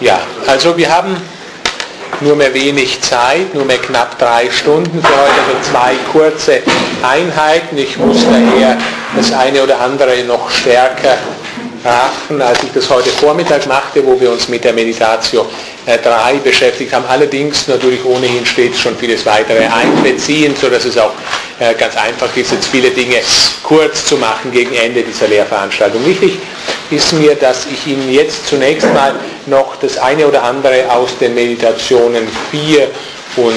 Ja, also wir haben nur mehr wenig Zeit, nur mehr knapp drei Stunden für heute, also zwei kurze Einheiten. Ich muss daher das eine oder andere noch stärker raffen, als ich das heute Vormittag machte, wo wir uns mit der Meditatio 3 äh, beschäftigt haben. Allerdings natürlich ohnehin stets schon vieles weitere einbeziehen, sodass es auch äh, ganz einfach ist, jetzt viele Dinge kurz zu machen gegen Ende dieser Lehrveranstaltung. Wichtig ist mir, dass ich Ihnen jetzt zunächst mal noch das eine oder andere aus den Meditationen 4 und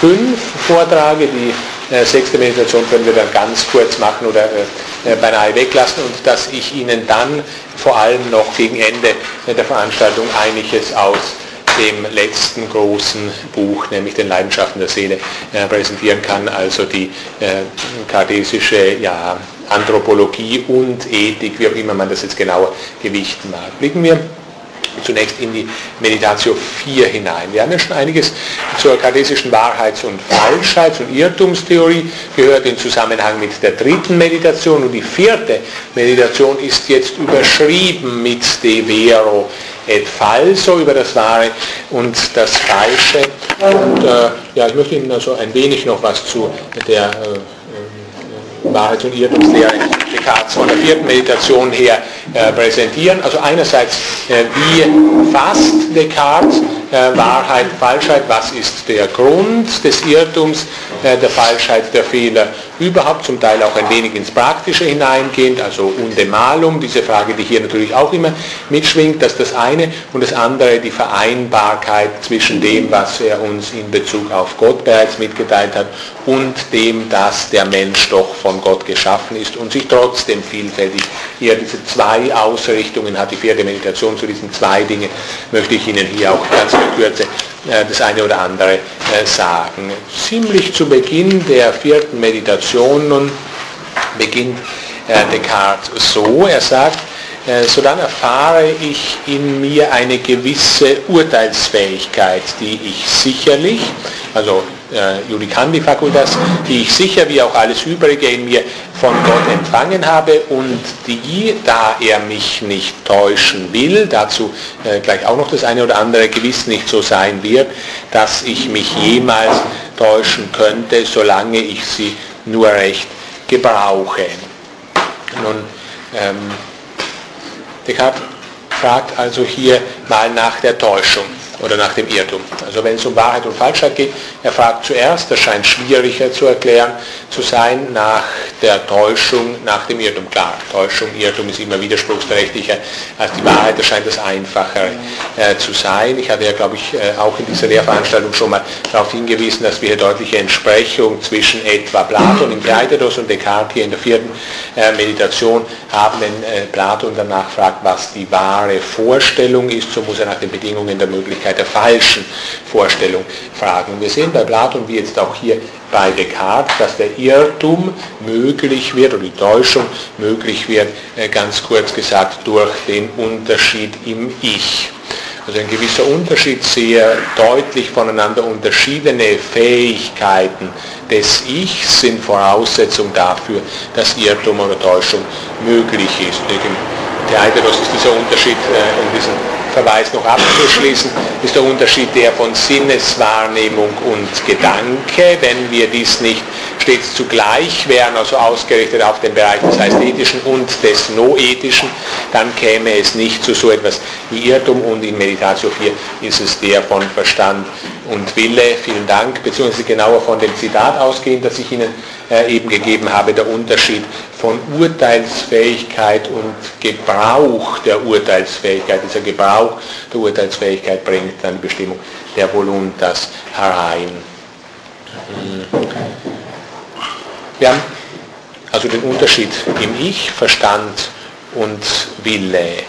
5 vortrage. Die äh, sechste Meditation können wir dann ganz kurz machen oder äh, beinahe weglassen und dass ich Ihnen dann vor allem noch gegen Ende der Veranstaltung einiges aus dem letzten großen Buch, nämlich den Leidenschaften der Seele, äh, präsentieren kann, also die äh, kardesische ja, Anthropologie und Ethik, wie auch immer man das jetzt genauer gewichten mag. Blicken wir zunächst in die Meditatio 4 hinein. Wir haben ja schon einiges zur kardesischen Wahrheits- und Falschheits- und Irrtumstheorie gehört im Zusammenhang mit der dritten Meditation und die vierte Meditation ist jetzt überschrieben mit De Vero et Falso über das Wahre und das Falsche. Und äh, ja, ich möchte Ihnen also ein wenig noch was zu der äh, Wahrheits- und Irrtumslehre Descartes von der vierten Meditation her äh, präsentieren. Also einerseits, äh, wie fasst Descartes äh, Wahrheit, Falschheit, was ist der Grund des Irrtums, äh, der Falschheit, der Fehler überhaupt, zum Teil auch ein wenig ins Praktische hineingehend, also Undemalum, diese Frage, die hier natürlich auch immer mitschwingt, dass das eine und das andere die Vereinbarkeit zwischen dem, was er uns in Bezug auf Gott bereits mitgeteilt hat und dem, dass der Mensch doch von Gott geschaffen ist und sich trotzdem vielfältig hier diese zwei Ausrichtungen hat, die vierte Meditation zu diesen zwei Dingen, möchte ich Ihnen hier auch ganz Kürze äh, das eine oder andere äh, sagen. Ziemlich zu Beginn der vierten Meditation nun beginnt äh, Descartes so, er sagt, sodann erfahre ich in mir eine gewisse Urteilsfähigkeit, die ich sicherlich, also äh, Judicandi Facultas, die ich sicher wie auch alles Übrige in mir von Gott empfangen habe und die, da er mich nicht täuschen will, dazu äh, gleich auch noch das eine oder andere gewiss nicht so sein wird, dass ich mich jemals täuschen könnte, solange ich sie nur recht gebrauche. Nun, ähm, Descartes fragt also hier mal nach der Täuschung oder nach dem Irrtum. Also wenn es um Wahrheit und Falschheit geht, er fragt zuerst, das scheint schwieriger zu erklären zu sein, nach der Täuschung, nach dem Irrtum. Klar, Täuschung, Irrtum ist immer widerspruchsträchtiger als die Wahrheit, das scheint das Einfachere äh, zu sein. Ich hatte ja, glaube ich, äh, auch in dieser Lehrveranstaltung schon mal darauf hingewiesen, dass wir hier deutliche Entsprechung zwischen etwa Platon im Theateros und Descartes hier in der vierten äh, Meditation haben, wenn äh, Platon danach fragt, was die wahre Vorstellung ist, so muss er nach den Bedingungen der Möglichkeit Möglichkeit der falschen Vorstellung fragen. Wir sehen bei Platon wie jetzt auch hier bei Descartes, dass der Irrtum möglich wird oder die Täuschung möglich wird, äh, ganz kurz gesagt, durch den Unterschied im Ich. Also ein gewisser Unterschied, sehr deutlich voneinander unterschiedene Fähigkeiten des Ichs sind Voraussetzung dafür, dass Irrtum oder Täuschung möglich ist. Im Theateros ist dieser Unterschied, äh, um diesen Verweis noch abzuschließen, ist der Unterschied der von Sinneswahrnehmung und Gedanke. Wenn wir dies nicht stets zugleich wären, also ausgerichtet auf den Bereich des Ästhetischen und des Noethischen, dann käme es nicht zu so etwas wie Irrtum und in Meditatio 4 ist es der von Verstand und Wille. Vielen Dank, beziehungsweise genauer von dem Zitat ausgehend, das ich Ihnen äh, eben gegeben habe, der Unterschied von Urteilsfähigkeit und Gebrauch der Urteilsfähigkeit. Dieser Gebrauch der Urteilsfähigkeit bringt dann Bestimmung der Voluntas herein. Wir haben also den Unterschied im Ich, Verstand und Wille.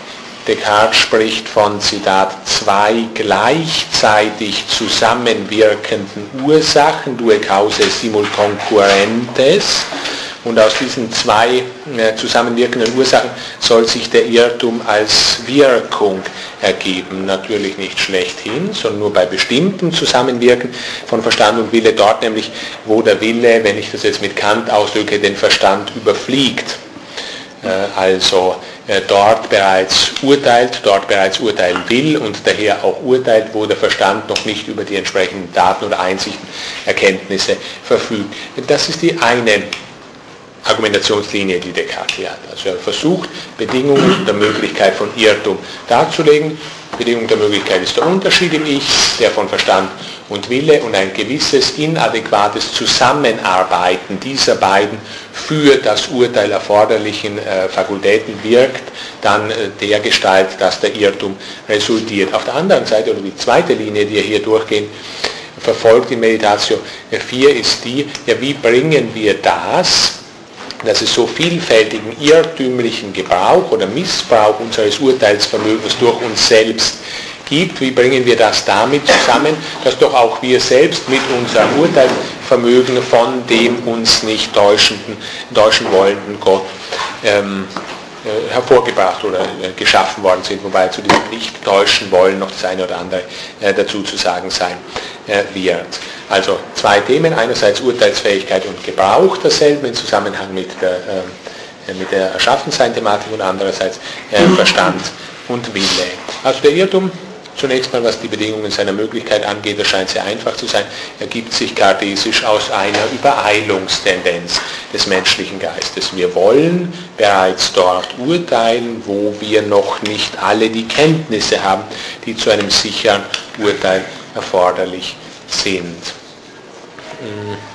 Descartes spricht von, Zitat, zwei gleichzeitig zusammenwirkenden Ursachen, due cause simul concurrentes, und aus diesen zwei äh, zusammenwirkenden Ursachen soll sich der Irrtum als Wirkung ergeben. Natürlich nicht schlechthin, sondern nur bei bestimmten Zusammenwirken von Verstand und Wille, dort nämlich, wo der Wille, wenn ich das jetzt mit Kant ausdrücke, den Verstand überfliegt. Äh, also äh, dort bereits urteilt, dort bereits urteilen will und daher auch urteilt, wo der Verstand noch nicht über die entsprechenden Daten oder Einsichten, Erkenntnisse verfügt. Das ist die eine Argumentationslinie, die Descartes hat. Also er versucht, Bedingungen der Möglichkeit von Irrtum darzulegen. Bedingung der Möglichkeit ist der Unterschied im Ich, der von Verstand und Wille und ein gewisses inadäquates Zusammenarbeiten dieser beiden für das Urteil erforderlichen äh, Fakultäten wirkt, dann äh, der Gestalt, dass der Irrtum resultiert. Auf der anderen Seite, oder die zweite Linie, die er hier durchgehen, verfolgt in Meditatio 4, ist die, ja, wie bringen wir das, dass es so vielfältigen irrtümlichen Gebrauch oder Missbrauch unseres Urteilsvermögens durch uns selbst gibt, wie bringen wir das damit zusammen, dass doch auch wir selbst mit unserem Urteilsvermögen von dem uns nicht täuschenden, täuschen wollenden Gott ähm, äh, hervorgebracht oder äh, geschaffen worden sind, wobei zu diesem nicht täuschen wollen noch das eine oder andere äh, dazu zu sagen sein äh, wird. Also zwei Themen, einerseits Urteilsfähigkeit und Gebrauch derselben in Zusammenhang mit der, äh, mit der Erschaffensein-Thematik und andererseits äh, Verstand und Wille. Also der Irrtum Zunächst mal, was die Bedingungen seiner Möglichkeit angeht, das scheint sehr einfach zu sein, ergibt sich kartesisch aus einer Übereilungstendenz des menschlichen Geistes. Wir wollen bereits dort urteilen, wo wir noch nicht alle die Kenntnisse haben, die zu einem sicheren Urteil erforderlich sind. Hm.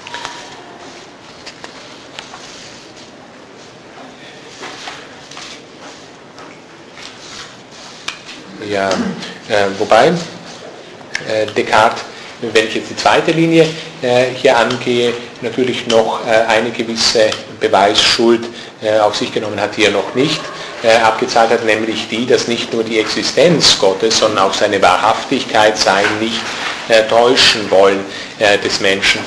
Ja, äh, wobei äh, Descartes, wenn ich jetzt die zweite Linie äh, hier angehe, natürlich noch eine gewisse Beweisschuld auf sich genommen hat, die er noch nicht abgezahlt hat, nämlich die, dass nicht nur die Existenz Gottes, sondern auch seine Wahrhaftigkeit, sein nicht täuschen wollen des Menschen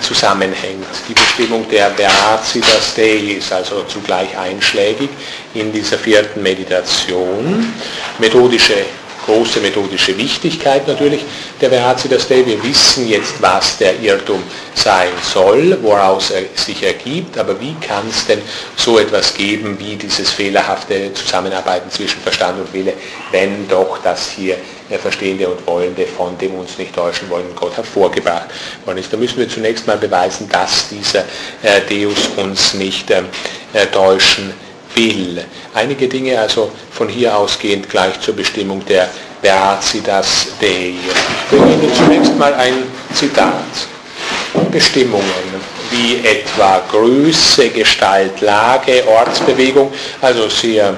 zusammenhängt. Die Bestimmung der Veracitas Dei ist also zugleich einschlägig in dieser vierten Meditation. Methodische große methodische Wichtigkeit natürlich der Veracitas Dei. Wir wissen jetzt, was der Irrtum sein soll, woraus er sich ergibt, aber wie kann es denn so etwas geben wie dieses fehlerhafte Zusammenarbeiten zwischen Verstand und Wille, wenn doch das hier der Verstehende und Wollende von dem uns nicht täuschen wollen Gott hervorgebracht worden ist. Da müssen wir zunächst mal beweisen, dass dieser äh, Deus uns nicht ähm, äh, täuschen will. Einige Dinge also von hier ausgehend gleich zur Bestimmung der Veracitas Dei. Ich bringe Ihnen zunächst mal ein Zitat. Bestimmungen wie etwa Größe, Gestalt, Lage, Ortsbewegung, also sehr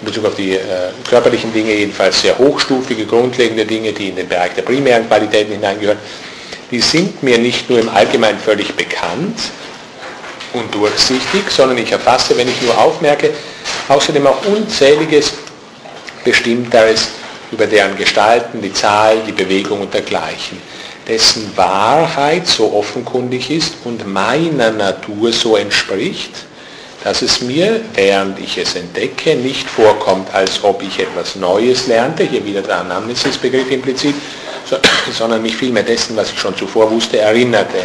in Bezug auf die äh, körperlichen Dinge jedenfalls sehr hochstufige, grundlegende Dinge, die in den Bereich der primären Qualitäten hineingehören, die sind mir nicht nur im Allgemeinen völlig bekannt, und durchsichtig, sondern ich erfasse, wenn ich nur aufmerke, außerdem auch unzähliges Bestimmteres über deren Gestalten, die Zahl, die Bewegung und dergleichen, dessen Wahrheit so offenkundig ist und meiner Natur so entspricht, dass es mir, während ich es entdecke, nicht vorkommt, als ob ich etwas Neues lernte, hier wieder der Anamnesisbegriff implizit, sondern mich vielmehr dessen, was ich schon zuvor wusste, erinnerte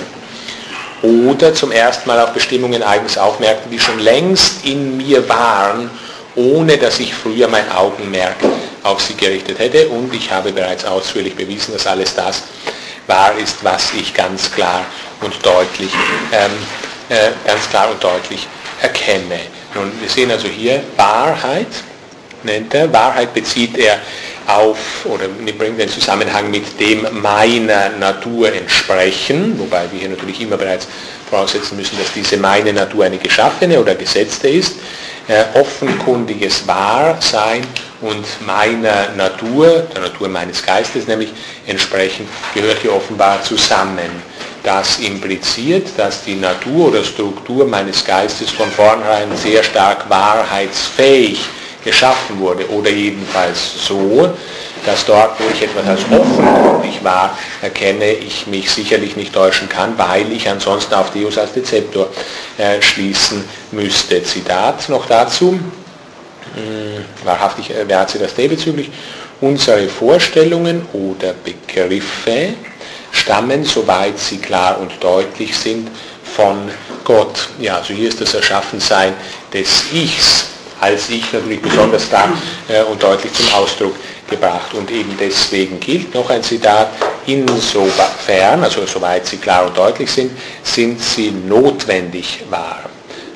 oder zum ersten Mal auf Bestimmungen eigens aufmerkte, die schon längst in mir waren, ohne dass ich früher mein Augenmerk auf sie gerichtet hätte. Und ich habe bereits ausführlich bewiesen, dass alles das wahr ist, was ich ganz klar und deutlich, ähm, äh, ganz klar und deutlich erkenne. Nun, wir sehen also hier Wahrheit, nennt er. Wahrheit bezieht er auf oder bringt den Zusammenhang mit dem meiner Natur entsprechen, wobei wir hier natürlich immer bereits voraussetzen müssen, dass diese meine Natur eine geschaffene oder gesetzte ist, äh, offenkundiges Wahrsein und meiner Natur, der Natur meines Geistes nämlich entsprechend, gehört hier offenbar zusammen. Das impliziert, dass die Natur oder Struktur meines Geistes von vornherein sehr stark wahrheitsfähig ist geschaffen wurde oder jedenfalls so, dass dort, wo ich etwas als offenkundig war, erkenne, ich mich sicherlich nicht täuschen kann, weil ich ansonsten auf Deus als Dezeptor äh, schließen müsste. Zitat noch dazu, hm, wahrhaftig äh, wer hat sie das bezüglich, unsere Vorstellungen oder Begriffe stammen, soweit sie klar und deutlich sind, von Gott. Ja, also hier ist das Erschaffensein des Ichs als ich natürlich besonders da und deutlich zum Ausdruck gebracht. Und eben deswegen gilt noch ein Zitat, insofern, also soweit sie klar und deutlich sind, sind sie notwendig wahr.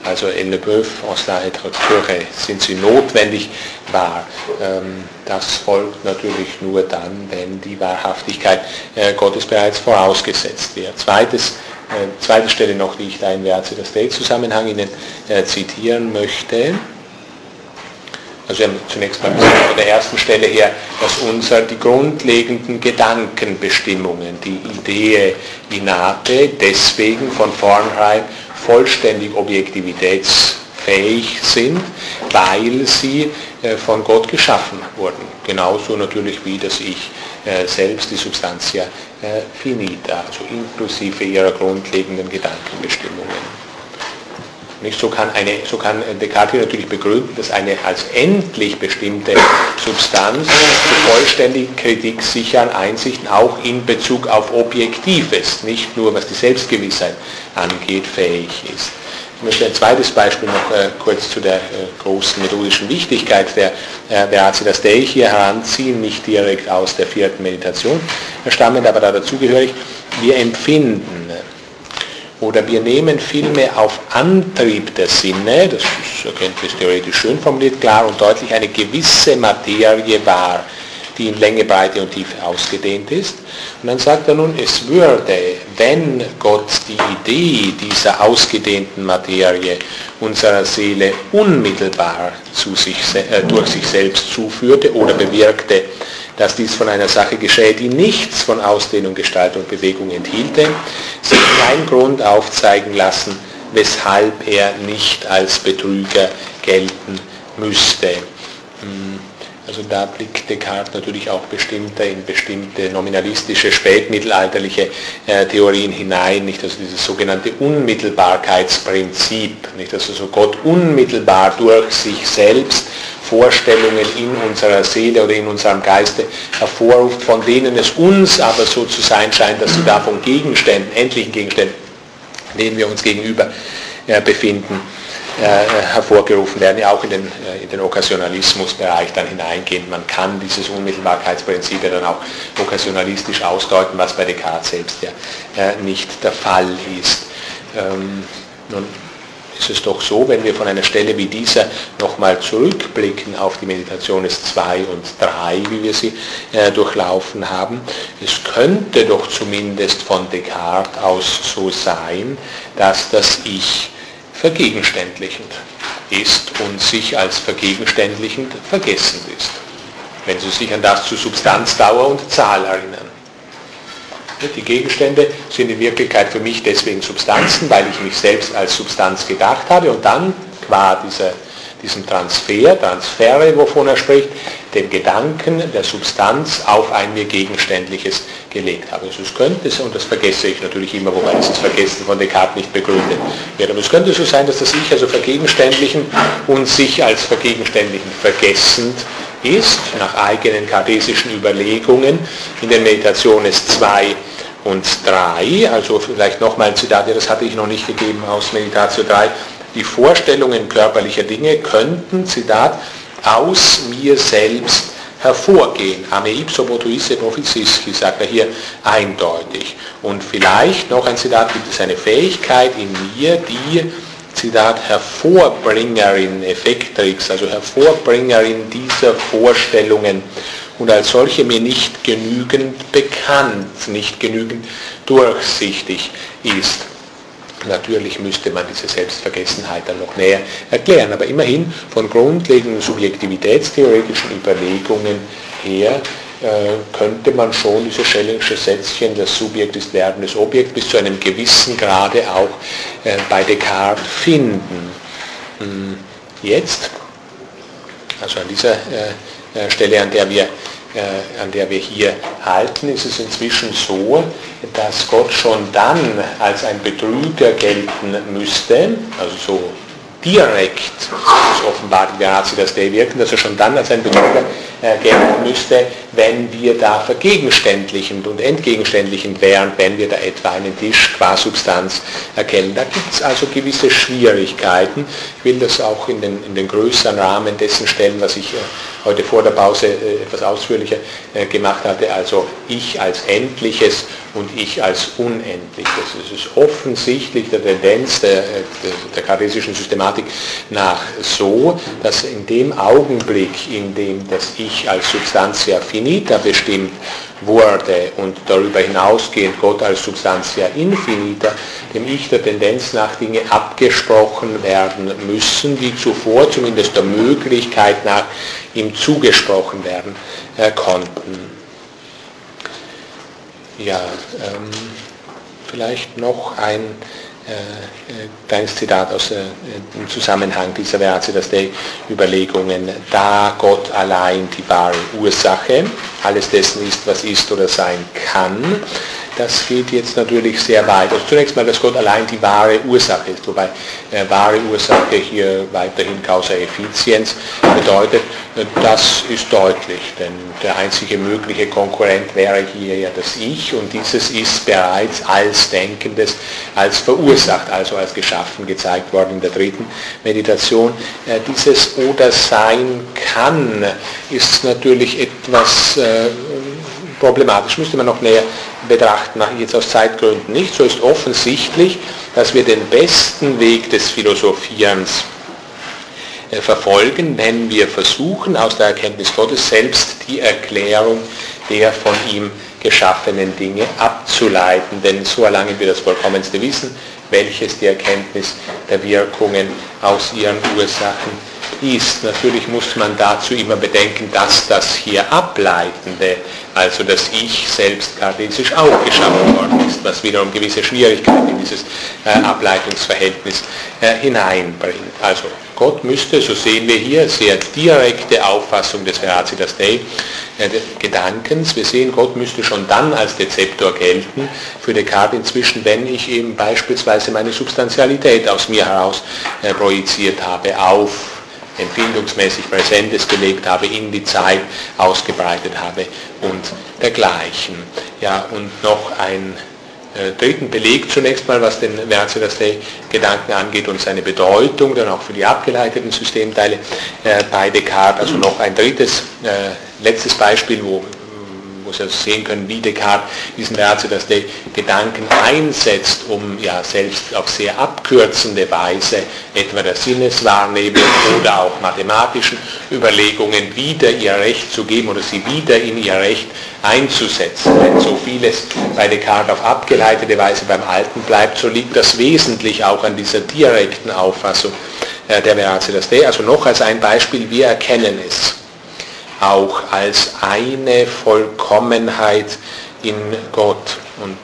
Also in Le Boeuf, aus la Literature, sind sie notwendig wahr. Ähm, das folgt natürlich nur dann, wenn die Wahrhaftigkeit äh, Gottes bereits vorausgesetzt wird. Zweites, äh, zweite Stelle noch, die ich da in Verze das Day-Zusammenhang Ihnen äh, zitieren möchte. Also wir haben zunächst mal von der ersten Stelle her, dass unser die grundlegenden Gedankenbestimmungen, die Idee innate, deswegen von vornherein vollständig objektivitätsfähig sind, weil sie äh, von Gott geschaffen wurden. Genauso natürlich wie das Ich äh, selbst, die Substantia äh, finita, also inklusive ihrer grundlegenden Gedankenbestimmungen. Nicht? So, kann eine, so kann Descartes natürlich begründen, dass eine als endlich bestimmte Substanz zu vollständigen Kritik sichern Einsichten auch in Bezug auf Objektives, nicht nur was die Selbstgewissheit angeht, fähig ist. Ich möchte ein zweites Beispiel noch äh, kurz zu der äh, großen methodischen Wichtigkeit der, äh, der Acidas Dei hier heranziehen, nicht direkt aus der vierten Meditation stammend, aber da dazugehörig. Wir empfinden oder wir nehmen vielmehr auf Antrieb der Sinne, das ist erkenntnistheoretisch schön formuliert, klar und deutlich, eine gewisse Materie wahr, die in Länge, Breite und Tiefe ausgedehnt ist. Und dann sagt er nun, es würde, wenn Gott die Idee dieser ausgedehnten Materie unserer Seele unmittelbar sich, äh, durch sich selbst zuführte oder bewirkte, dass dies von einer Sache geschehe, die nichts von Ausdehnung, Gestaltung und Bewegung enthielte, sich kein Grund aufzeigen lassen, weshalb er nicht als Betrüger gelten müsste. Also da blickt Descartes natürlich auch bestimmter in bestimmte nominalistische, spätmittelalterliche äh, Theorien hinein, nicht? Also dieses sogenannte Unmittelbarkeitsprinzip, nicht? Also so Gott unmittelbar durch sich selbst Vorstellungen in unserer Seele oder in unserem Geiste hervorruft, von denen es uns aber so zu sein scheint, dass sie da von Gegenständen, endlichen Gegenständen, denen wir uns gegenüber äh, befinden, hervorgerufen werden, auch in den, äh, in den Okkasionalismusbereich dann hineingehen. Man kann dieses Unmittelbarkeitsprinzip ja dann auch okkasionalistisch ausdeuten, was bei Descartes selbst ja äh, nicht der Fall ist. Ähm, nun, ist es doch so, wenn wir von einer Stelle wie dieser nochmal zurückblicken auf die Meditationes 2 und 3, wie wir sie äh, durchlaufen haben, es könnte doch zumindest von Descartes aus so sein, dass das Ich vergegenständlichend ist und sich als vergegenständlichend vergessend ist. Wenn Sie sich an das zu Substanz, Dauer und Zahl erinnern. Die Gegenstände sind in Wirklichkeit für mich deswegen Substanzen, weil ich mich selbst als Substanz gedacht habe und dann qua dieser, diesem Transfer, Transfere, wovon er spricht, den Gedanken der Substanz auf ein mir Gegenständliches gelegt habe. Also es könnte, und das vergesse ich natürlich immer, wobei dieses Vergessen von Descartes nicht begründet wird, aber es könnte so sein, dass das Ich also vergegenständlichen und sich als vergegenständlichen vergessend ist, nach eigenen kartesischen Überlegungen in den Meditationes 2 und 3, also vielleicht nochmal ein Zitat, das hatte ich noch nicht gegeben aus Meditation 3, die Vorstellungen körperlicher Dinge könnten, Zitat, aus mir selbst hervorgehen. Ame ipso potuisse prophizisci, sagt er hier eindeutig. Und vielleicht noch ein Zitat, gibt es eine Fähigkeit in mir, die Zitat, Hervorbringerin, Effektrix, also Hervorbringerin dieser Vorstellungen und als solche mir nicht genügend bekannt, nicht genügend durchsichtig ist. Natürlich müsste man diese Selbstvergessenheit dann noch näher erklären, aber immerhin von grundlegenden subjektivitätstheoretischen Überlegungen her äh, könnte man schon diese Schellingsche Sätzchen, das Subjekt ist werdendes Objekt, bis zu einem gewissen Grade auch äh, bei Descartes finden. Hm, jetzt, also an dieser äh, Stelle, an der wir an der wir hier halten, ist es inzwischen so, dass Gott schon dann als ein Betrüger gelten müsste, also so direkt, das offenbar die Veracitas Dei wirken, dass er schon dann als ein Betrüger äh, gelten müsste, wenn wir da vergegenständlichend und entgegenständlichend wären, wenn wir da etwa einen Tisch qua Substanz erkennen. Da gibt es also gewisse Schwierigkeiten. Ich will das auch in den, in den größeren Rahmen dessen stellen, was ich äh, heute vor der Pause äh, etwas ausführlicher äh, gemacht hatte, also ich als Endliches und ich als Unendliches. Es ist offensichtlich der Tendenz der, der, der kartesischen Systematik nach so, dass in dem Augenblick, in dem das Ich als Substantia finita bestimmt wurde und darüber hinausgehend Gott als Substantia infinita, dem Ich der Tendenz nach Dinge abgesprochen werden müssen, die zuvor zumindest der Möglichkeit nach ihm zugesprochen werden äh, konnten. Ja, ähm, vielleicht noch ein äh, äh, kleines Zitat aus äh, dem Zusammenhang dieser Veracitas Dei Überlegungen. Da Gott allein die wahre Ursache alles dessen ist, was ist oder sein kann, das geht jetzt natürlich sehr weit. Also zunächst mal, dass Gott allein die wahre Ursache ist, wobei äh, wahre Ursache hier weiterhin Causa Effizienz bedeutet, äh, das ist deutlich, denn der einzige mögliche Konkurrent wäre hier ja das Ich und dieses ist bereits als Denkendes, als verursacht, also als geschaffen gezeigt worden in der dritten Meditation. Äh, dieses Oder sein kann ist natürlich etwas äh, problematisch, müsste man noch näher betrachten, mache ich jetzt aus Zeitgründen nicht. So ist offensichtlich, dass wir den besten Weg des Philosophierens äh, verfolgen, wenn wir versuchen, aus der Erkenntnis Gottes selbst die Erklärung der von ihm geschaffenen Dinge abzuleiten. Denn so erlangen wir das vollkommenste Wissen, welches die Erkenntnis der Wirkungen aus ihren Ursachen ist. Natürlich muss man dazu immer bedenken, dass das hier Ableitende, also das Ich selbst kartesisch auch geschaffen worden ist, was wiederum gewisse Schwierigkeiten in dieses äh, Ableitungsverhältnis äh, hineinbringt. Also Gott müsste, so sehen wir hier, sehr direkte Auffassung des Veracitas Dei, äh, Gedankens. Wir sehen, Gott müsste schon dann als Dezeptor gelten für Descartes inzwischen, wenn ich eben beispielsweise meine Substantialität aus mir heraus äh, projiziert habe auf empfindungsmäßig Präsentes gelegt habe, in die Zeit ausgebreitet habe und dergleichen. Ja, und noch ein äh, dritten Beleg zunächst mal, was den Mercedes Gedanken angeht und seine Bedeutung, dann auch für die abgeleiteten Systemteile äh, bei Descartes. Also noch ein drittes, äh, letztes Beispiel, wo wo Sie also sehen können, wie Descartes diesen Ratio, dass der Gedanken einsetzt, um ja selbst auf sehr abkürzende Weise etwa der Sinneswahrnehmung oder auch mathematischen Überlegungen wieder ihr Recht zu geben oder sie wieder in ihr Recht einzusetzen. Wenn so vieles bei Descartes auf abgeleitete Weise beim Alten bleibt, so liegt das wesentlich auch an dieser direkten Auffassung äh, der Veracitas Dei. Also noch als ein Beispiel, wir erkennen es auch als eine Vollkommenheit in Gott. Und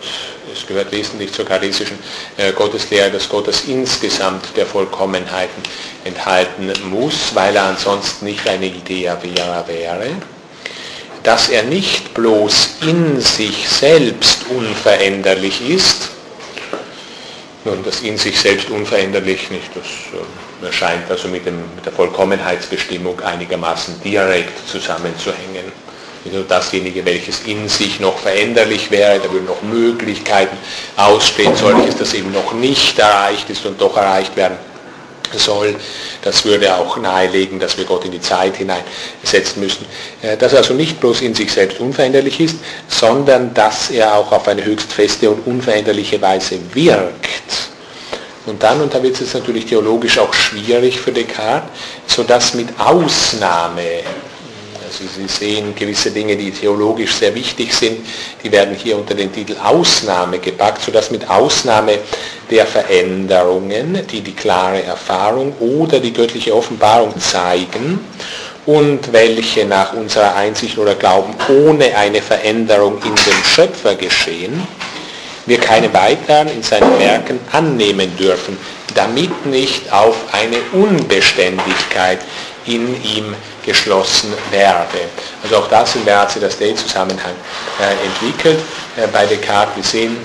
es gehört wesentlich zur charisischen äh, Gotteslehre, dass Gott das insgesamt der Vollkommenheiten enthalten muss, weil er ansonsten nicht eine Idea wäre. Dass er nicht bloß in sich selbst unveränderlich ist, nun, das in sich selbst unveränderlich nicht, das äh, scheint also mit, dem, mit der Vollkommenheitsbestimmung einigermaßen direkt zusammenzuhängen. Also dasjenige, welches in sich noch veränderlich wäre, da würden noch Möglichkeiten ausstehen, solches, das eben noch nicht erreicht ist und doch erreicht werden soll. Das würde auch nahelegen, dass wir Gott in die Zeit hineinsetzen müssen. Äh, dass er also nicht bloß in sich selbst unveränderlich ist, sondern dass er auch auf eine höchst feste und unveränderliche Weise wirkt. Und dann, und da wird es jetzt natürlich theologisch auch schwierig für Descartes, sodass mit Ausnahme also Sie sehen gewisse Dinge, die theologisch sehr wichtig sind, die werden hier unter den Titel Ausnahme gepackt, sodass mit Ausnahme der Veränderungen, die die klare Erfahrung oder die göttliche Offenbarung zeigen und welche nach unserer Einsicht oder Glauben ohne eine Veränderung in dem Schöpfer geschehen, wir keine Beitragen in seinen Werken annehmen dürfen, damit nicht auf eine Unbeständigkeit in ihm geschlossen werde. Also auch das im das Day Zusammenhang äh, entwickelt. Äh, bei Descartes, wir sehen,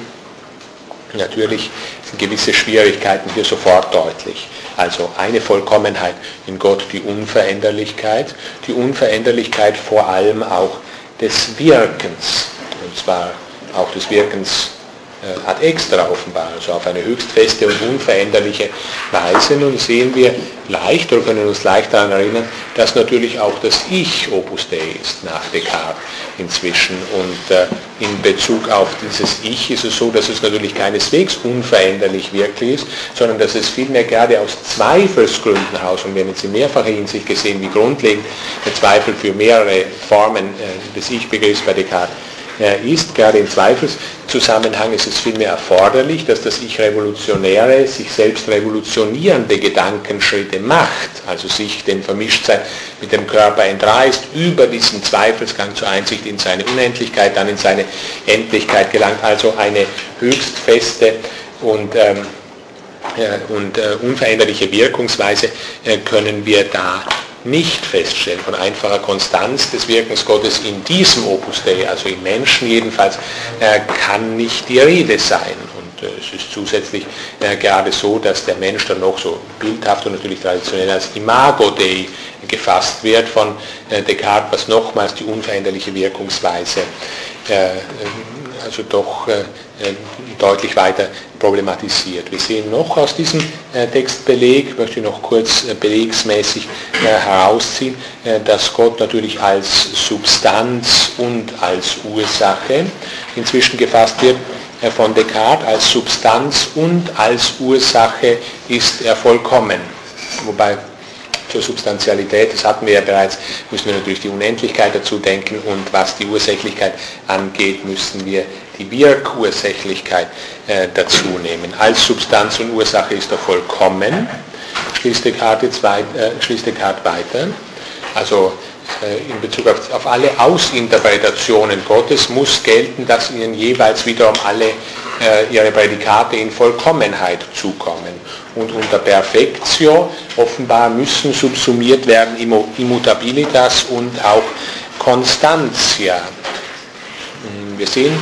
natürlich sind gewisse Schwierigkeiten hier sofort deutlich. Also eine Vollkommenheit in Gott, die Unveränderlichkeit, die Unveränderlichkeit vor allem auch des Wirkens, und zwar auch des Wirkens ad extra offenbar, also auf eine höchst feste und unveränderliche Weise. Nun sehen wir leicht oder können uns leicht daran erinnern, dass natürlich auch das Ich Opus Dei ist nach Descartes inzwischen. Und äh, in Bezug auf dieses Ich ist es so, dass es natürlich keineswegs unveränderlich wirklich ist, sondern dass es vielmehr gerade aus Zweifelsgründen heraus, und wir haben jetzt in mehrfacher Hinsicht gesehen, wie grundlegend der Zweifel für mehrere Formen äh, des Ich-Begriffs bei Descartes ist. Gerade im Zweifelszusammenhang ist es vielmehr erforderlich, dass das Ich Revolutionäre sich selbst revolutionierende Gedankenschritte macht, also sich dem Vermischtsein mit dem Körper entreißt, über diesen Zweifelsgang zur Einsicht in seine Unendlichkeit, dann in seine Endlichkeit gelangt, also eine höchst feste und ähm, und äh, unveränderliche Wirkungsweise äh, können wir da nicht feststellen. Von einfacher Konstanz des Wirkens Gottes in diesem Opus Dei, also im Menschen jedenfalls, äh, kann nicht die Rede sein. Und äh, es ist zusätzlich äh, gerade so, dass der Mensch dann noch so bildhaft und natürlich traditionell als Imago Dei gefasst wird von Descartes, was nochmals die unveränderliche Wirkungsweise also doch deutlich weiter problematisiert. Wir sehen noch aus diesem äh, Textbeleg, möchte ich noch kurz äh, belegsmäßig äh, herausziehen, dass Gott natürlich als Substanz und als Ursache inzwischen gefasst wird von Descartes. Als Substanz und als Ursache ist er vollkommen. Wobei zur Substantialität, das hatten wir ja bereits, müssen wir natürlich die Unendlichkeit dazu denken. Und was die Ursächlichkeit angeht, müssen wir die Wirkursächlichkeit äh, dazu nehmen. Als Substanz und Ursache ist er vollkommen, schließt Descartes, jetzt weit, äh, schließt Descartes weiter. Also äh, in Bezug auf, auf, alle Ausinterpretationen Gottes muss gelten, dass ihnen jeweils wiederum alle äh, ihre Prädikate in Vollkommenheit zukommen und unter Perfektio offenbar müssen subsumiert werden Immutabilitas und auch Constantia. Hm, wir sehen,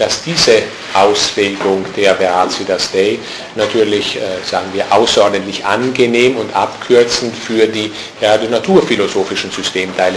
dass diese Auslegung der Veracitas Dei natürlich, äh, sagen wir, außerordentlich angenehm und abkürzend für die, ja, die naturphilosophischen Systemteile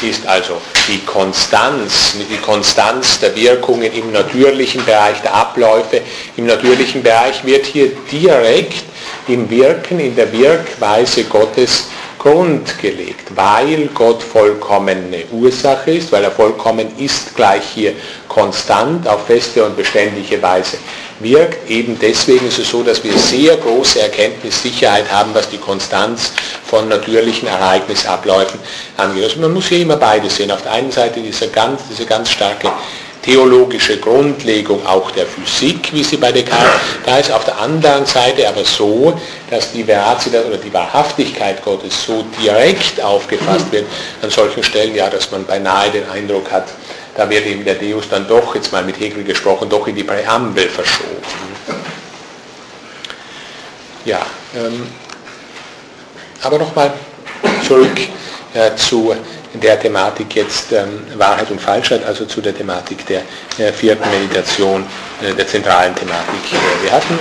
ist. Also die Konstanz, die Konstanz der Wirkungen im natürlichen Bereich, der Abläufe im natürlichen Bereich wird hier direkt im Wirken, in der Wirkweise Gottes Grund gelegt, weil Gott vollkommene Ursache ist, weil er vollkommen ist, gleich hier konstant auf feste und beständige Weise wirkt. Eben deswegen ist es so, dass wir sehr große Erkenntnissicherheit haben, was die Konstanz von natürlichen Ereignisabläufen angeht. Also man muss hier immer beides sehen. Auf der einen Seite diese ganz, diese ganz starke theologische Grundlegung auch der Physik, wie sie bei Descartes da ist. Auf der anderen Seite aber so, dass die Veracitas oder die Wahrhaftigkeit Gottes so direkt aufgefasst wird an solchen Stellen, ja, dass man beinahe den Eindruck hat, da wird eben der Deus dann doch, jetzt mal mit Hegel gesprochen, doch in die Präambel verschoben. Ja, ähm, aber nochmal zurück äh, zu der Thematik jetzt ähm, Wahrheit und Falschheit, also zu der Thematik der vierten Meditation, äh, der zentralen Thematik. Wir hatten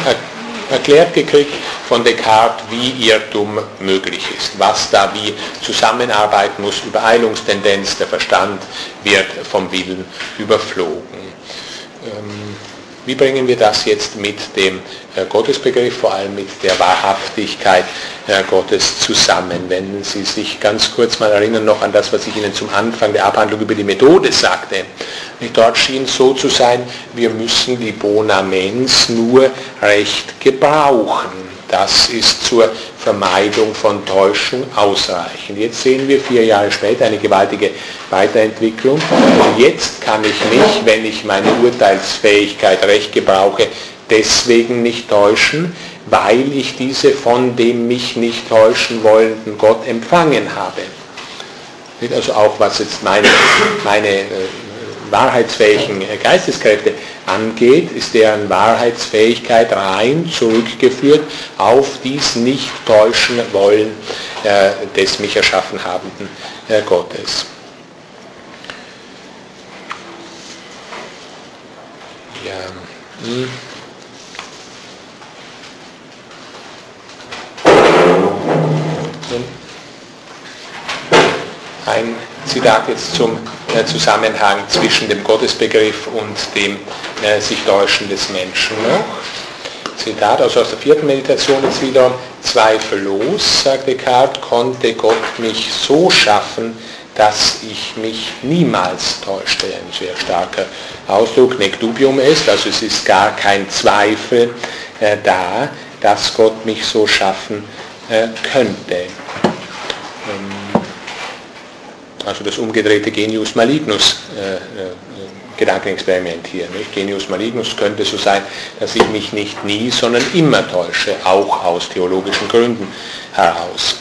erklärt gekriegt von Descartes, wie Irrtum möglich ist, was da wie zusammenarbeiten muss, Übereilungstendenz, der Verstand wird vom Willen überflogen. Wie bringen wir das jetzt mit dem äh, Gottesbegriff, vor allem mit der Wahrhaftigkeit äh, Gottes zusammen? Wenn Sie sich ganz kurz mal erinnern noch an das, was ich Ihnen zum Anfang der Abhandlung über die Methode sagte. Dort schien so zu sein, wir müssen die Bonamens nur recht gebrauchen. Das ist zur Vermeidung von Täuschung ausreichend. Jetzt sehen wir vier Jahre später eine gewaltige Weiterentwicklung. Und jetzt kann ich mich, wenn ich meine Urteilsfähigkeit recht gebrauche, deswegen nicht täuschen, weil ich diese von dem mich nicht täuschen wollenden Gott empfangen habe. Also auch was jetzt meine, meine äh, wahrheitsfähigen Geisteskräfte angeht, ist deren Wahrheitsfähigkeit rein zurückgeführt auf dies nicht täuschen wollen äh, des mich erschaffen habenden äh, Gottes. Ja. Hm. Ein Zitat jetzt zum Zusammenhang zwischen dem Gottesbegriff und dem sich Täuschen des Menschen noch. Zitat also aus der vierten Meditation jetzt wieder zweifellos, sagt Descartes, konnte Gott mich so schaffen, dass ich mich niemals täuschte. Ein sehr starker Ausdruck, nec dubium ist, also es ist gar kein Zweifel äh, da, dass Gott mich so schaffen äh, könnte. Ähm, also das umgedrehte Genius Malignus äh, äh, Gedankenexperiment hier. Nicht? Genius Malignus könnte so sein, dass ich mich nicht nie, sondern immer täusche, auch aus theologischen Gründen heraus.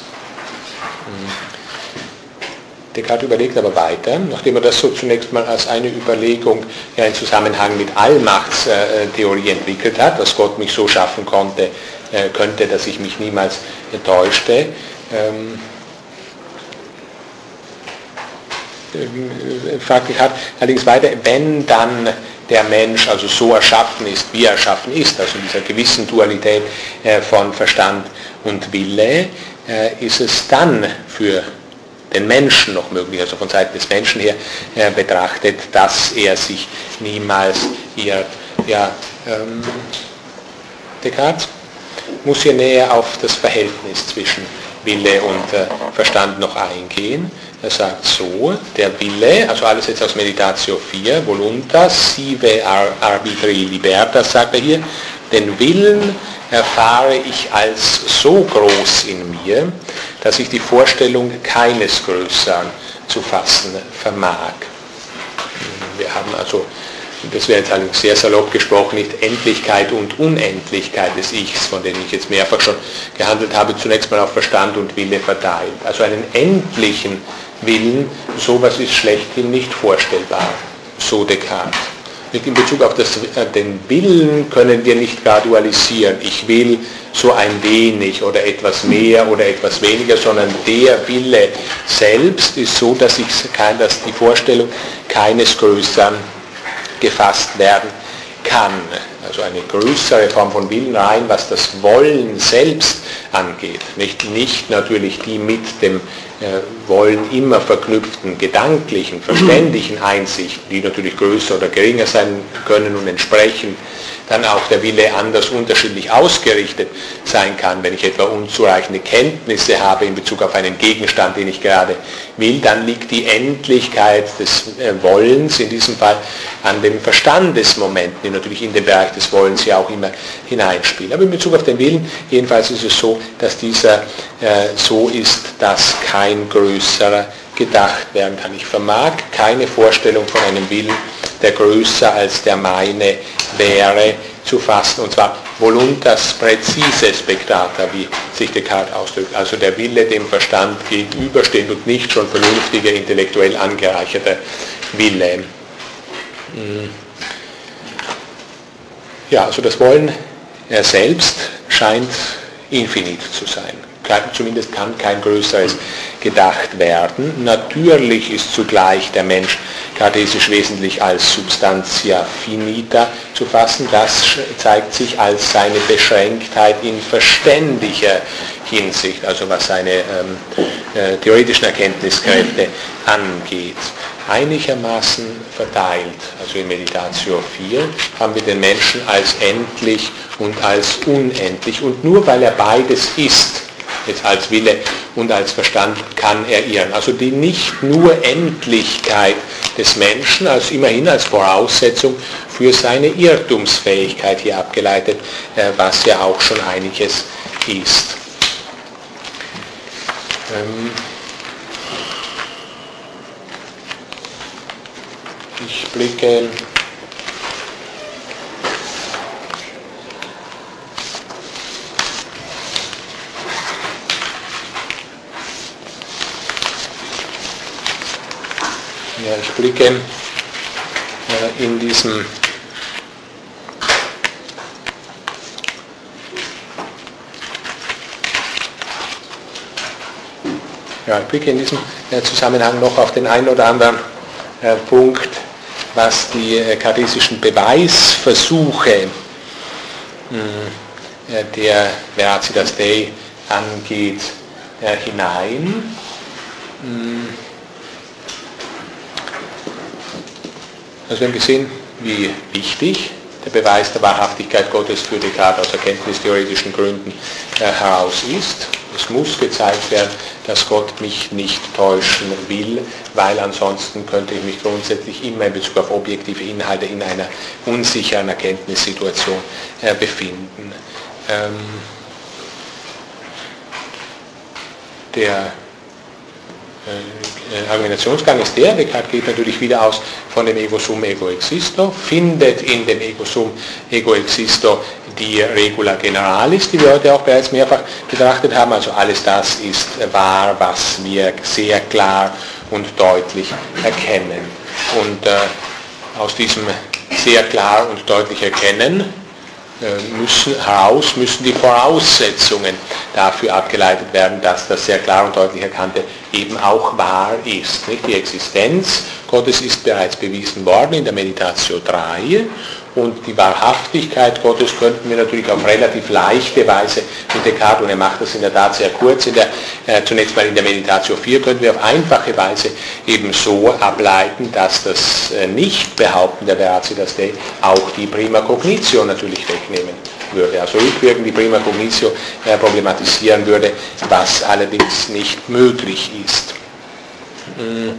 Descartes überlegt aber weiter, nachdem er das so zunächst mal als eine Überlegung ja, in Zusammenhang mit Allmachtstheorie entwickelt hat, dass Gott mich so schaffen konnte, äh, könnte, dass ich mich niemals täuschte. Ähm, äh, fragt Descartes allerdings weiter, wenn dann der Mensch also so erschaffen ist, wie er erschaffen ist, also in dieser gewissen Dualität äh, von Verstand und Wille, ist es dann für den Menschen noch möglich, also von Seiten des Menschen her äh, betrachtet, dass er sich niemals irrt. Ja, ähm, Descartes muss hier näher auf das Verhältnis zwischen Wille und äh, Verstand noch eingehen. Er sagt so, der Wille, also alles jetzt aus Meditatio 4, voluntas sive arbitri libertas, sagt er hier, den Willen erfahre ich als so groß in mir, dass ich die Vorstellung keines Größeren zu fassen vermag. Wir haben also, das wäre jetzt allerdings sehr salopp gesprochen, nicht Endlichkeit und Unendlichkeit des Ichs, von denen ich jetzt mehrfach schon gehandelt habe, zunächst mal auf Verstand und Wille verteilt. Also einen endlichen Willen, sowas ist schlechthin nicht vorstellbar, so Descartes in Bezug auf das, äh, den Willen können wir nicht gradualisieren. Ich will so ein wenig oder etwas mehr oder etwas weniger, sondern der Wille selbst ist so, dass, ich, dass die Vorstellung keines Größeren gefasst werden kann. Also eine größere Form von Willen rein, was das Wollen selbst angeht. Nicht, nicht natürlich die mit dem wollen immer verknüpften gedanklichen, verständlichen Einsichten, die natürlich größer oder geringer sein können und entsprechend dann auch der Wille anders unterschiedlich ausgerichtet sein kann. Wenn ich etwa unzureichende Kenntnisse habe in Bezug auf einen Gegenstand, den ich gerade will, dann liegt die Endlichkeit des äh, Wollens in diesem Fall an den Verstandesmomenten, die natürlich in den Bereich des Wollens ja auch immer hineinspielen. Aber in Bezug auf den Willen, jedenfalls ist es so, dass dieser äh, so ist, dass kein größerer gedacht werden kann. Ich vermag keine Vorstellung von einem Willen, der größer als der meine wäre, zu fassen. Und zwar voluntas präzise spectata, wie sich Descartes ausdrückt. Also der Wille dem Verstand gegenübersteht und nicht schon vernünftiger, intellektuell angereicherter Wille. Hm. Ja, also das Wollen er selbst scheint infinit zu sein zumindest kann kein größeres gedacht werden. Natürlich ist zugleich der Mensch kartesisch wesentlich als Substantia finita zu fassen. Das zeigt sich als seine Beschränktheit in verständiger Hinsicht, also was seine ähm, äh, theoretischen Erkenntniskräfte angeht. Einigermaßen verteilt, also in Meditatio 4, haben wir den Menschen als endlich und als unendlich. Und nur weil er beides ist, jetzt als Wille und als Verstand kann er irren. Also die nicht nur Endlichkeit des Menschen, als immerhin als Voraussetzung für seine Irrtumsfähigkeit hier abgeleitet, äh, was ja auch schon einiges ist. Ähm, ich blicke Ja, ich blicke äh, in diesem ja, ich blicke in diesem äh, Zusammenhang noch auf den einen oder anderen äh, Punkt, was die kartesischen Beweisversuche hm, der Veracitas Dei angeht, hinein. Mh, hm, Also wir haben gesehen, wie wichtig der Beweis der Wahrhaftigkeit Gottes für Descartes aus erkenntnistheoretischen Gründen äh, heraus ist. Es muss gezeigt werden, dass Gott mich nicht täuschen will, weil ansonsten könnte ich mich grundsätzlich immer in Bezug auf objektive Inhalte in einer unsicheren Erkenntnissituation äh, befinden. Ähm, der äh, Argumentationsgang ist der, Descartes geht natürlich wieder aus von dem Ego sum ego existo, findet in dem Ego sum ego existo die Regula generalis, die wir heute auch bereits mehrfach betrachtet haben, also alles das ist wahr, was wir sehr klar und deutlich erkennen. Und äh, aus diesem sehr klar und deutlich erkennen äh, müssen, heraus müssen die Voraussetzungen dafür abgeleitet werden, dass das sehr klar und deutlich erkannte eben auch wahr ist. Nicht? Die Existenz Gottes ist bereits bewiesen worden in der Meditatio 3 und die Wahrhaftigkeit Gottes könnten wir natürlich auf relativ leichte Weise mit Descartes, und er macht das in der Tat sehr kurz, der, äh, zunächst mal in der Meditatio 4, könnten wir auf einfache Weise eben so ableiten, dass das äh, Nicht-Behaupten der Veracitas Dei auch die Prima Cognitio natürlich wegnehmen würde, also rückwirkend die Prima Cognitio äh, problematisieren würde, was allerdings nicht möglich ist. Hm.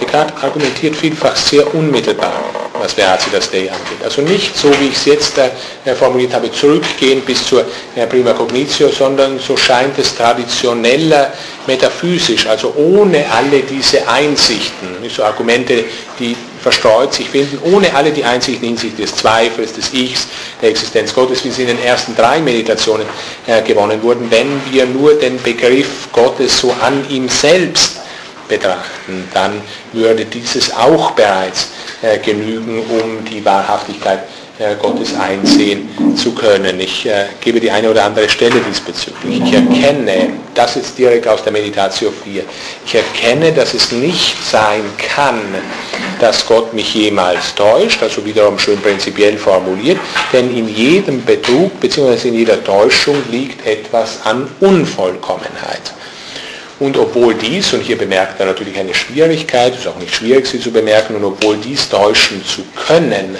Descartes argumentiert vielfach sehr unmittelbar was Veracitas Dei angeht. Also nicht so, wie ich es jetzt äh, formuliert habe, zurückgehen bis zur äh, Prima Cognitio, sondern so scheint es traditioneller metaphysisch, also ohne alle diese Einsichten, so Argumente, die verstreut sich finden, ohne alle die Einsichten hinsichtlich des Zweifels, des Ichs, der Existenz Gottes, wie sie in den ersten drei Meditationen äh, gewonnen wurden, wenn wir nur den Begriff Gottes so an ihm selbst betrachten, dann würde dieses auch bereits äh, genügen, um die Wahrhaftigkeit äh, Gottes einsehen zu können. Ich äh, gebe die eine oder andere Stelle diesbezüglich. Ich erkenne, das ist direkt aus der Meditation 4, ich erkenne, dass es nicht sein kann, dass Gott mich jemals täuscht, also wiederum schön prinzipiell formuliert, denn in jedem Betrug bzw. in jeder Täuschung liegt etwas an Unvollkommenheit. Und obwohl dies, und hier bemerkt er natürlich eine Schwierigkeit, es ist auch nicht schwierig, sie zu bemerken, und obwohl dies täuschen zu können,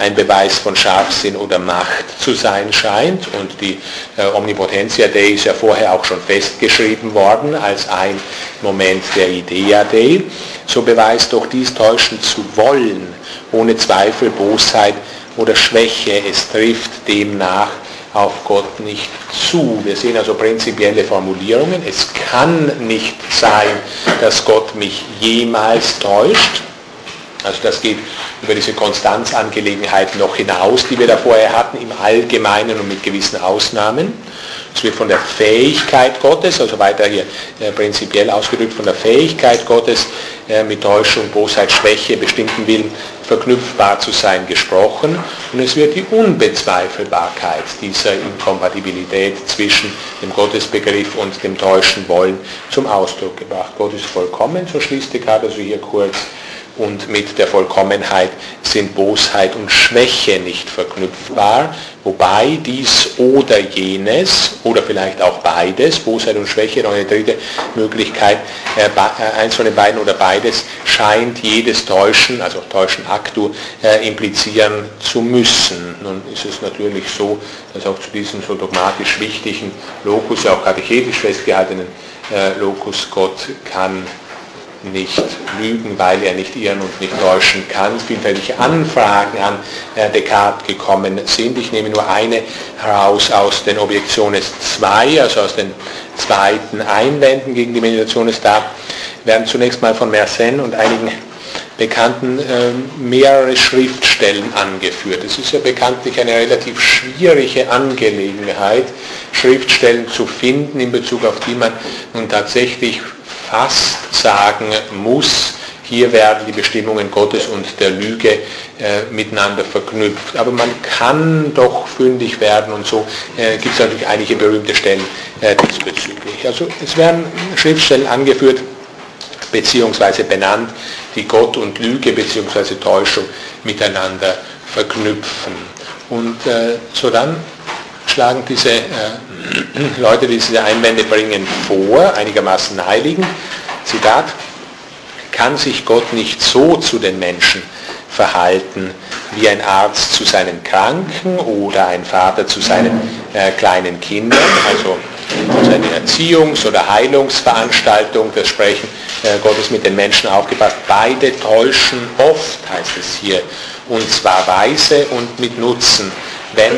ein Beweis von Scharfsinn oder Macht zu sein scheint, und die äh, Omnipotentia Dei ist ja vorher auch schon festgeschrieben worden als ein Moment der Idea Dei, so beweist doch dies täuschen zu wollen, ohne Zweifel Bosheit oder Schwäche. Es trifft demnach auf Gott nicht zu. Wir sehen also prinzipielle Formulierungen. Es kann nicht sein, dass Gott mich jemals täuscht. Also das geht über diese Konstanzangelegenheit noch hinaus, die wir da vorher hatten, im Allgemeinen und mit gewissen Ausnahmen. Es wird von der Fähigkeit Gottes, also weiter hier äh, prinzipiell ausgedrückt, von der Fähigkeit Gottes äh, mit Täuschung, Bosheit, Schwäche, bestimmten Willen verknüpfbar zu sein gesprochen. Und es wird die Unbezweifelbarkeit dieser Inkompatibilität zwischen dem Gottesbegriff und dem täuschen Wollen zum Ausdruck gebracht. Gott ist vollkommen, so schließt Descartes also hier kurz und mit der Vollkommenheit sind Bosheit und Schwäche nicht verknüpfbar, wobei dies oder jenes oder vielleicht auch beides, Bosheit und Schwäche, noch eine dritte Möglichkeit, äh, äh, eins von den beiden oder beides, scheint jedes Täuschen, also Täuschen actu, äh, implizieren zu müssen. Nun ist es natürlich so, dass auch zu diesem so dogmatisch wichtigen Locus, ja auch katechetisch festgehaltenen Locus, Gott kann nicht lügen, weil er nicht irren und nicht täuschen kann. Vielfältige Anfragen an Descartes gekommen sind. Ich nehme nur eine heraus aus den Objektiones 2, also aus den zweiten Einwänden gegen die Meditationes da, werden zunächst mal von Mersenne und einigen Bekannten äh, mehrere Schriftstellen angeführt. Es ist ja bekanntlich eine relativ schwierige Angelegenheit, Schriftstellen zu finden, in Bezug auf die man nun tatsächlich fast sagen muss, hier werden die Bestimmungen Gottes und der Lüge äh, miteinander verknüpft. Aber man kann doch fündig werden und so äh, gibt es natürlich einige berühmte Stellen äh, diesbezüglich. Also es werden Schriftstellen angeführt beziehungsweise benannt, die Gott und Lüge beziehungsweise Täuschung miteinander verknüpfen. Und äh, so dann schlagen diese äh, Leute, die diese Einwände bringen, vor, einigermaßen naheliegend. Zitat, kann sich Gott nicht so zu den Menschen verhalten, wie ein Arzt zu seinen Kranken oder ein Vater zu seinen äh, kleinen Kindern. Also seine Erziehungs- oder Heilungsveranstaltung, das Sprechen äh, Gottes mit den Menschen aufgepasst. Beide täuschen oft, heißt es hier, und zwar weise und mit Nutzen wenn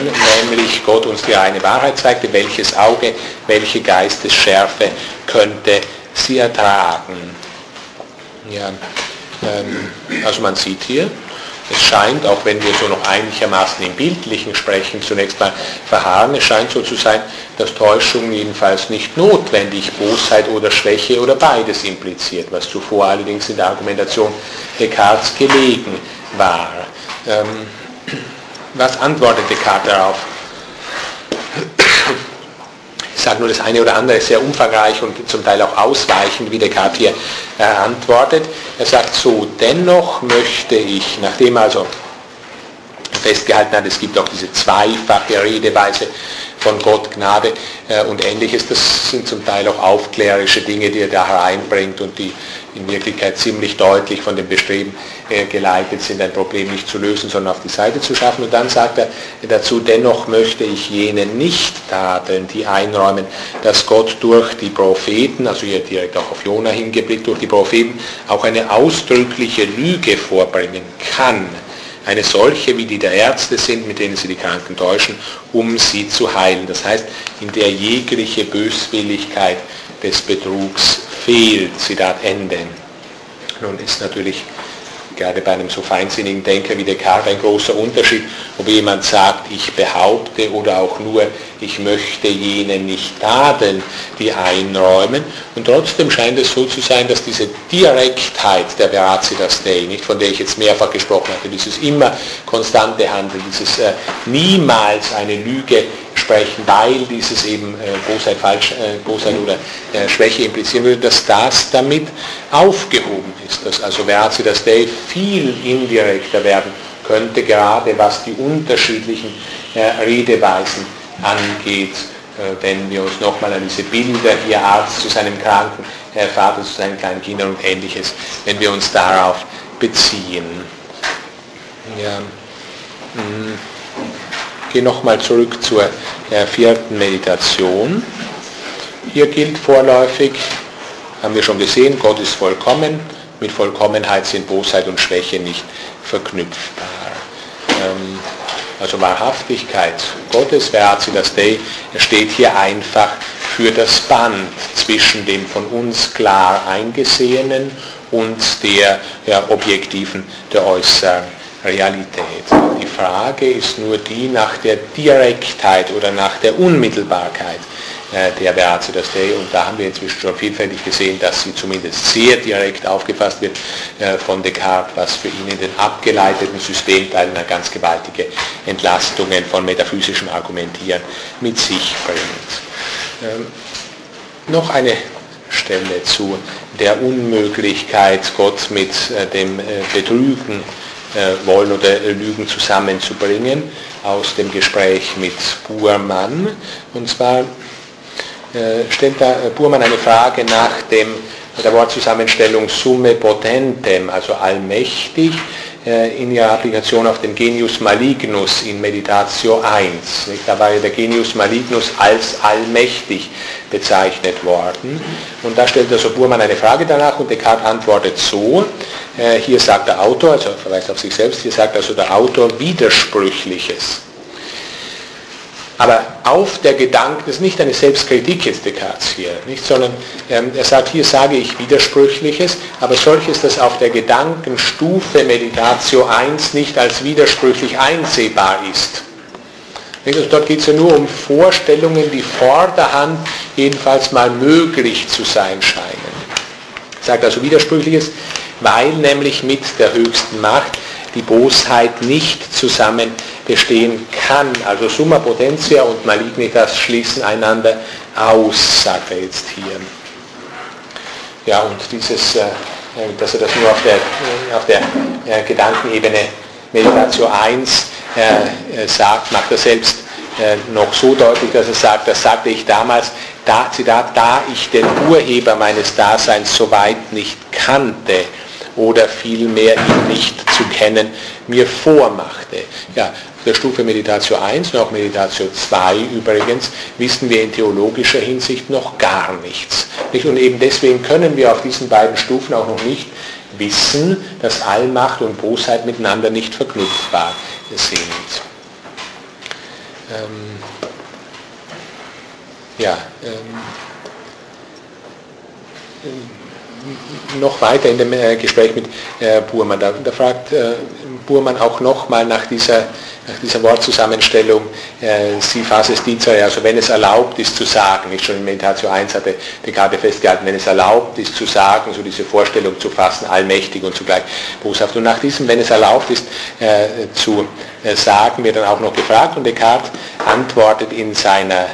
nämlich Gott uns die reine Wahrheit zeigte, welches Auge, welche Geistesschärfe könnte sie ertragen. Ja, ähm, also man sieht hier, es scheint, auch wenn wir so noch einigermaßen im Bildlichen sprechen, zunächst mal verharren, es scheint so zu sein, dass Täuschung jedenfalls nicht notwendig Bosheit oder Schwäche oder beides impliziert, was zuvor allerdings in der Argumentation Descartes gelegen war. Ähm, was antwortet Descartes darauf? Ich sage nur, das eine oder andere ist sehr umfangreich und zum Teil auch ausweichend, wie Descartes hier äh, antwortet. Er sagt so, dennoch möchte ich, nachdem also festgehalten hat, es gibt auch diese zweifache Redeweise von Gott, Gnade äh, und ähnliches, das sind zum Teil auch aufklärische Dinge, die er da hereinbringt und die in Wirklichkeit ziemlich deutlich von dem Bestreben äh, geleitet sind, ein Problem nicht zu lösen, sondern auf die Seite zu schaffen. Und dann sagt er dazu, dennoch möchte ich jenen nicht tadeln, die einräumen, dass Gott durch die Propheten, also hier direkt auch auf Jona hingeblickt, durch die Propheten auch eine ausdrückliche Lüge vorbringen kann. Eine solche, wie die der Ärzte sind, mit denen sie die Kranken täuschen, um sie zu heilen. Das heißt, in der jegliche Böswilligkeit des Betrugs fehlt. Zitat Ende. Nun ist natürlich gerade bei einem so feinsinnigen Denker wie Descartes ein großer Unterschied, ob jemand sagt, ich behaupte oder auch nur, ich möchte jene nicht tadeln, die einräumen. Und trotzdem scheint es so zu sein, dass diese Direktheit der Veracitas Dei, nicht von der ich jetzt mehrfach gesprochen hatte, dieses immer konstante Handeln, dieses äh, niemals eine Lüge sprechen, weil dieses eben äh, Bosheit, falsch, äh, Bosheit oder äh, Schwäche implizieren würde, dass das damit aufgehoben ist. Dass also Veracitas Dei viel indirekter werden könnte, gerade was die unterschiedlichen äh, Redeweisen angeht, äh, wenn wir uns nochmal an diese Bilder, hier Arzt zu seinem Kranken, äh, Vater zu seinen kleinen Kindern und ähnliches, wenn wir uns darauf beziehen. Ja. Hm. Gehe nochmal zurück zur äh, vierten Meditation. Hier gilt vorläufig, haben wir schon gesehen, Gott ist vollkommen, mit Vollkommenheit sind Bosheit und Schwäche nicht verknüpfbar. Ähm, also Wahrhaftigkeit Gottes, das Dei, steht hier einfach für das Band zwischen dem von uns klar eingesehenen und der ja, objektiven, der äußeren Realität. Die Frage ist nur die nach der Direktheit oder nach der Unmittelbarkeit äh, der Beate das Dei und da haben wir inzwischen schon vielfältig gesehen, dass sie zumindest sehr direkt aufgefasst wird äh, von Descartes, was für ihn in den abgeleiteten Systemteilen eine ganz gewaltige Entlastungen von metaphysischem Argumentieren mit sich bringt. Ähm, noch eine Stelle zu der Unmöglichkeit, Gott mit äh, dem Betrügen wollen oder Lügen zusammenzubringen aus dem Gespräch mit Burmann. Und zwar äh, stellt da äh, Burmann eine Frage nach dem, der Wortzusammenstellung Summe Potentem, also allmächtig, äh, in ihrer Applikation auf den Genius Malignus in Meditatio 1. Da war ja der Genius Malignus als allmächtig bezeichnet worden. Und da stellt also Burmann eine Frage danach und Descartes antwortet so, hier sagt der Autor, also verweist auf sich selbst, hier sagt also der Autor Widersprüchliches. Aber auf der Gedanken, das ist nicht eine Selbstkritik jetzt Descartes hier, nicht, sondern ähm, er sagt, hier sage ich Widersprüchliches, aber solches, das auf der Gedankenstufe Meditatio 1 nicht als widersprüchlich einsehbar ist. Also dort geht es ja nur um Vorstellungen, die vorderhand jedenfalls mal möglich zu sein scheinen. Er sagt also Widersprüchliches, weil nämlich mit der höchsten Macht die Bosheit nicht zusammen bestehen kann. Also Summa Potentia und Malignitas schließen einander aus, sagt er jetzt hier. Ja, und dieses, äh, dass er das nur auf der, auf der äh, Gedankenebene Meditation 1 äh, sagt, macht er selbst noch so deutlich, dass er sagt, das sagte ich damals, da, Zitat, da ich den Urheber meines Daseins soweit nicht kannte, oder vielmehr ihn nicht zu kennen, mir vormachte. Ja, auf der Stufe Meditatio 1 und auch Meditatio 2 übrigens wissen wir in theologischer Hinsicht noch gar nichts. Und eben deswegen können wir auf diesen beiden Stufen auch noch nicht wissen, dass Allmacht und Bosheit miteinander nicht verknüpfbar sind. Ähm, ja, ähm, noch weiter in dem äh, Gespräch mit äh, Burmann. Da, da fragt äh, Burmann auch nochmal nach dieser, nach dieser Wortzusammenstellung si fases dicere, also wenn es erlaubt ist zu sagen, nicht schon in Meditatio 1 hatte Descartes festgehalten, wenn es erlaubt ist zu sagen, so diese Vorstellung zu fassen, allmächtig und zugleich boshaft. Und nach diesem, wenn es erlaubt ist zu sagen, wird dann auch noch gefragt und Descartes antwortet in seiner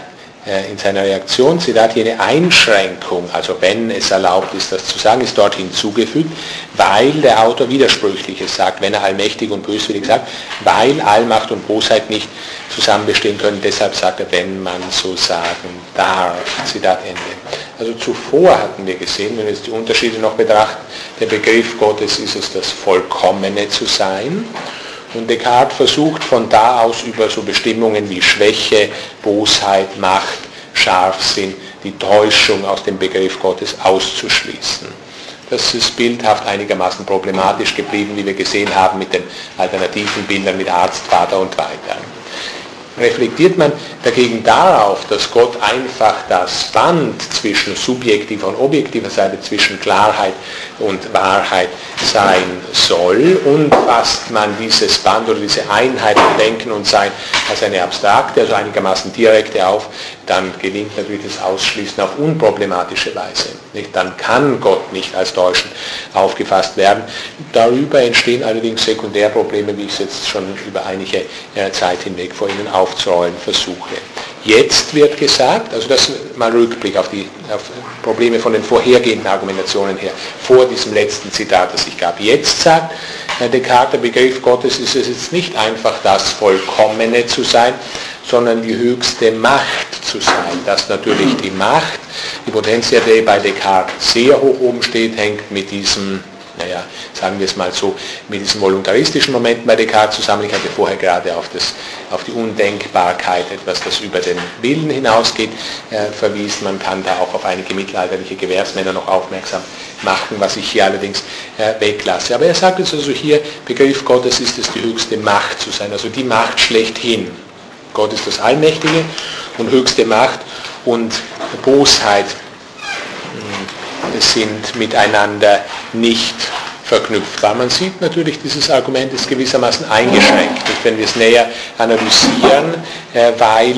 in seiner Reaktion, Zitat, jene Einschränkung, also wenn es erlaubt ist, das zu sagen, ist dort hinzugefügt, weil der Autor Widersprüchliches sagt, wenn er allmächtig und böswillig sagt, weil Allmacht und Bosheit nicht zusammen bestehen können, deshalb sagt er, wenn man so sagen darf. Zitat Ende. Also zuvor hatten wir gesehen, wenn wir jetzt die Unterschiede noch betrachten, der Begriff Gottes ist es, das Vollkommene zu sein. Und Descartes versucht von da aus über so Bestimmungen wie Schwäche, Bosheit, Macht, Scharfsinn, die Täuschung aus dem Begriff Gottes auszuschließen. Das ist bildhaft einigermaßen problematisch geblieben, wie wir gesehen haben mit den alternativen Bildern mit Arzt, Vater und weiter reflektiert man dagegen darauf, dass Gott einfach das Band zwischen subjektiver und objektiver Seite, zwischen Klarheit und Wahrheit sein soll und fasst man dieses Band oder diese Einheit Denken und Sein als eine abstrakte, also einigermaßen direkte auf, dann gelingt natürlich das Ausschließen auf unproblematische Weise. Nicht? Dann kann Gott nicht als täuschend aufgefasst werden. Darüber entstehen allerdings Sekundärprobleme, wie ich es jetzt schon über einige äh, Zeit hinweg vor Ihnen aufzurollen versuche. Jetzt wird gesagt, also das mal Rückblick auf die auf Probleme von den vorhergehenden Argumentationen her, vor diesem letzten Zitat, das ich gab. Jetzt sagt Descartes, der Begriff Gottes ist es jetzt nicht einfach das Vollkommene zu sein, sondern die höchste Macht zu sein. Dass natürlich die Macht, die Potentia Dei bei Descartes sehr hoch oben steht, hängt mit diesem naja, sagen wir es mal so, mit diesen voluntaristischen Momenten bei Descartes zusammen. Ich hatte vorher gerade auf, das, auf die Undenkbarkeit, etwas, das über den Willen hinausgeht, äh, verwiesen. Man kann da auch auf einige mittelalterliche Gewährsmänner noch aufmerksam machen, was ich hier allerdings äh, weglasse. Aber er sagt jetzt also hier, Begriff Gottes ist es die höchste Macht zu sein, also die Macht schlechthin. Gott ist das Allmächtige und höchste Macht und Bosheit sind miteinander nicht verknüpfbar. Man sieht natürlich, dieses Argument ist gewissermaßen eingeschränkt, wenn wir es näher analysieren, äh, weil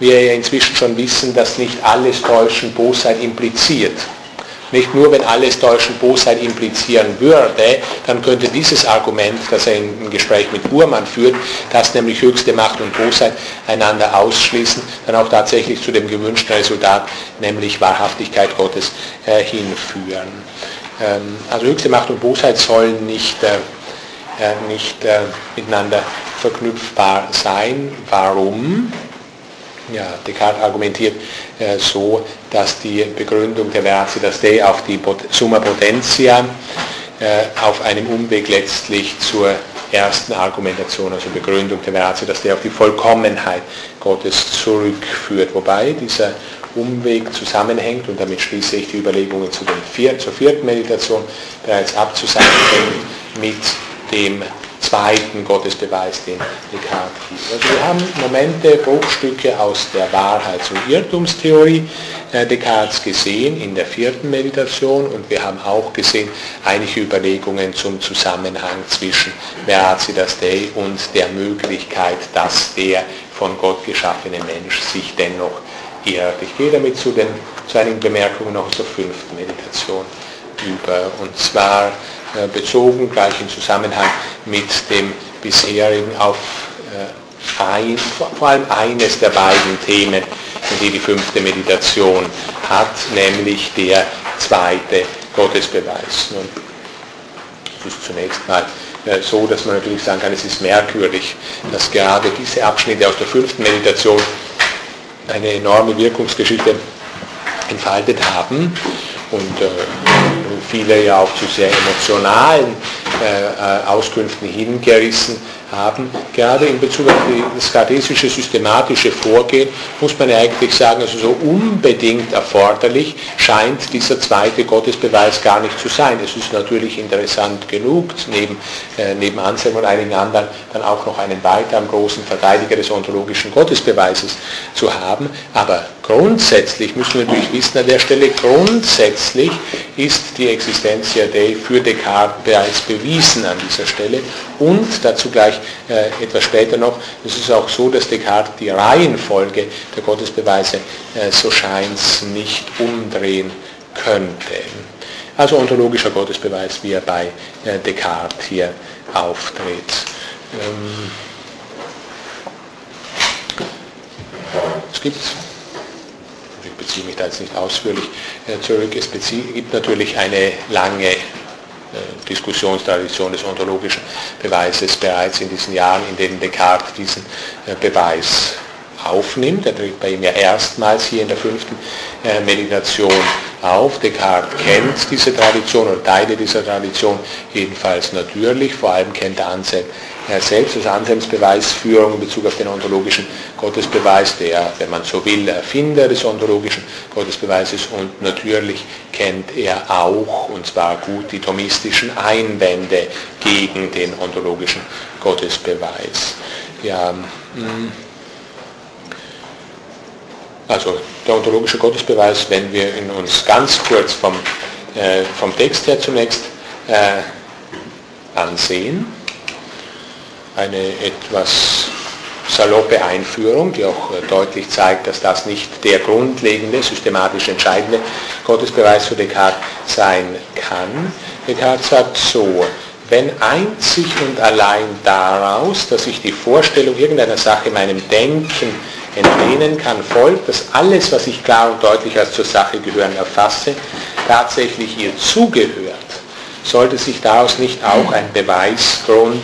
wir ja inzwischen schon wissen, dass nicht alles Täuschen Bosheit impliziert. Nicht nur, wenn alles Täuschen Bosheit implizieren würde, dann könnte dieses Argument, das er im Gespräch mit Burmann führt, dass nämlich höchste Macht und Bosheit einander ausschließen, dann auch tatsächlich zu dem gewünschten Resultat, nämlich Wahrhaftigkeit Gottes, äh, hinführen. Ähm, also höchste Macht und Bosheit sollen nicht, äh, äh nicht äh, miteinander verknüpfbar sein. Warum? Ja, Descartes argumentiert äh, so, dass die Begründung der Veracitas Dei auf die Summa Potentia äh, auf einem Umweg letztlich zur ersten Argumentation, also Begründung der Veracitas Dei auf die Vollkommenheit Gottes zurückführt. Wobei dieser Umweg zusammenhängt und damit schließe ich die Überlegungen zu vier, zur vierten Meditation bereits abzusammeln mit dem zweiten Gottesbeweis, den Descartes gibt. Also wir haben Momente, Bruchstücke aus der Wahrheits- und Irrtumstheorie äh, Descartes gesehen in der vierten Meditation und wir haben auch gesehen einige Überlegungen zum Zusammenhang zwischen Veracitas Dei und der Möglichkeit, dass der von Gott geschaffene Mensch sich dennoch irrt. Ich gehe damit zu, den, zu einigen Bemerkungen noch zur fünften Meditation über und zwar äh, bezogen, gleich im Zusammenhang mit dem bisherigen auf äh, ein, vor allem eines der beiden Themen, die die fünfte Meditation hat, nämlich der zweite Gottesbeweis. Nun, das ist zunächst mal äh, so, dass man natürlich sagen kann, es ist merkwürdig, dass gerade diese Abschnitte aus der fünften Meditation eine enorme Wirkungsgeschichte entfaltet haben und äh, viele ja auch zu sehr emotionalen äh, Auskünften hingerissen haben. Gerade in Bezug auf das kartesische systematische Vorgehen muss man eigentlich sagen, also so unbedingt erforderlich scheint dieser zweite Gottesbeweis gar nicht zu sein. Es ist natürlich interessant genug, neben, äh, neben Anselm und einigen anderen dann auch noch einen weiteren großen Verteidiger des ontologischen Gottesbeweises zu haben, aber grundsätzlich müssen wir natürlich wissen an der Stelle, grundsätzlich ist die Existentia Dei für Descartes bereits bewiesen an dieser Stelle und dazu gleich äh, etwas später noch, es ist auch so, dass Descartes die Reihenfolge der Gottesbeweise, äh, so es, nicht umdrehen könnte. Also ontologischer Gottesbeweis, wie er bei äh, Descartes hier auftritt. Ähm, es gibt ich beziehe mich da jetzt nicht ausführlich äh, zurück, es gibt natürlich eine lange Diskussionstradition des ontologischen Beweises bereits in diesen Jahren, in denen Descartes diesen äh, Beweis aufnimmt. Er tritt bei ihm ja erstmals hier in der fünften äh, Meditation auf. Descartes kennt diese Tradition oder Teile dieser Tradition jedenfalls natürlich, vor allem kennt er Anselm er selbst als Anselms Beweisführung in Bezug auf den ontologischen Gottesbeweis, der, wenn man so will, Erfinder des ontologischen Gottesbeweises und natürlich kennt er auch, und zwar gut, die thomistischen Einwände gegen den ontologischen Gottesbeweis. Ja, hm. also der ontologische Gottesbeweis, wenn wir ihn uns ganz kurz vom, äh, vom Text her zunächst äh, ansehen, eine etwas saloppe Einführung, die auch äh, deutlich zeigt, dass das nicht der grundlegende, systematisch entscheidende Gottesbeweis für Descartes sein kann. Descartes sagt so, wenn einzig und allein daraus, dass ich die Vorstellung irgendeiner Sache meinem Denken entlehnen kann, folgt, dass alles, was ich klar und deutlich als zur Sache gehören erfasse, tatsächlich ihr zugehört, sollte sich daraus nicht auch ein Beweisgrund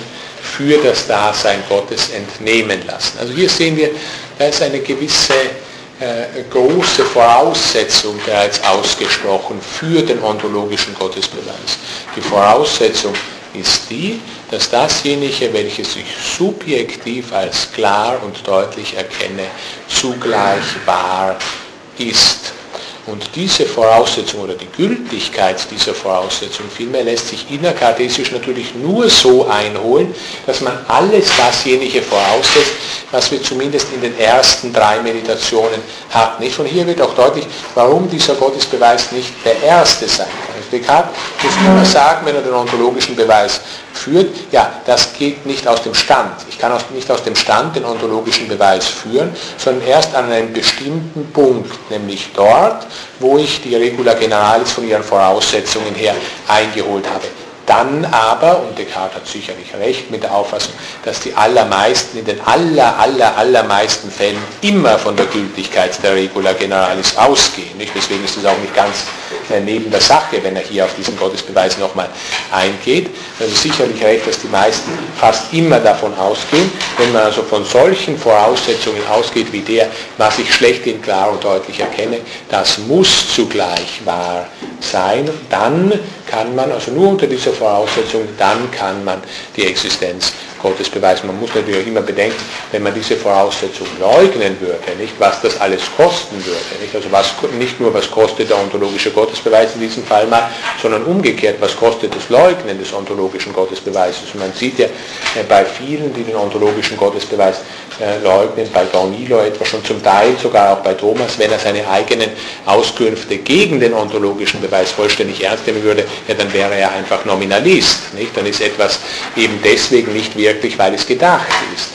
für das Dasein Gottes entnehmen lassen. Also hier sehen wir, da ist eine gewisse äh, große Voraussetzung bereits ausgesprochen für den ontologischen Gottesbeweis. Die Voraussetzung ist die, dass dasjenige, welches ich subjektiv als klar und deutlich erkenne, zugleich wahr ist. Und diese Voraussetzung oder die Gültigkeit dieser Voraussetzung vielmehr lässt sich innerkartesisch natürlich nur so einholen, dass man alles dasjenige voraussetzt, was wir zumindest in den ersten drei Meditationen hatten. Nicht von hier wird auch deutlich, warum dieser Gottesbeweis nicht der erste sein kann. Descartes muss immer sagen, wenn er den ontologischen Beweis führt, ja, das geht nicht aus dem Stand. Ich kann nicht aus dem Stand den ontologischen Beweis führen, sondern erst an einem bestimmten Punkt, nämlich dort, wo ich die Regula Generalis von ihren Voraussetzungen her eingeholt habe. Dann aber, und Descartes hat sicherlich recht mit der Auffassung, dass die allermeisten, in den aller, aller, allermeisten Fällen immer von der Gültigkeit der Regula Generalis ausgehen. Nicht? Deswegen ist es auch nicht ganz neben der Sache, wenn er hier auf diesen Gottesbeweis nochmal eingeht. Also sicherlich recht, dass die meisten fast immer davon ausgehen, wenn man also von solchen Voraussetzungen ausgeht wie der, was ich schlechthin klar und deutlich erkenne, das muss zugleich wahr sein, dann kann man, also nur unter dieser Voraussetzung, dann kann man die Existenz Gottes beweisen. Man muss natürlich immer bedenken, wenn man diese Voraussetzung leugnen würde, nicht, was das alles kosten würde. Nicht? Also was, nicht nur, was kostet der ontologische Gottesbeweis in diesem Fall mal, sondern umgekehrt, was kostet das Leugnen des ontologischen Gottesbeweises. Und man sieht ja äh, bei vielen, die den ontologischen Gottesbeweis äh, leugnen, bei Gaunilo etwa schon zum Teil, sogar auch bei Thomas, wenn er seine eigenen Auskünfte gegen den ontologischen Beweis vollständig ernst nehmen würde, ja, dann wäre er einfach Nominalist. Nicht? Dann ist etwas eben deswegen nicht wirklich, weil es gedacht ist.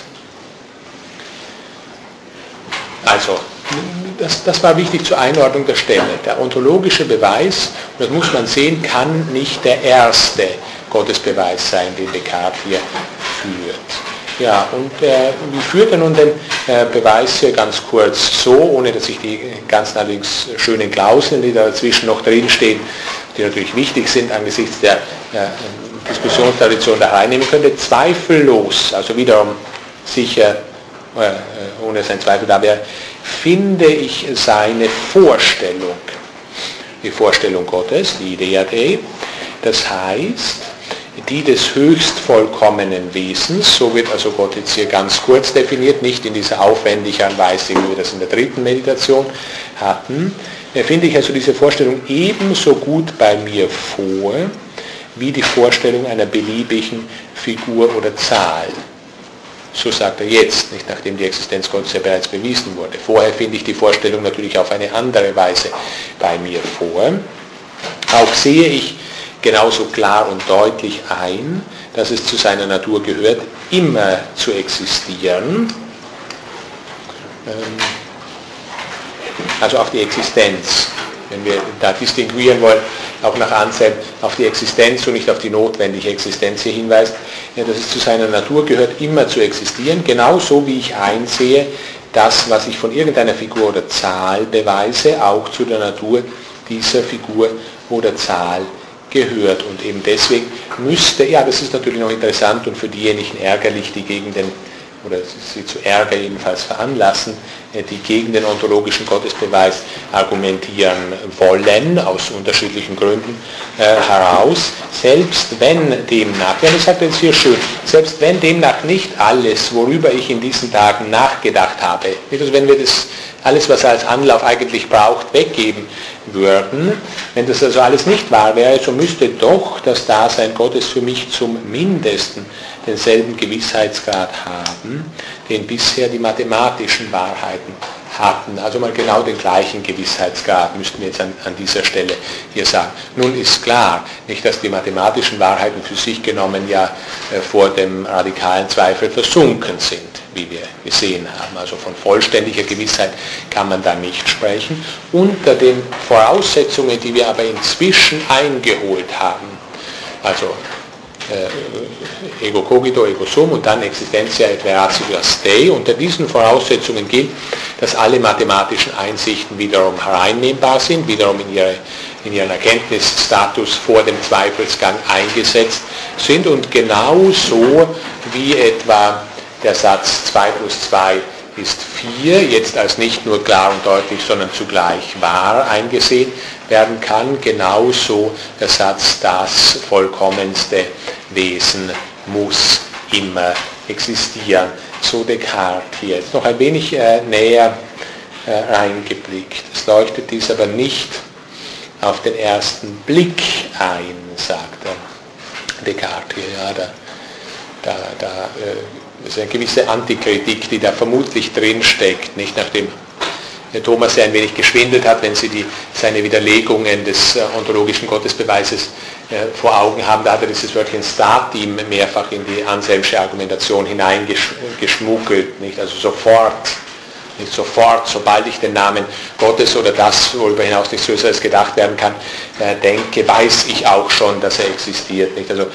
Also, das, das, war wichtig zur Einordnung der Stelle. Der ontologische Beweis, das muss man sehen, kann nicht der erste Gottesbeweis sein, den Descartes hier führt. Ja, und äh, wie führt er nun den äh, Beweis hier ganz kurz so, ohne dass ich die ganzen allerdings schönen Klauseln, die da dazwischen noch drinstehen, die natürlich wichtig sind angesichts der äh, Diskussionstradition da reinnehmen könnte, zweifellos, also wiederum sicher, äh, äh, ohne sein Zweifel da wäre, finde ich seine Vorstellung, die Vorstellung Gottes, die Idea Dei, Das heißt, die des höchst vollkommenen Wesens, so wird also Gott jetzt hier ganz kurz definiert, nicht in dieser aufwendigeren Weise, wie wir das in der dritten Meditation hatten, finde ich also diese Vorstellung ebenso gut bei mir vor, wie die Vorstellung einer beliebigen Figur oder Zahl. So sagt er jetzt, nicht nachdem die Existenz Gottes ja bereits bewiesen wurde. Vorher finde ich die Vorstellung natürlich auf eine andere Weise bei mir vor. Auch sehe ich genauso klar und deutlich ein, dass es zu seiner Natur gehört, immer zu existieren. Ähm, also auf die Existenz. Wenn wir da distinguieren wollen, auch nach Anselm auf die Existenz und nicht auf die notwendige Existenz hier hinweist, ja, dass es zu seiner Natur gehört, immer zu existieren, genauso wie ich einsehe, das, was ich von irgendeiner Figur oder Zahl beweise, auch zu der Natur dieser Figur oder Zahl gehört. Und eben deswegen müsste, ja, das ist natürlich noch interessant und für diejenigen ärgerlich, die gegen den oder sie zu Ärger jedenfalls veranlassen, äh, die gegen den ontologischen Gottesbeweis argumentieren wollen, aus unterschiedlichen Gründen äh, heraus, selbst wenn demnach, ja das sagt jetzt hier schön, selbst wenn demnach nicht alles, worüber ich in diesen Tagen nachgedacht habe, also wenn wir das alles, was er als Anlauf eigentlich braucht, weggeben würden, wenn das also alles nicht wahr wäre, so müsste doch das Dasein Gottes für mich zum Mindesten denselben Gewissheitsgrad haben, den bisher die mathematischen Wahrheiten hatten. Also mal genau den gleichen Gewissheitsgrad müssten wir jetzt an, an, dieser Stelle hier sagen. Nun ist klar, nicht, dass die mathematischen Wahrheiten für sich genommen ja äh, vor dem radikalen Zweifel versunken sind, wie wir gesehen haben. Also von vollständiger Gewissheit kann man da nicht sprechen. Unter den Voraussetzungen, die wir aber inzwischen eingeholt haben, also äh, ego cogito, ego sum und dann existentia et veratio stay. Unter diesen Voraussetzungen gilt, dass alle mathematischen Einsichten wiederum hereinnehmbar sind, wiederum in, ihre, in ihren Erkenntnisstatus vor dem Zweifelsgang eingesetzt sind und genauso wie etwa der Satz 2 plus 2 ist 4, jetzt als nicht nur klar und deutlich, sondern zugleich wahr eingesehen werden kann, genauso der Satz, das vollkommenste Wesen muss immer existieren. So Descartes hier. Jetzt noch ein wenig äh, näher äh, reingeblickt. Es leuchtet dies aber nicht auf den ersten Blick ein, sagt er. Descartes hier, ja, da, da, da äh, ist eine gewisse Antikritik, die da vermutlich drinsteckt, nicht nachdem Thomas ja ein wenig geschwindelt hat, wenn Sie die, seine Widerlegungen des äh, ontologischen Gottesbeweises äh, vor Augen haben, da hat er dieses Wörtchen Statim mehrfach in die Anselmsche Argumentation hineingeschmuggelt, nicht? Also sofort, nicht sofort, sobald ich den Namen Gottes oder das, worüber hinaus nichts Größeres gedacht werden kann, äh, denke, weiß ich auch schon, dass er existiert, nicht? Also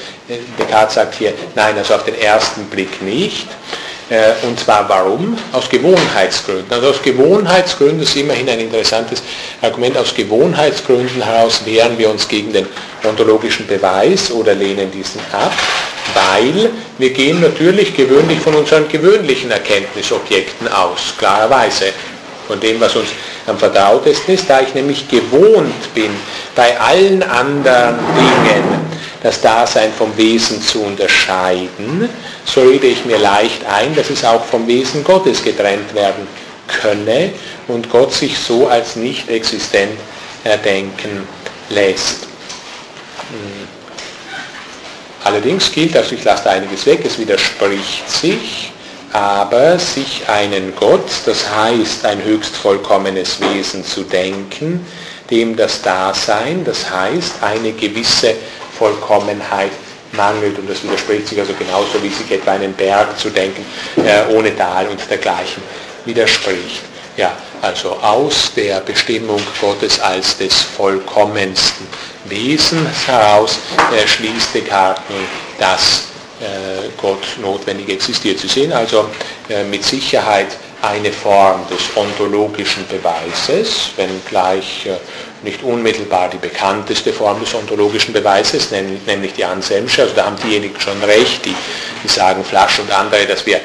Descartes sagt hier, nein, also auf den ersten Blick nicht. Äh, und zwar warum? Aus Gewohnheitsgründen. Also aus Gewohnheitsgründen das ist immerhin ein interessantes Argument. Aus Gewohnheitsgründen heraus wehren wir uns gegen den ontologischen Beweis oder lehnen diesen ab, weil wir gehen natürlich gewöhnlich von unseren gewöhnlichen Erkenntnisobjekten aus, klarerweise. Von dem, was uns am vertrautesten ist, da ich nämlich gewohnt bin, bei allen anderen Dingen das Dasein vom Wesen zu unterscheiden, so rede ich mir leicht ein, dass es auch vom Wesen Gottes getrennt werden könne und Gott sich so als nicht existent erdenken lässt. Hm. Allerdings gilt, also ich lasse da einiges weg, es widerspricht sich, aber sich einen Gott, das heißt ein höchst vollkommenes Wesen zu denken, dem das Dasein, das heißt eine gewisse Vollkommenheit mangelt und das widerspricht sich also genauso wie sich etwa einen Berg zu denken äh, ohne Tal und dergleichen widerspricht. Ja, also aus der Bestimmung Gottes als des vollkommensten Wesens heraus äh, schließt Descartes nun, dass äh, Gott notwendig existiert. Sie sehen also äh, mit Sicherheit eine Form des ontologischen Beweises, wenngleich äh, nicht unmittelbar die bekannteste Form des ontologischen Beweises, nämlich die Anselmsche. Also da haben diejenigen schon recht, die, die sagen, Flasch und andere, dass wir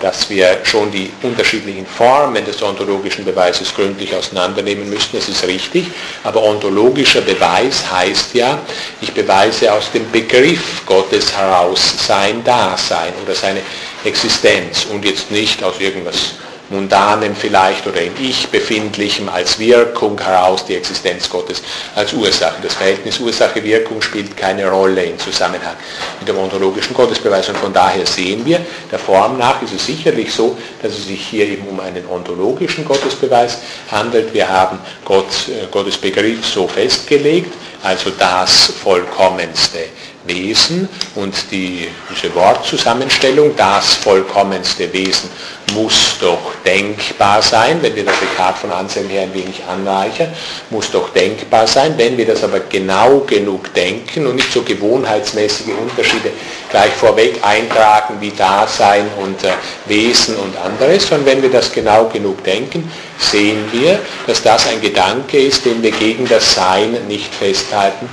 dass wir schon die unterschiedlichen Formen des ontologischen Beweises gründlich auseinandernehmen müssen. Das ist richtig, aber ontologischer Beweis heißt ja, ich beweise aus dem Begriff Gottes heraus sein Dasein oder seine Existenz und jetzt nicht aus irgendwas Mundanem vielleicht oder in Ich befindlichem als Wirkung heraus die Existenz Gottes als Ursache. Das Verhältnis Ursache-Wirkung spielt keine Rolle im Zusammenhang mit dem ontologischen Gottesbeweis und von daher sehen wir, der Form nach ist es sicherlich so, dass es sich hier eben um einen ontologischen Gottesbeweis handelt. Wir haben Gott, äh, Gottes Begriff so festgelegt, also das vollkommenste Wesen und die, diese Wortzusammenstellung, das vollkommenste Wesen, muss doch denkbar sein, wenn wir das Descartes von Anselm her ein wenig anreichern, muss doch denkbar sein, wenn wir das aber genau genug denken und nicht so gewohnheitsmäßige Unterschiede gleich vorweg eintragen wie Dasein und äh, Wesen und anderes, sondern wenn wir das genau genug denken, sehen wir, dass das ein Gedanke ist, den wir gegen das Sein nicht festhalten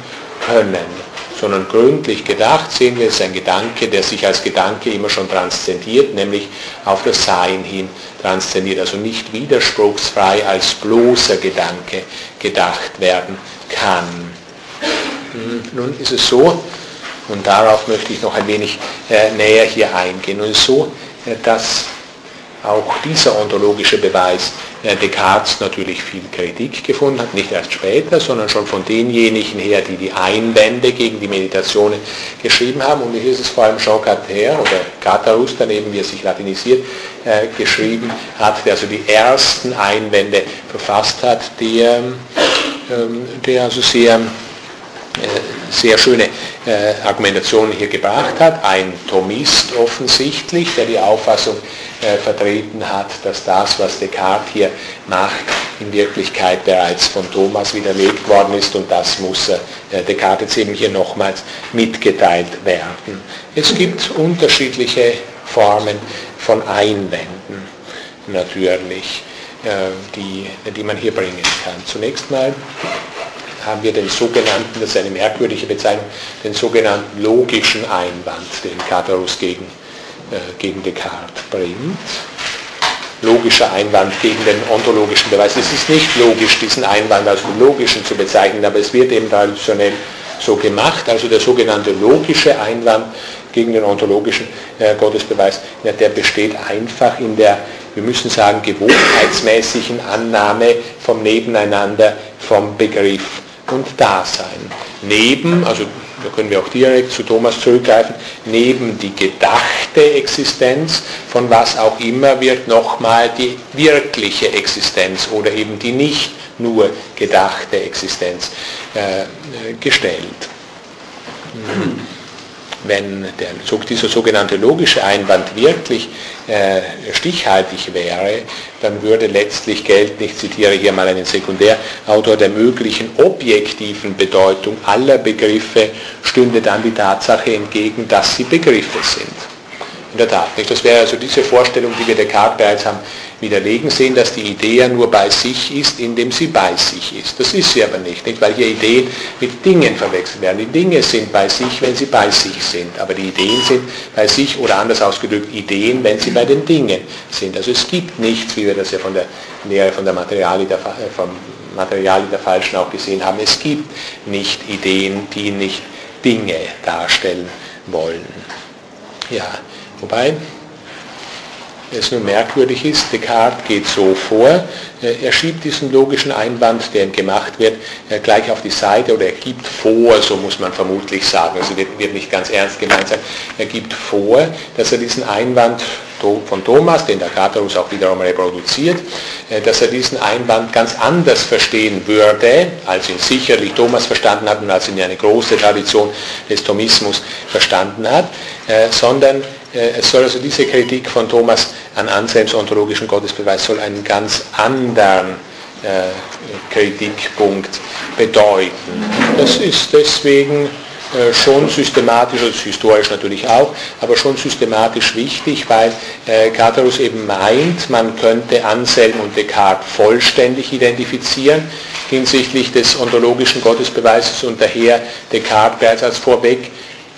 können sondern gründlich gedacht sehen wir, es ist ein Gedanke, der sich als Gedanke immer schon transzendiert, nämlich auf das Sein hin transzendiert, also nicht widerspruchsfrei als bloßer Gedanke gedacht werden kann. Hm, nun ist es so, und darauf möchte ich noch ein wenig äh, näher hier eingehen, es ist so, äh, dass auch dieser ontologische Beweis Descartes natürlich viel Kritik gefunden hat, nicht erst später, sondern schon von denjenigen her, die die Einwände gegen die Meditationen geschrieben haben. Und hier ist es vor allem Jean Carter oder Catarus daneben, wie er sich latinisiert, äh, geschrieben hat, der also die ersten Einwände verfasst hat, der, ähm, der also sehr, äh, sehr schöne äh, Argumentationen hier gebracht hat. Ein Thomist offensichtlich, der die Auffassung äh, vertreten hat, dass das, was Descartes hier macht, in Wirklichkeit bereits von Thomas widerlegt worden ist und das muss äh, Descartes jetzt eben hier nochmals mitgeteilt werden. Es gibt unterschiedliche Formen von Einwänden natürlich, äh, die, die man hier bringen kann. Zunächst mal haben wir den sogenannten, das ist eine merkwürdige Bezeichnung, den sogenannten logischen Einwand, den Catarus gegen äh, gegen Descartes bringt. Logischer Einwand gegen den ontologischen Beweis. Es ist nicht logisch, diesen Einwand als logischen zu bezeichnen, aber es wird eben traditionell so gemacht. Also der sogenannte logische Einwand gegen den ontologischen äh, Gottesbeweis, ja, der besteht einfach in der, wir müssen sagen, gewohnheitsmäßigen Annahme vom Nebeneinander, vom Begriff und Dasein. Neben, also da können wir auch direkt zu Thomas zurückgreifen, neben die gedachte Existenz von was auch immer wird nochmal die wirkliche Existenz oder eben die nicht nur gedachte Existenz äh, gestellt. Wenn der, dieser sogenannte logische Einwand wirklich äh, stichhaltig wäre, dann würde letztlich gelten, ich zitiere hier mal einen Sekundärautor, der möglichen objektiven Bedeutung aller Begriffe stünde dann die Tatsache entgegen, dass sie Begriffe sind. In der Tat, nicht? das wäre also diese Vorstellung, die wir Descartes bereits haben widerlegen sehen, dass die Idee ja nur bei sich ist, indem sie bei sich ist. Das ist sie aber nicht, nicht, weil hier Ideen mit Dingen verwechselt werden. Die Dinge sind bei sich, wenn sie bei sich sind, aber die Ideen sind bei sich oder anders ausgedrückt Ideen, wenn sie bei den Dingen sind. Also es gibt nichts, wie wir das ja von der Lehre von der Materialie der, äh, vom Materialie der Falschen auch gesehen haben, es gibt nicht Ideen, die nicht Dinge darstellen wollen. Ja, wobei es nur merkwürdig ist, Descartes geht so vor, äh, er schiebt diesen logischen Einwand, der ihm gemacht wird, äh, gleich auf die Seite oder er gibt vor, so muss man vermutlich sagen, also wird, nicht ganz ernst gemeint sein, er gibt vor, dass er diesen Einwand von Thomas, den der Catarus auch wiederum reproduziert, äh, dass er diesen Einwand ganz anders verstehen würde, als ihn sicherlich Thomas verstanden hat und als ihn eine große Tradition des Thomismus verstanden hat, sondern es soll also diese Kritik von Thomas an Anselms ontologischen Gottesbeweis soll einen ganz anderen äh, Kritikpunkt bedeuten. Das ist deswegen äh, schon systematisch, also historisch natürlich auch, aber schon systematisch wichtig, weil äh, Catarus eben meint, man könnte Anselm und Descartes vollständig identifizieren hinsichtlich des ontologischen Gottesbeweises und daher Descartes bereits als vorweg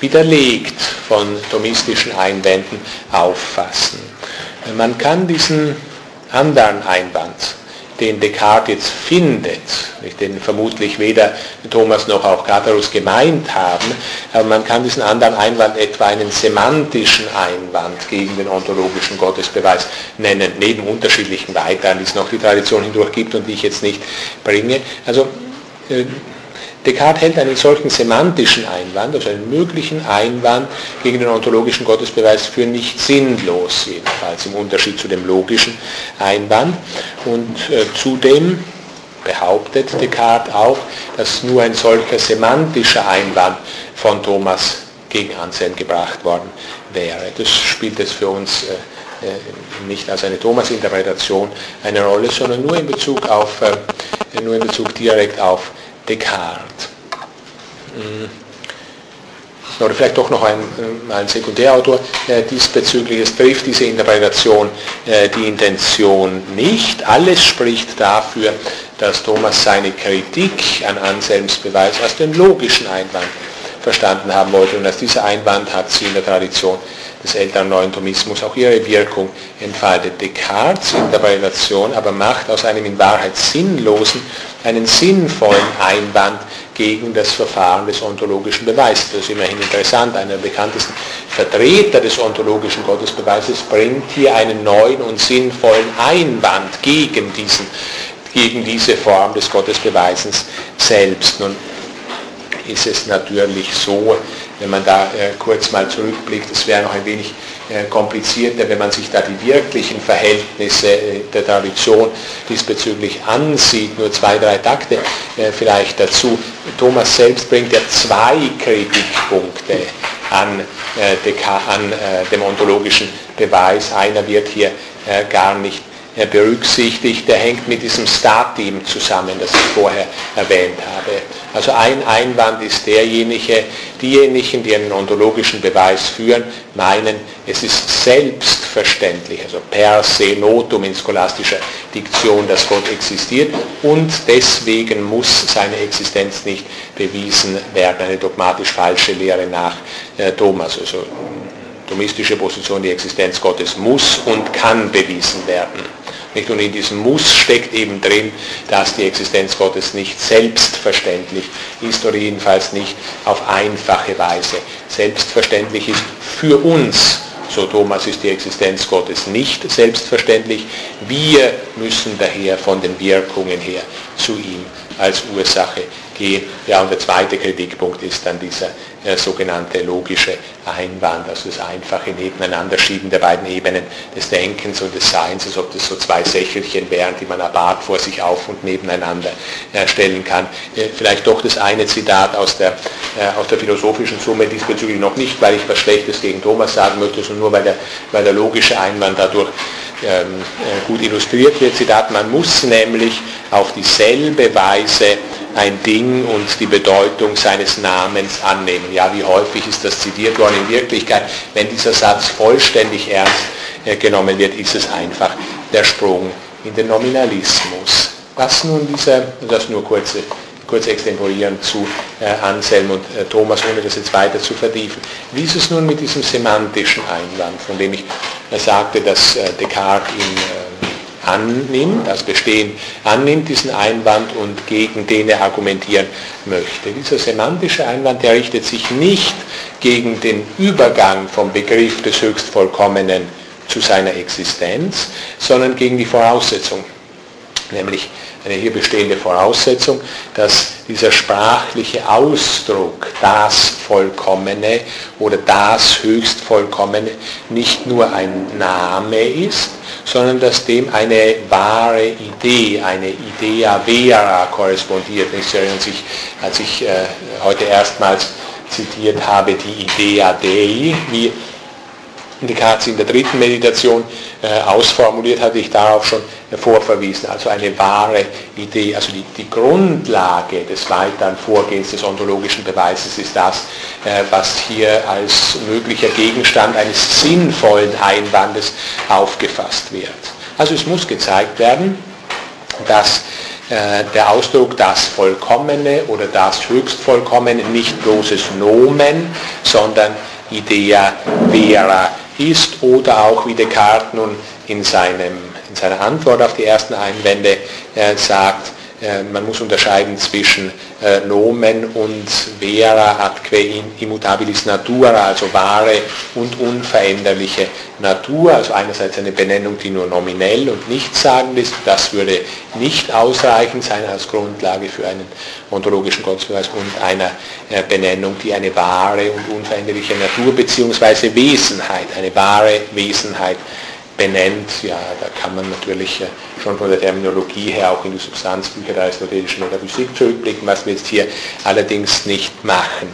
widerlegt von thomistischen Einwänden auffassen. Man kann diesen anderen Einwand, den Descartes jetzt findet, den vermutlich weder Thomas noch auch Catharus gemeint haben, aber man kann diesen anderen Einwand etwa einen semantischen Einwand gegen den ontologischen Gottesbeweis nennen, neben unterschiedlichen weiteren, die es noch die Tradition hindurch gibt und die ich jetzt nicht bringe. Also äh, Descartes hält einen solchen semantischen Einwand, also einen möglichen Einwand gegen den ontologischen Gottesbeweis für nicht sinnlos, jedenfalls im Unterschied zu dem logischen Einwand. Und äh, zudem behauptet Descartes auch, dass nur ein solcher semantischer Einwand von Thomas gegen Anselm gebracht worden wäre. Das spielt es für uns äh, äh nicht als eine Thomas-Interpretation eine Rolle, sondern nur in Bezug auf, äh, nur in Bezug direkt auf Descartes. Hm. Oder vielleicht doch noch ein, äh, ein Sekundärautor äh, diesbezüglich. Es trifft diese Interpretation äh, die Intention nicht. Alles spricht dafür, dass Thomas seine Kritik an Anselms Beweis als den logischen Einwand verstanden haben wollte. Und als dieser Einwand hat sie in der Tradition des älteren neuen Thomismus auch ihre Wirkung entfaltet. Descartes Interpretation aber macht aus einem in Wahrheit sinnlosen einen sinnvollen Einwand gegen das Verfahren des ontologischen Beweises. Das ist immerhin interessant. Einer der bekanntesten Vertreter des ontologischen Gottesbeweises bringt hier einen neuen und sinnvollen Einwand gegen, diesen, gegen diese Form des Gottesbeweisens selbst. Nun ist es natürlich so, wenn man da äh, kurz mal zurückblickt, es wäre noch ein wenig äh, komplizierter, wenn man sich da die wirklichen Verhältnisse äh, der Tradition diesbezüglich ansieht. Nur zwei, drei Takte äh, vielleicht dazu. Thomas selbst bringt ja zwei Kritikpunkte an, äh, an äh, dem ontologischen Beweis. Einer wird hier gar nicht berücksichtigt, der hängt mit diesem Statim zusammen, das ich vorher erwähnt habe. Also ein Einwand ist derjenige, diejenigen, die einen ontologischen Beweis führen, meinen, es ist selbstverständlich, also per se notum in scholastischer Diktion, dass Gott existiert und deswegen muss seine Existenz nicht bewiesen werden, eine dogmatisch falsche Lehre nach äh, Thomas. Also thomistische Position, die Existenz Gottes muss und kann bewiesen werden. Nicht? Und in diesem Muss steckt eben drin, dass die Existenz Gottes nicht selbstverständlich ist oder jedenfalls nicht auf einfache Weise selbstverständlich ist für uns. So Thomas ist die Existenz Gottes nicht selbstverständlich. Wir müssen daher von den Wirkungen her zu ihm als Ursache gehen. Ja, und der zweite Kritikpunkt ist dann dieser sogenannte logische Einwand, also das einfache Nebeneinanderschieben der beiden Ebenen des Denkens und des Seins, als ob das so zwei Sächelchen wären, die man apart vor sich auf und nebeneinander äh, stellen kann. Äh, vielleicht doch das eine Zitat aus der, äh, aus der philosophischen Summe diesbezüglich noch nicht, weil ich was Schlechtes gegen Thomas sagen möchte, sondern nur weil der, weil der logische Einwand dadurch ähm, äh, gut illustriert wird. Zitat, man muss nämlich auf dieselbe Weise ein Ding und die Bedeutung seines Namens annehmen. Ja, wie häufig ist das zitiert worden? In Wirklichkeit, wenn dieser Satz vollständig ernst äh, genommen wird, ist es einfach der Sprung in den Nominalismus. Was nun dieser, das nur kurze, kurz extemporieren zu äh, Anselm und äh, Thomas, ohne das jetzt weiter zu vertiefen. Wie ist es nun mit diesem semantischen Einwand, von dem ich sagte, dass Descartes äh, annimmt, als Bestehen annimmt, diesen Einwand und gegen den er argumentieren möchte. Dieser semantische Einwand, der richtet sich nicht gegen den Übergang vom Begriff des Höchstvollkommenen zu seiner Existenz, sondern gegen die Voraussetzung, nämlich eine hier bestehende Voraussetzung, dass dieser sprachliche Ausdruck, das Vollkommene oder das Höchstvollkommene, nicht nur ein Name ist, sondern dass dem eine wahre Idee, eine Idea vera korrespondiert. Ich erinnere sich, als ich äh, heute erstmals zitiert habe, die Idea Dei, wie Descartes in der dritten Meditation äh, ausformuliert, hatte ich darauf schon vorverwiesen. Also eine wahre Idee, also die, die Grundlage des weiteren Vorgehens des ontologischen Beweises ist das, äh, was hier als möglicher Gegenstand eines sinnvollen Einwandes aufgefasst wird. Also es muss gezeigt werden, dass äh, der Ausdruck das Vollkommene oder das Höchstvollkommene nicht bloßes Nomen, sondern Idea vera ist oder auch wie Descartes nun in, seinem, in seiner Antwort auf die ersten Einwände äh, sagt, äh, man muss unterscheiden zwischen Nomen und vera atque immutabilis natura, also wahre und unveränderliche Natur, also einerseits eine Benennung, die nur nominell und nichtssagend ist, das würde nicht ausreichend sein als Grundlage für einen ontologischen Gottesbeweis und einer äh, Benennung, die eine wahre und unveränderliche Natur bzw. Wesenheit, eine wahre Wesenheit benennt, ja, da kann man natürlich schon von der Terminologie her auch in die Substanzbücher der aristotelischen Metaphysik zurückblicken, was wir jetzt hier allerdings nicht machen.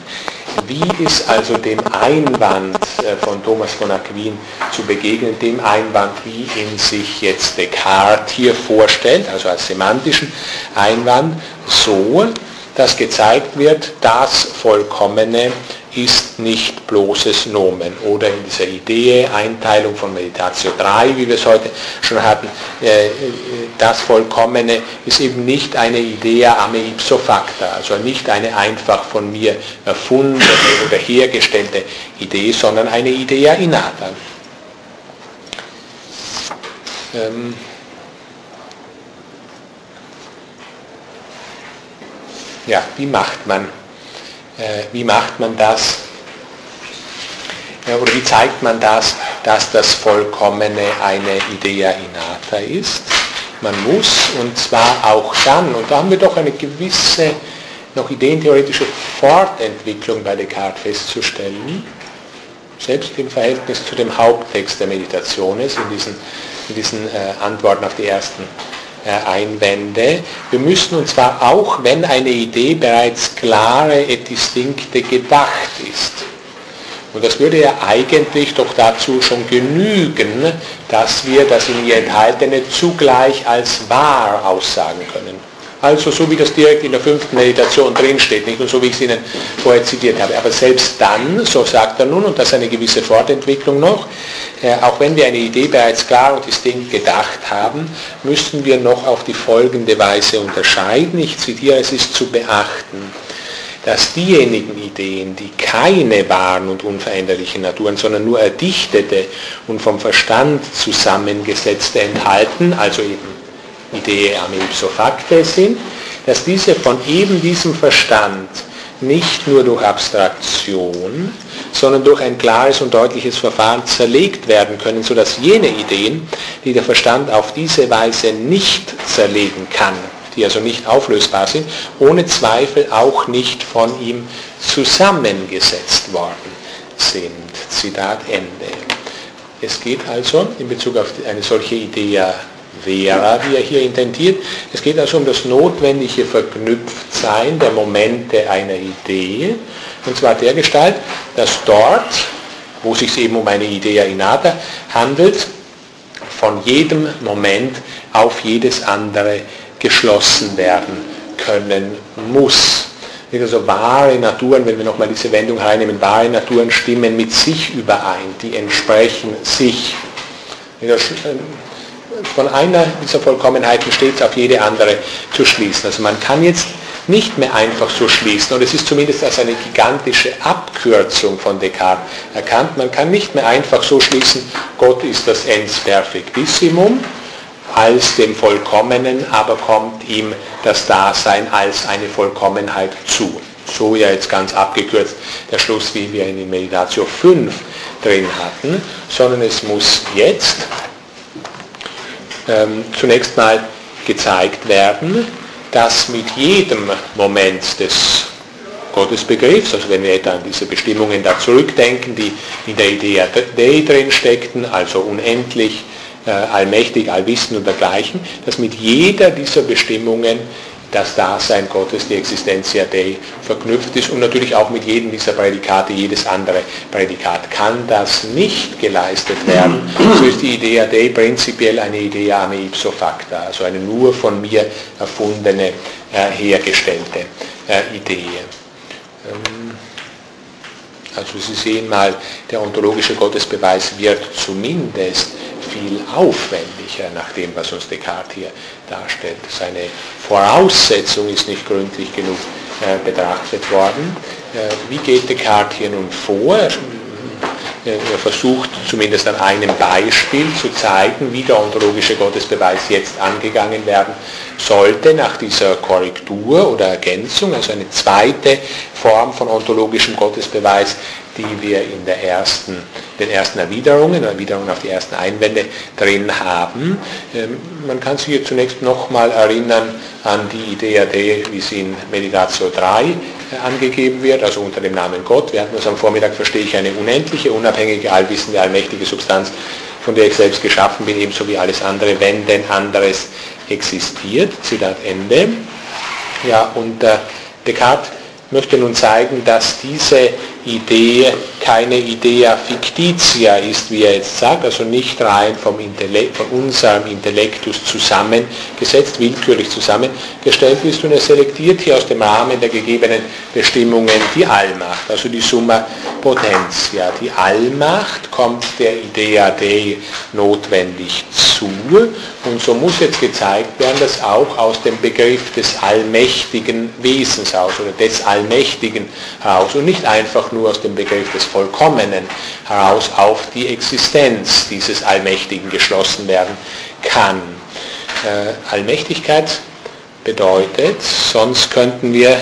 Wie ist also dem Einwand äh, von Thomas von Aquin zu begegnen, dem Einwand, wie ihn sich jetzt Descartes hier vorstellt, also als semantischen Einwand, so, dass gezeigt wird, das Vollkommene ist nicht bloßes Nomen. Oder in dieser Idee, Einteilung von Meditatio 3, wie wir es heute schon hatten, äh, das Vollkommene ist eben nicht eine Idea ame ipso facta, also nicht eine einfach von mir erfundene oder hergestellte Idee, sondern eine Idea innata. Ähm ja, wie macht man äh, wie macht man das? oder wie zeigt man das, dass das Vollkommene eine Idea innata ist? Man muss, und zwar auch dann, und da haben wir doch eine gewisse, noch ideentheoretische Fortentwicklung bei Descartes festzustellen, selbst im Verhältnis zu dem Haupttext der Meditation ist, in diesen, in diesen äh, Antworten auf die ersten Einwände. Wir müssen und zwar auch, wenn eine Idee bereits klare et distinkte gedacht ist. Und das würde ja eigentlich doch dazu schon genügen, dass wir das in ihr Enthaltene zugleich als wahr aussagen können. Also so wie das direkt in der fünften Meditation drinsteht, nicht nur so wie ich es Ihnen vorher zitiert habe. Aber selbst dann, so sagt er nun, und das ist eine gewisse Fortentwicklung noch, äh, auch wenn wir eine Idee bereits klar und distinkt gedacht haben, müssen wir noch auf die folgende Weise unterscheiden. Ich zitiere, es ist zu beachten, dass diejenigen Ideen, die keine wahren und unveränderlichen Naturen, sondern nur erdichtete und vom Verstand zusammengesetzte enthalten, also eben Idee am ipso facte sind, dass diese von eben diesem Verstand nicht nur durch Abstraktion, sondern durch ein klares und deutliches Verfahren zerlegt werden können, sodass jene Ideen, die der Verstand auf diese Weise nicht zerlegen kann, die also nicht auflösbar sind, ohne Zweifel auch nicht von ihm zusammengesetzt worden sind. Zitat Ende. Es geht also in Bezug auf eine solche Idee ja vera, wie er hier intendiert. Es geht also um das notwendige Verknüpftsein der Momente einer Idee, und zwar der Gestalt, dass dort, wo es sich eben um eine Idea innata handelt, von jedem Moment auf jedes andere geschlossen werden können muss. Also wahre Naturen, wenn wir nochmal diese Wendung reinnehmen, wahre Naturen stimmen mit sich überein, die entsprechen sich von einer dieser Vollkommenheiten stets auf jede andere zu schließen. Also man kann jetzt nicht mehr einfach so schließen, und es ist zumindest als eine gigantische Abkürzung von Descartes erkannt, man kann nicht mehr einfach so schließen, Gott ist das Ens Perfectissimum, als dem Vollkommenen, aber kommt ihm das Dasein als eine Vollkommenheit zu. So ja jetzt ganz abgekürzt der Schluss, wie wir ihn in Meditatio 5 drin hatten, sondern es muss jetzt ähm, zunächst mal gezeigt werden, dass mit jedem Moment des Gottesbegriffs, also wenn wir etwa an diese Bestimmungen da zurückdenken, die in der Idee Dei drin steckten, also unendlich, äh, allmächtig, allwissend und dergleichen, dass mit jeder dieser Bestimmungen das Dasein Gottes, die Existentia Dei, verknüpft ist und natürlich auch mit jedem dieser Prädikate, jedes andere Prädikat. Kann das nicht geleistet werden, so ist die Idea Dei prinzipiell eine Idea ame ipso facta, also eine nur von mir erfundene, äh, hergestellte äh, Idee. Also Sie sehen mal, der ontologische Gottesbeweis wird zumindest viel aufwendiger nach dem, was uns Descartes hier darstellt. Seine Voraussetzung ist nicht gründlich genug äh, betrachtet worden. Äh, wie geht Descartes hier nun vor? Er versucht zumindest an einem Beispiel zu zeigen, wie der ontologische Gottesbeweis jetzt angegangen werden sollte nach dieser Korrektur oder Ergänzung, also eine zweite Form von ontologischem Gottesbeweis, die wir in der ersten, den ersten Erwiderungen, Erwiderungen auf die ersten Einwände drin haben. Ähm, man kann sich hier zunächst nochmal erinnern an die Idee wie sie in Meditatio 3 äh, angegeben wird, also unter dem Namen Gott. Wir hatten das am Vormittag, verstehe ich, eine unendliche, unabhängige, allwissende, allmächtige Substanz, von der ich selbst geschaffen bin, ebenso wie alles andere, wenn denn anderes existiert. Zitat Ende. Ja, und äh, Descartes möchte nun zeigen, dass diese Idee keine Idea fictitia ist, wie er jetzt sagt, also nicht rein vom Intellekt, von unserem Intellektus zusammengesetzt, willkürlich zusammengestellt ist und er selektiert hier aus dem Rahmen der gegebenen Bestimmungen die Allmacht, also die Summa Potentia. Die Allmacht kommt der Idea Dei notwendig zu und so muss jetzt gezeigt werden, dass auch aus dem Begriff des allmächtigen Wesens aus oder des Allmächtigen heraus und nicht einfach nur aus dem Begriff des Vollkommenen heraus auf die Existenz dieses Allmächtigen geschlossen werden kann. Äh, Allmächtigkeit bedeutet, sonst könnten wir,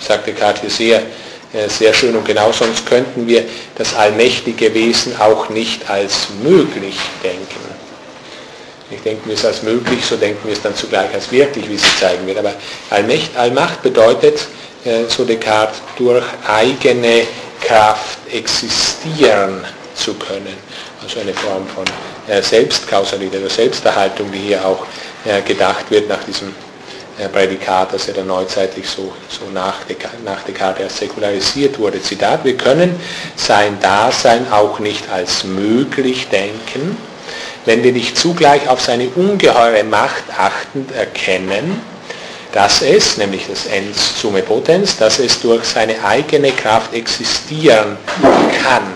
sagte sehr, äh, sehr schön und genau, sonst könnten wir das allmächtige Wesen auch nicht als möglich denken. Ich denke wir es als möglich, so denken wir es dann zugleich als wirklich, wie sie zeigen wird. Aber Allmächt, Allmacht bedeutet, so Descartes, durch eigene Kraft existieren zu können. Also eine Form von äh, Selbstkausalität oder Selbsterhaltung, die hier auch äh, gedacht wird nach diesem Prädikat, das ja dann neuzeitlich so, so nach, Descartes, nach Descartes erst säkularisiert wurde. Zitat, wir können sein Dasein auch nicht als möglich denken, wenn wir nicht zugleich auf seine ungeheure Macht achtend erkennen, dass es, nämlich das Ens Summe Potens, dass es durch seine eigene Kraft existieren kann.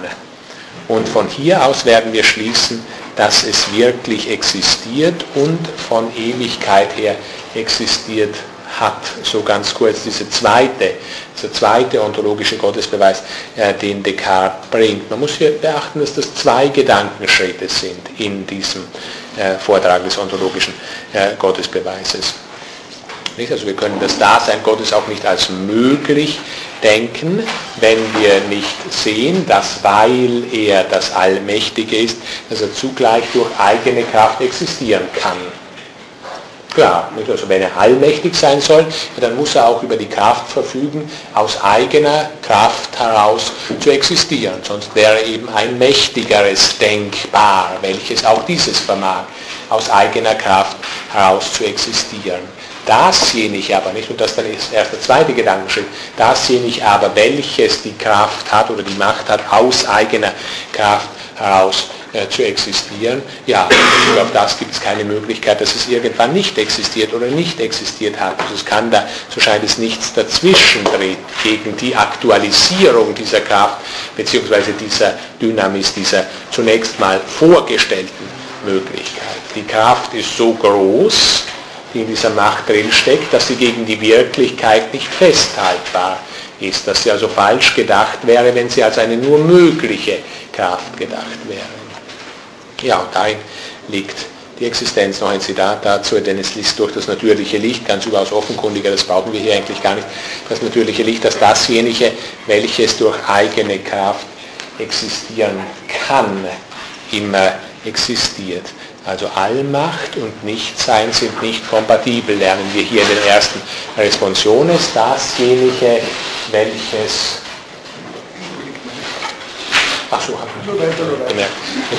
Und von hier aus werden wir schließen, dass es wirklich existiert und von Ewigkeit her existiert hat. So ganz kurz diese zweite, dieser zweite ontologische Gottesbeweis, äh, den Descartes bringt. Man muss hier beachten, dass das zwei Gedankenschritte sind in diesem äh, Vortrag des ontologischen äh, Gottesbeweises. Nicht? Also wir können das Dasein Gottes auch nicht als möglich denken, wenn wir nicht sehen, dass weil er das Allmächtige ist, dass er zugleich durch eigene Kraft existieren kann. Klar, also wenn er allmächtig sein soll, dann muss er auch über die Kraft verfügen, aus eigener Kraft heraus zu existieren. Sonst wäre eben ein mächtigeres denkbar, welches auch dieses vermag, aus eigener Kraft heraus zu existieren. Dasjenige aber nicht, und das dann ist erst der zweite Gedankenschritt, dasjenige aber, welches die Kraft hat oder die Macht hat, aus eigener Kraft heraus äh, zu existieren, ja, auf das gibt es keine Möglichkeit, dass es irgendwann nicht existiert oder nicht existiert hat. Also es kann da, so scheint es nichts dazwischen treten gegen die Aktualisierung dieser Kraft beziehungsweise dieser Dynamis, dieser zunächst mal vorgestellten Möglichkeit. Die Kraft ist so groß, die in dieser Macht drinsteckt, dass sie gegen die Wirklichkeit nicht festhaltbar ist, dass sie also falsch gedacht wäre, wenn sie als eine nur mögliche Kraft gedacht wäre. Ja, und darin liegt die Existenz noch ein Zitat dazu, denn es liest durch das natürliche Licht, ganz überaus offenkundiger, das brauchen wir hier eigentlich gar nicht, das natürliche Licht, dass dasjenige, welches durch eigene Kraft existieren kann, immer existiert. Also Allmacht und Nichtsein sind nicht kompatibel, lernen wir hier in den ersten Responsiones. Dasjenige, welches Ach so, gemerkt.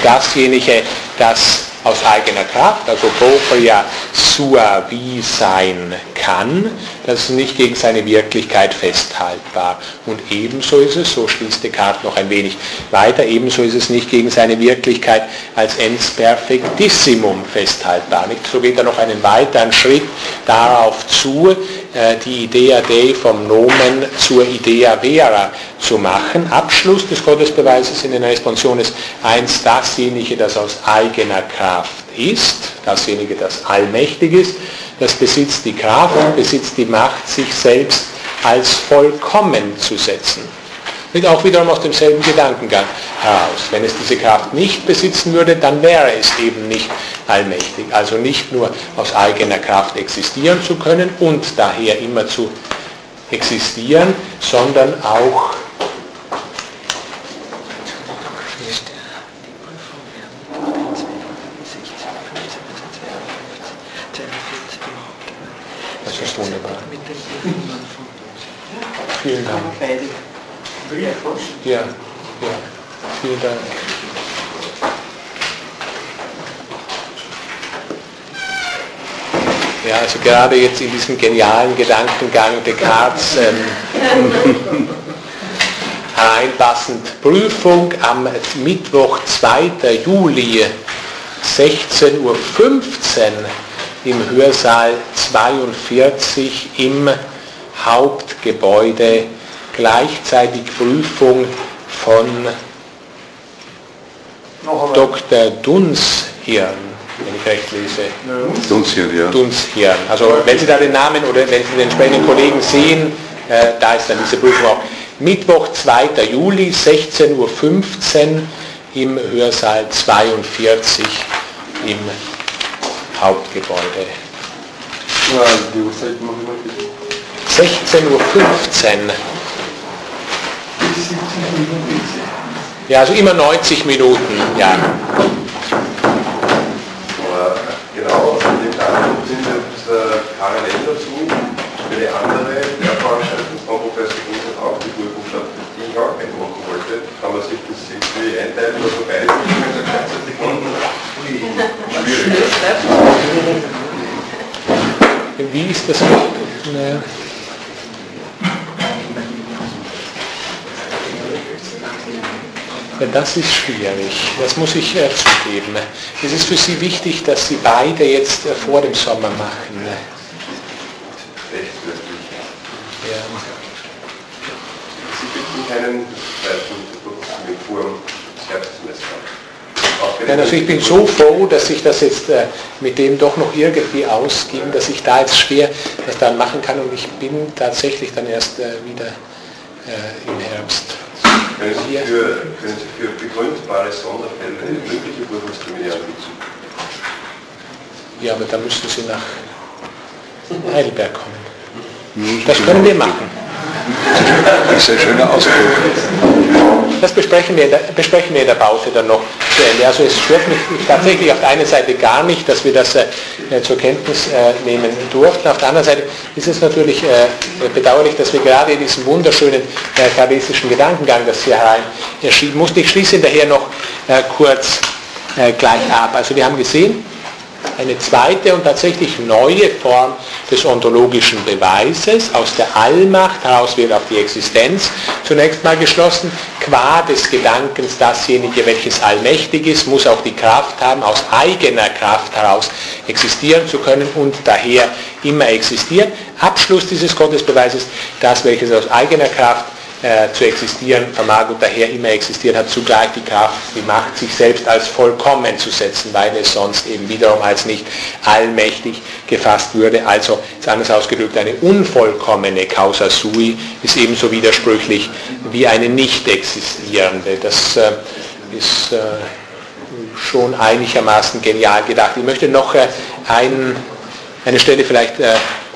Dasjenige, das aus eigener Kraft, also propria sua wie sein kann, das ist nicht gegen seine Wirklichkeit festhaltbar. Und ebenso ist es, so schließt Descartes noch ein wenig weiter, ebenso ist es nicht gegen seine Wirklichkeit als ens perfectissimum festhaltbar. Nicht? So geht er noch einen weiteren Schritt darauf zu, äh, die Idea Dei vom Nomen zur Idea Vera zu machen. Abschluss des Gottesbeweises in den Responsiones 1, dasjenige, das aus eigener Kraft ist, dasjenige, das allmächtig ist, das besitzt die Kraft und besitzt die Macht, sich selbst als vollkommen zu setzen. Nicht auch wiederum aus demselben Gedankengang heraus. Wenn es diese Kraft nicht besitzen würde, dann wäre es eben nicht allmächtig. Also nicht nur aus eigener Kraft existieren zu können und daher immer zu existieren, sondern auch Das ist wunderbar. Vielen Dank. Ja, ja, vielen Dank. Ja, also gerade jetzt in diesem genialen Gedankengang Descartes ähm, hereinpassend Prüfung am Mittwoch, 2. Juli, 16.15 Uhr im Hörsaal 42 im Hauptgebäude gleichzeitig Prüfung von Dr. Dunshirn, wenn ich recht lese. Dunshirn, ja. Dunshirn. Also wenn Sie da den Namen oder wenn Sie den entsprechenden Kollegen sehen, äh, da ist dann diese Prüfung auch. Mittwoch, 2. Juli, 16.15 Uhr im Hörsaal 42 im Hauptgebäude. Ja, die Uhrzeit machen wir. 16.15 Uhr. Ja, also immer 90 Minuten, ja. Genau, an dem Datum sind jetzt äh, parallel dazu für die andere Lehrveranstaltung von Professor Gunsen auch die stattfindet, die ich auch mitmachen wollte. Kann man sich das irgendwie einteilen oder beide gleichzeitig machen? Schwierig. Wie ist das? Naja. Das ist schwierig, das muss ich äh, zugeben. Es ist für Sie wichtig, dass Sie beide jetzt äh, vor dem Sommer machen. Ja. Sie bitten keinen zweiten Herbstsemester. Nein, also ich bin so froh, dass sich das jetzt äh, mit dem doch noch irgendwie ausging, dass ich da jetzt schwer das dann machen kann und ich bin tatsächlich dann erst äh, wieder äh, im Herbst. Können Sie, für, können Sie für begründbare Sonderfälle mögliche Prüfungstermine anbieten? Ja, aber da müssen Sie nach Heidelberg kommen. Das können wir machen. Das ist ein schöner Ausdruck. Das besprechen wir, in der, besprechen wir in der Pause dann noch Ende. Also es stört mich tatsächlich auf der einen Seite gar nicht, dass wir das äh, zur Kenntnis äh, nehmen durften. Auf der anderen Seite ist es natürlich äh, bedauerlich, dass wir gerade in diesem wunderschönen äh, kartesischen Gedankengang, das hier herein erschienen mussten. Ich schließe daher noch äh, kurz äh, gleich ab. Also wir haben gesehen, eine zweite und tatsächlich neue Form des ontologischen Beweises. Aus der Allmacht heraus wird auf die Existenz zunächst mal geschlossen. Qua des Gedankens, dasjenige, welches allmächtig ist, muss auch die Kraft haben, aus eigener Kraft heraus existieren zu können und daher immer existieren. Abschluss dieses Gottesbeweises, das, welches aus eigener Kraft äh, zu existieren vermag und daher immer existiert, hat zugleich die Kraft, die Macht, sich selbst als vollkommen zu setzen, weil es sonst eben wiederum als nicht allmächtig gefasst würde. Also, ist anders ausgedrückt, eine unvollkommene Causa sui ist ebenso widersprüchlich wie eine nicht existierende. Das äh, ist äh, schon einigermaßen genial gedacht. Ich möchte noch äh, ein, eine Stelle vielleicht äh,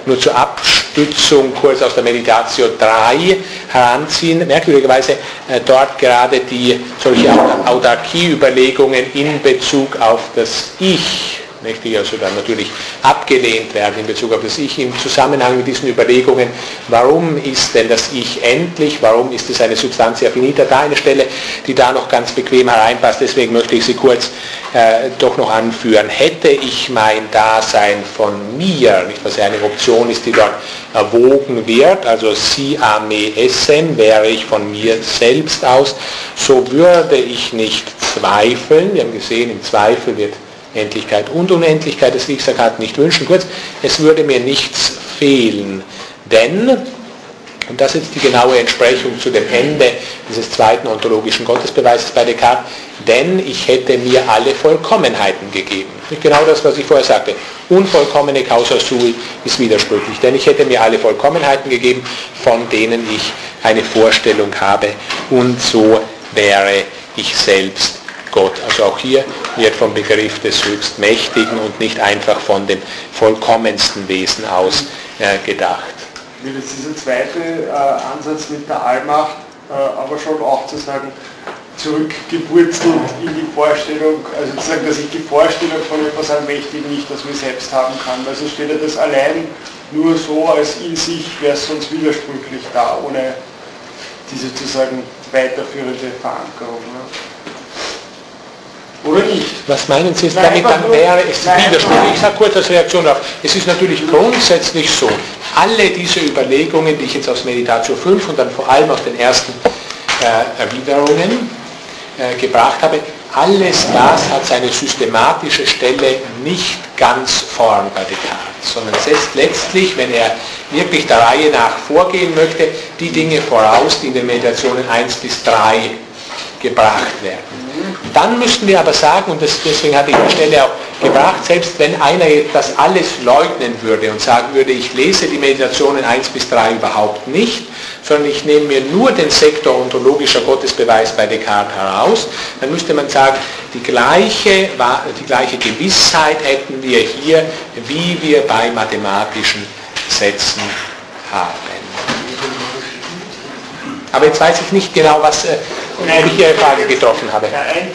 nur zur Abstützung kurz aus der Meditatio 3 heranziehen. Merkwürdigerweise äh, dort gerade die solche Autarkie-Überlegungen in Bezug auf das Ich die also dann natürlich abgelehnt werden in Bezug auf das Ich im Zusammenhang mit diesen Überlegungen, warum ist denn das Ich endlich, warum ist es eine Substantia finita, da eine Stelle, die da noch ganz bequem hereinpasst, deswegen möchte ich sie kurz äh, doch noch anführen. Hätte ich mein Dasein von mir, nicht was ja eine Option ist, die dort erwogen wird, also si a me essen, wäre ich von mir selbst aus, so würde ich nicht zweifeln, wir haben gesehen, im Zweifel wird Endlichkeit und Unendlichkeit des Lichtsakat nicht wünschen. Kurz, es würde mir nichts fehlen, denn Und das ist die genaue Entsprechung zu dem Ende dieses zweiten ontologischen Gottesbeweises bei Descartes, denn ich hätte mir alle Vollkommenheiten gegeben. Genau das, was ich vorher sagte. Unvollkommene Causa sui ist widersprüchlich, denn ich hätte mir alle Vollkommenheiten gegeben, von denen ich eine Vorstellung habe und so wäre ich selbst Gott. Also auch hier wird vom Begriff des Höchstmächtigen und nicht einfach von dem vollkommensten Wesen aus äh, gedacht wird jetzt dieser zweite äh, Ansatz mit der Allmacht äh, aber schon auch zu sagen, zurückgeburzelt in die Vorstellung, also zu sagen, dass ich die Vorstellung von etwas Allmächtigen nicht aus mir selbst haben kann. Also steht er das allein nur so als in sich, wäre es sonst widersprüchlich da, ohne diese sozusagen weiterführende Verankerung. Ne? Oder nicht? Was meinen Sie, damit dann wäre es widersprüchlich? Ich sage kurz als Reaktion darauf. Es ist natürlich grundsätzlich so, alle diese Überlegungen, die ich jetzt aus Meditation 5 und dann vor allem aus den ersten äh, Erwiderungen äh, gebracht habe, alles das hat seine systematische Stelle nicht ganz vorn bei Descartes, sondern setzt letztlich, wenn er wirklich der Reihe nach vorgehen möchte, die Dinge voraus, die in den Meditationen 1 bis 3 gebracht werden. Dann müssten wir aber sagen, und das, deswegen hatte ich die Stelle auch gebracht, selbst wenn einer das alles leugnen würde und sagen würde, ich lese die Meditationen 1 bis 3 überhaupt nicht, sondern ich nehme mir nur den Sektor ontologischer Gottesbeweis bei Descartes heraus, dann müsste man sagen, die gleiche, die gleiche Gewissheit hätten wir hier, wie wir bei mathematischen Sätzen haben. Aber jetzt weiß ich nicht genau, was, Nein, ob ich Ihre Frage getroffen habe. Ein,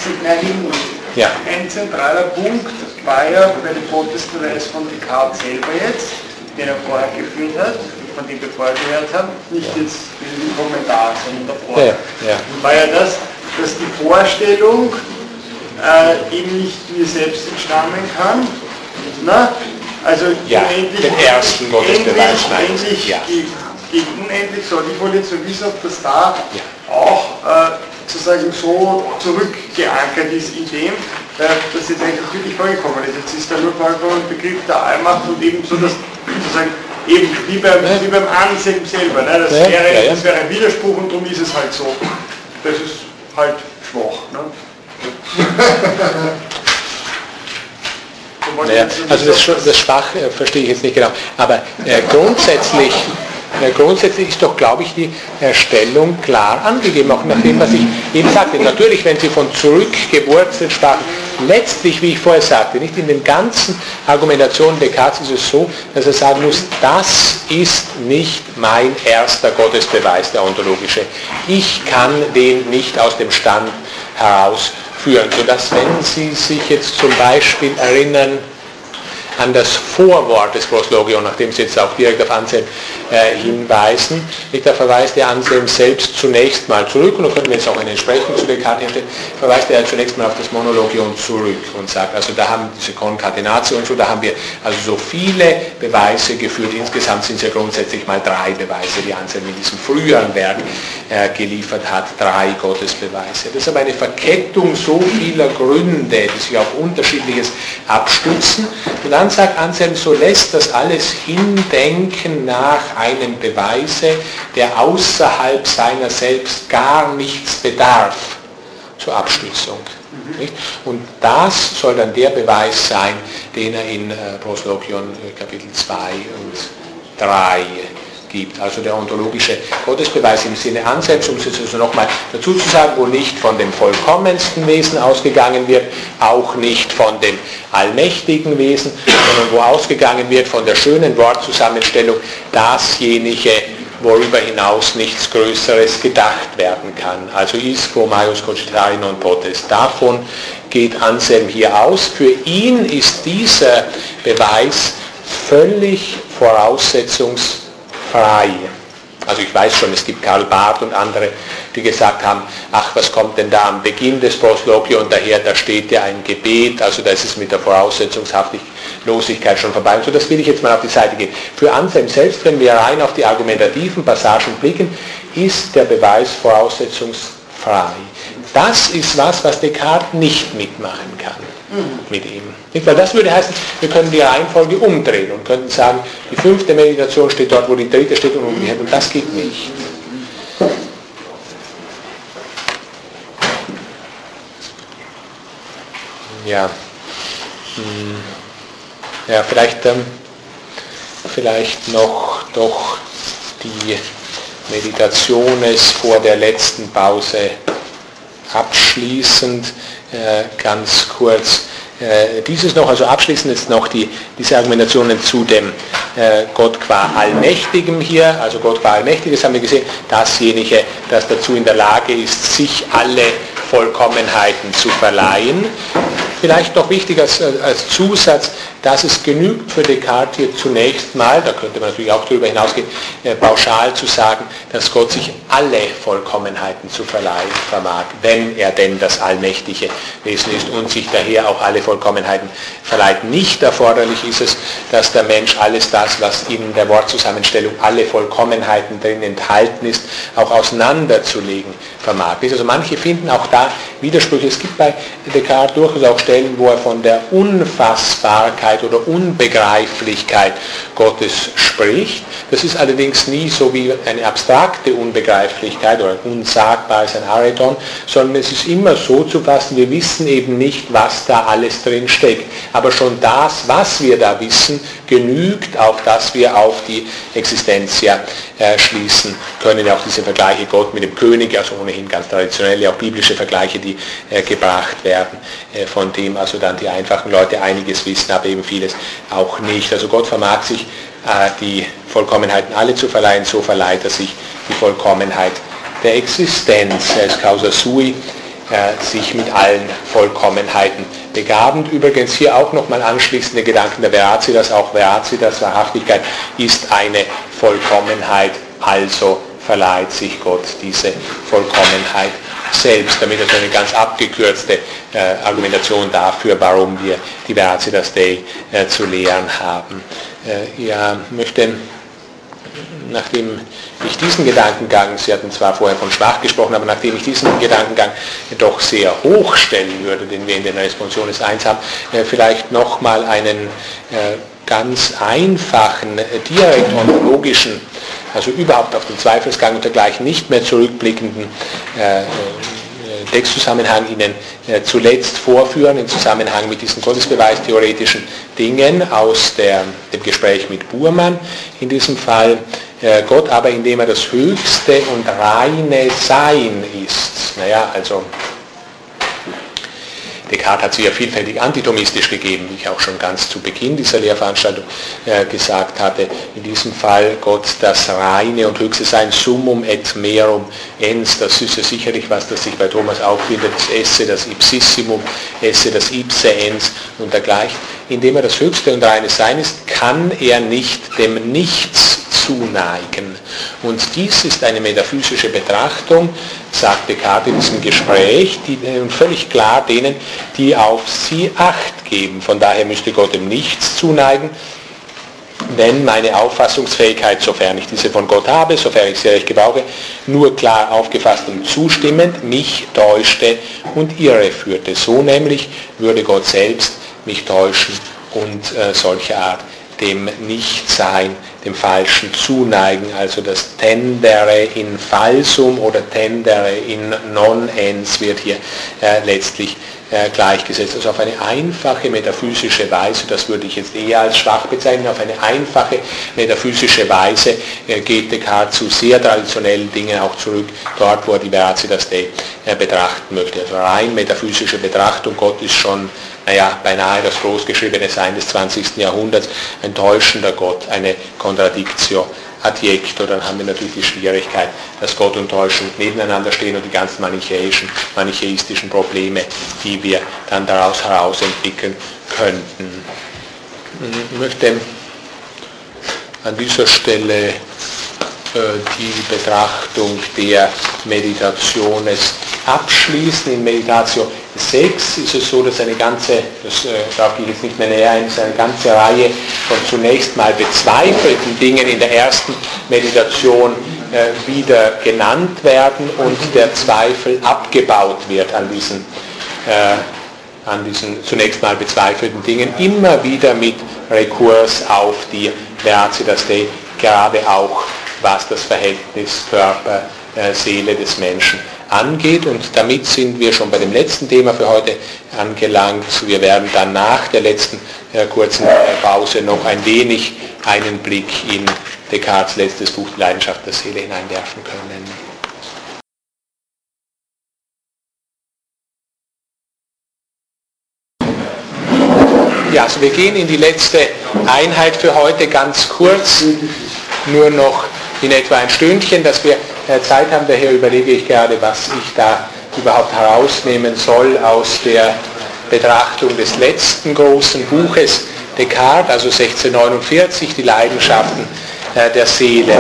ja. ein zentraler Punkt war ja bei dem Gottesbeweis von Descartes selber jetzt, den er vorher geführt hat, von dem wir vorher gehört haben, nicht jetzt in dem Kommentar, sondern davor. Ja, ja. War ja das, dass die Vorstellung äh, eben nicht mir selbst entstammen kann, na? also ja, unendlich, den ersten Gottesbeweis, endlich, ja. gegen unendlich, so, ich wollte jetzt so wissen, ob das da ja. auch äh, sozusagen so zurückgeankert ist in dem, äh, dass jetzt eigentlich natürlich vorgekommen ist. Jetzt ist da nur vorgekommen Begriff der Allmacht und eben so, dass sozusagen eben wie beim, wie beim Anselm selber, ne? das, wäre, das wäre ein Widerspruch und darum ist es halt so. Das ist halt schwach. Ne? Naja, also das, das Schwach äh, verstehe ich jetzt nicht genau, aber äh, grundsätzlich grundsätzlich ist doch, glaube ich, die Erstellung klar angegeben, auch nach dem, was ich eben sagte. Natürlich, wenn Sie von zurückgewurzelt sprachen, letztlich, wie ich vorher sagte, nicht in den ganzen Argumentationen Descartes ist es so, dass er sagen muss, das ist nicht mein erster Gottesbeweis, der ontologische. Ich kann den nicht aus dem Stand herausführen, sodass wenn Sie sich jetzt zum Beispiel erinnern, an das Vorwort des Proslogion, nachdem Sie jetzt auch direkt auf Anselm äh, hinweisen. Da verweist der Anselm selbst zunächst mal zurück, und da könnten wir jetzt auch eine Entsprechung zu Descartes hätte, verweist er zunächst mal auf das Monologion zurück und sagt, also da haben diese Konkatenatio und so, da haben wir also so viele Beweise geführt. Insgesamt sind es ja grundsätzlich mal drei Beweise, die Anselm in diesem früheren Werk äh, geliefert hat, drei Gottesbeweise. Das ist aber eine Verkettung so vieler Gründe, die sich auf unterschiedliches abstützen. Und dann sagt Anselm, so lässt das alles hindenken nach einem Beweise, der außerhalb seiner selbst gar nichts bedarf zur Abschließung. Nicht? Und das soll dann der Beweis sein, den er in äh, Proslogion äh, Kapitel 2 und 3 gibt. Also der ontologische Gottesbeweis im Sinne Anselms, um es jetzt also nochmal dazu zu sagen, wo nicht von dem vollkommensten Wesen ausgegangen wird, auch nicht von dem allmächtigen Wesen, sondern wo ausgegangen wird von der schönen Wortzusammenstellung, dasjenige, worüber hinaus nichts Größeres gedacht werden kann. Also is quo maius cogitari non potest. Davon geht Anselm hier aus. Für ihn ist dieser Beweis völlig voraussetzungs frei. Also ich weiß schon, es gibt Karl Barth und andere, die gesagt haben, ach, was kommt denn da am Beginn des Proslogio und daher, da steht ja ein Gebet, also da ist es mit der Voraussetzungshaftigkeit schon vorbei. Und so, das will ich jetzt mal auf die Seite gehen. Für Anselm selbst, wenn wir rein auf die argumentativen Passagen blicken, ist der Beweis voraussetzungsfrei. Das ist was, was Descartes nicht mitmachen kann mit ihm. Nicht? Weil das würde heißen, wir können die Reihenfolge umdrehen und könnten sagen, die fünfte Meditation steht dort, wo die dritte steht und umgekehrt. Und das geht nicht. Ja. Hm. Ja, vielleicht, ähm, vielleicht noch doch die Meditation ist vor der letzten Pause abschließend äh, ganz kurz äh, dieses noch, also abschließend ist noch die, diese Argumentationen zu dem äh, Gott qua Allmächtigem hier, also Gott qua Allmächtiges haben wir gesehen, dasjenige, das dazu in der Lage ist, sich alle Vollkommenheiten zu verleihen. Vielleicht noch wichtig als, als Zusatz, dass es genügt für Descartes hier zunächst mal, da könnte man natürlich auch darüber hinausgehen, äh, pauschal zu sagen, dass Gott sich alle Vollkommenheiten zu verleihen vermag, wenn er denn das allmächtige Wesen ist und sich daher auch alle Vollkommenheiten verleiht. Nicht erforderlich ist es, dass der Mensch alles das, was in der Wortzusammenstellung alle Vollkommenheiten drin enthalten ist, auch auseinanderzulegen vermag. Also manche finden auch da Widersprüche. Es gibt bei Descartes durchaus auch Stellen, wo er von der Unfassbarkeit oder Unbegreiflichkeit Gottes spricht. Das ist allerdings nie so wie eine abstrakte Unbegreiflichkeit oder unsagbar ist ein Areton, sondern es ist immer so zu fassen, wir wissen eben nicht, was da alles drin steckt. Aber schon das, was wir da wissen, genügt, auf dass wir auf die Existenz ja schließen können. Auch diese Vergleiche Gott mit dem König, also ohnehin ganz traditionelle, auch biblische Vergleiche, die äh, gebracht werden, äh, von dem also dann die einfachen Leute einiges wissen, aber eben vieles auch nicht. Also Gott vermag sich äh, die Vollkommenheiten alle zu verleihen, so verleiht er sich die Vollkommenheit der Existenz. Er ist causa sui, sich mit allen Vollkommenheiten begabend. Übrigens hier auch nochmal anschließende Gedanken der Veracitas, auch Veracitas, Wahrhaftigkeit ist eine Vollkommenheit, also verleiht sich Gott diese Vollkommenheit selbst, damit also eine ganz abgekürzte äh, Argumentation dafür, warum wir die Veracitas Dei äh, zu lehren haben. Äh, ja, möchte nachdem ich diesen Gedankengang, Sie hatten zwar vorher von schwach gesprochen, aber nachdem ich diesen Gedankengang doch sehr hoch stellen würde, den wir in der Responsiones 1 haben, äh, vielleicht nochmal einen äh, ganz einfachen, äh, direkt ontologischen, also überhaupt auf den Zweifelsgang und dergleichen nicht mehr zurückblickenden Textzusammenhang Ihnen zuletzt vorführen, im Zusammenhang mit diesen gottesbeweistheoretischen Dingen aus der, dem Gespräch mit Burmann in diesem Fall. Äh, Gott aber, indem er das höchste und reine Sein ist. Naja, also Descartes hat sich ja vielfältig antitomistisch gegeben, wie ich auch schon ganz zu Beginn dieser Lehrveranstaltung äh, gesagt hatte. In diesem Fall Gott das reine und höchste Sein, summum et merum ens, das ist ja sicherlich was, das sich bei Thomas auch findet, das esse, das ipsissimum, esse, das ipse ens und dergleichen. Indem er das höchste und reine Sein ist, kann er nicht dem Nichts zuneigen. Und dies ist eine metaphysische Betrachtung, sagt Descartes in diesem Gespräch, die, und völlig klar denen, die auf sie Acht geben. Von daher müsste Gott dem Nichts zuneigen, wenn meine Auffassungsfähigkeit, sofern ich diese von Gott habe, sofern ich sie recht gebrauche, nur klar aufgefasst und zustimmend mich täuschte und irreführte. So nämlich würde Gott selbst mich täuschen und äh, solche Art dem Nichtsein, dem Falschen zuneigen, also das Tendere in Falsum oder Tendere in Non-Ens wird hier äh, letztlich äh, gleichgesetzt. Also auf eine einfache metaphysische Weise, das würde ich jetzt eher als schwach bezeichnen, auf eine einfache metaphysische Weise äh, geht Descartes zu sehr traditionellen Dingen auch zurück, dort wo er die Veracitas Dei äh, betrachten möchte. Also rein metaphysische Betrachtung, Gott ist schon naja, beinahe das großgeschriebene Sein des 20. Jahrhunderts, ein täuschender Gott, eine Contradictio adjecto, dann haben wir natürlich die Schwierigkeit, dass Gott und Täuschung nebeneinander stehen und die ganzen manichäischen, manichäistischen Probleme, die wir dann daraus heraus entwickeln könnten. Ich möchte an dieser Stelle die Betrachtung der Meditationes abschließen. In Meditation 6 ist es so, dass eine ganze, das äh, darf ich jetzt nicht mehr näher ein, eine ganze Reihe von zunächst mal bezweifelten Dingen in der ersten Meditation wieder genannt werden und der Zweifel abgebaut wird an diesen, an diesen zunächst mal bezweifelten Dingen, immer wieder mit Rekurs auf die Verzitas Dei, gerade auch was das Verhältnis Körper, Seele des Menschen angeht. Und damit sind wir schon bei dem letzten Thema für heute angelangt. Wir werden dann nach der letzten äh, kurzen äh, Pause noch ein wenig einen Blick in Descartes letztes Buch Leidenschaft der Seele hineinwerfen können. Ja, also wir gehen in die letzte Einheit für heute ganz kurz, nur noch in etwa ein Stündchen, dass wir äh, Zeit haben. Daher überlege ich gerade, was ich da überhaupt herausnehmen soll aus der Betrachtung des letzten großen Buches Descartes, also 1649, die Leidenschaften äh, der Seele.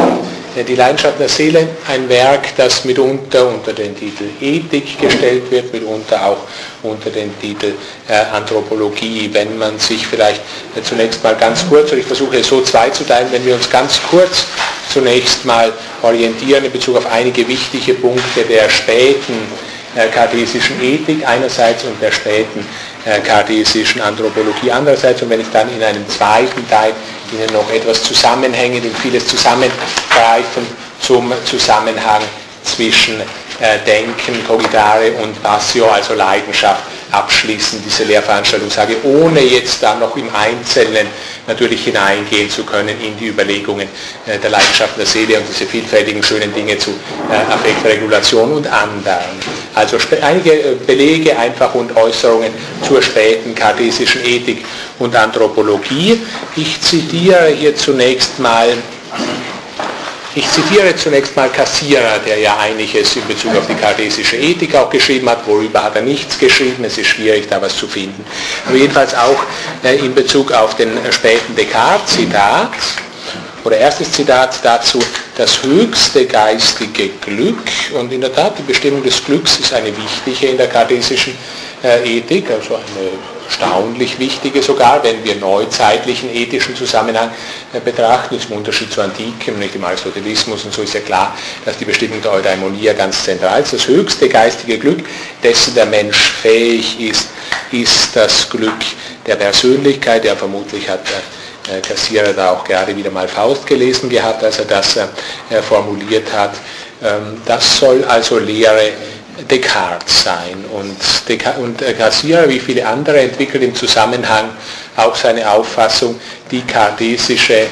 Die Leidenschaft der Seele, ein Werk, das mitunter unter den Titel Ethik gestellt wird, mitunter auch unter den Titel äh, Anthropologie. Wenn man sich vielleicht äh, zunächst mal ganz kurz, und ich versuche es so zweizuteilen, wenn wir uns ganz kurz zunächst mal orientieren in Bezug auf einige wichtige Punkte der späten äh, kartesischen Ethik einerseits und der späten kartesischen Anthropologie andererseits und wenn ich dann in einem zweiten Teil Ihnen noch etwas zusammenhängend und vieles zusammengreifen zum Zusammenhang zwischen Denken, Cogitare und Passio, also Leidenschaft, abschließen, diese Lehrveranstaltung sage, ohne jetzt da noch im Einzelnen natürlich hineingehen zu können in die Überlegungen äh, der Leidenschaft der Seele und diese vielfältigen schönen Dinge zu äh, Affektregulation und anderen. Also einige äh, Belege einfach und Äußerungen zur späten kartesischen Ethik und Anthropologie. Ich zitiere hier zunächst mal ich zitiere zunächst mal Cassirer, der ja einiges in Bezug auf die kartesische Ethik auch geschrieben hat, worüber hat er nichts geschrieben, es ist schwierig da was zu finden. Aber jedenfalls auch äh, in Bezug auf den späten Descartes, Zitat, oder erstes Zitat dazu, das höchste geistige Glück, und in der Tat die Bestimmung des Glücks ist eine wichtige in der kartesischen äh, Ethik, also eine erstaunlich wichtige sogar, wenn wir neuzeitlichen ethischen Zusammenhang äh, betrachten, ist im Unterschied zur Antike, nicht im Aristotelismus und so ist ja klar, dass die Bestimmung der Eudaimonia ganz zentral ist. Das höchste geistige Glück, dessen der Mensch fähig ist, ist das Glück der Persönlichkeit, der vermutlich hat der Kassierer da auch gerade wieder mal Faust gelesen gehabt, als er das äh, formuliert hat. Ähm, das soll also Lehre Descartes sein. Und, Descartes, und Cassirer, wie viele andere, entwickelt im Zusammenhang auch seine Auffassung, die kartesische,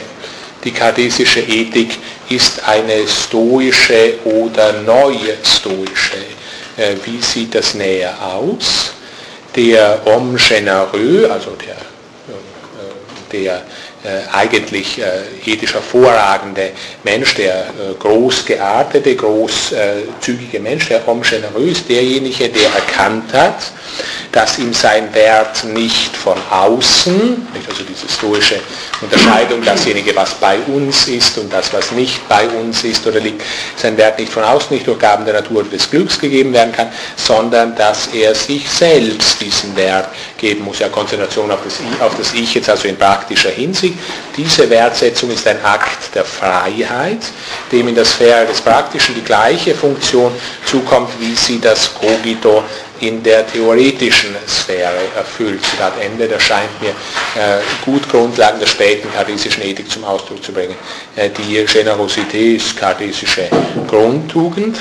die kartesische Ethik ist eine stoische oder neue stoische. Äh, wie sieht das näher aus? Der Homme généreux, also der, äh, der äh, eigentlich äh, ethisch hervorragende Mensch, der äh, groß geartete, großzügige Mensch, der homme generös, derjenige, der erkannt hat, dass ihm sein Wert nicht von außen, also diese stoische Unterscheidung, dasjenige, was bei uns ist und das, was nicht bei uns ist oder liegt, sein Wert nicht von außen, nicht durch Gaben der Natur des Glücks gegeben werden kann, sondern dass er sich selbst diesen Wert geben muss. Ja, Konzentration auf das, auf das Ich jetzt also in praktischer Hinsicht. Diese Wertsetzung ist ein Akt der Freiheit, dem in der Sphäre des Praktischen die gleiche Funktion zukommt, wie sie das Cogito in der theoretischen Sphäre erfüllt. Zitat Ende, das scheint mir äh, gut Grundlagen der späten kartesischen Ethik zum Ausdruck zu bringen. Äh, die Generosität ist kartesische Grundtugend.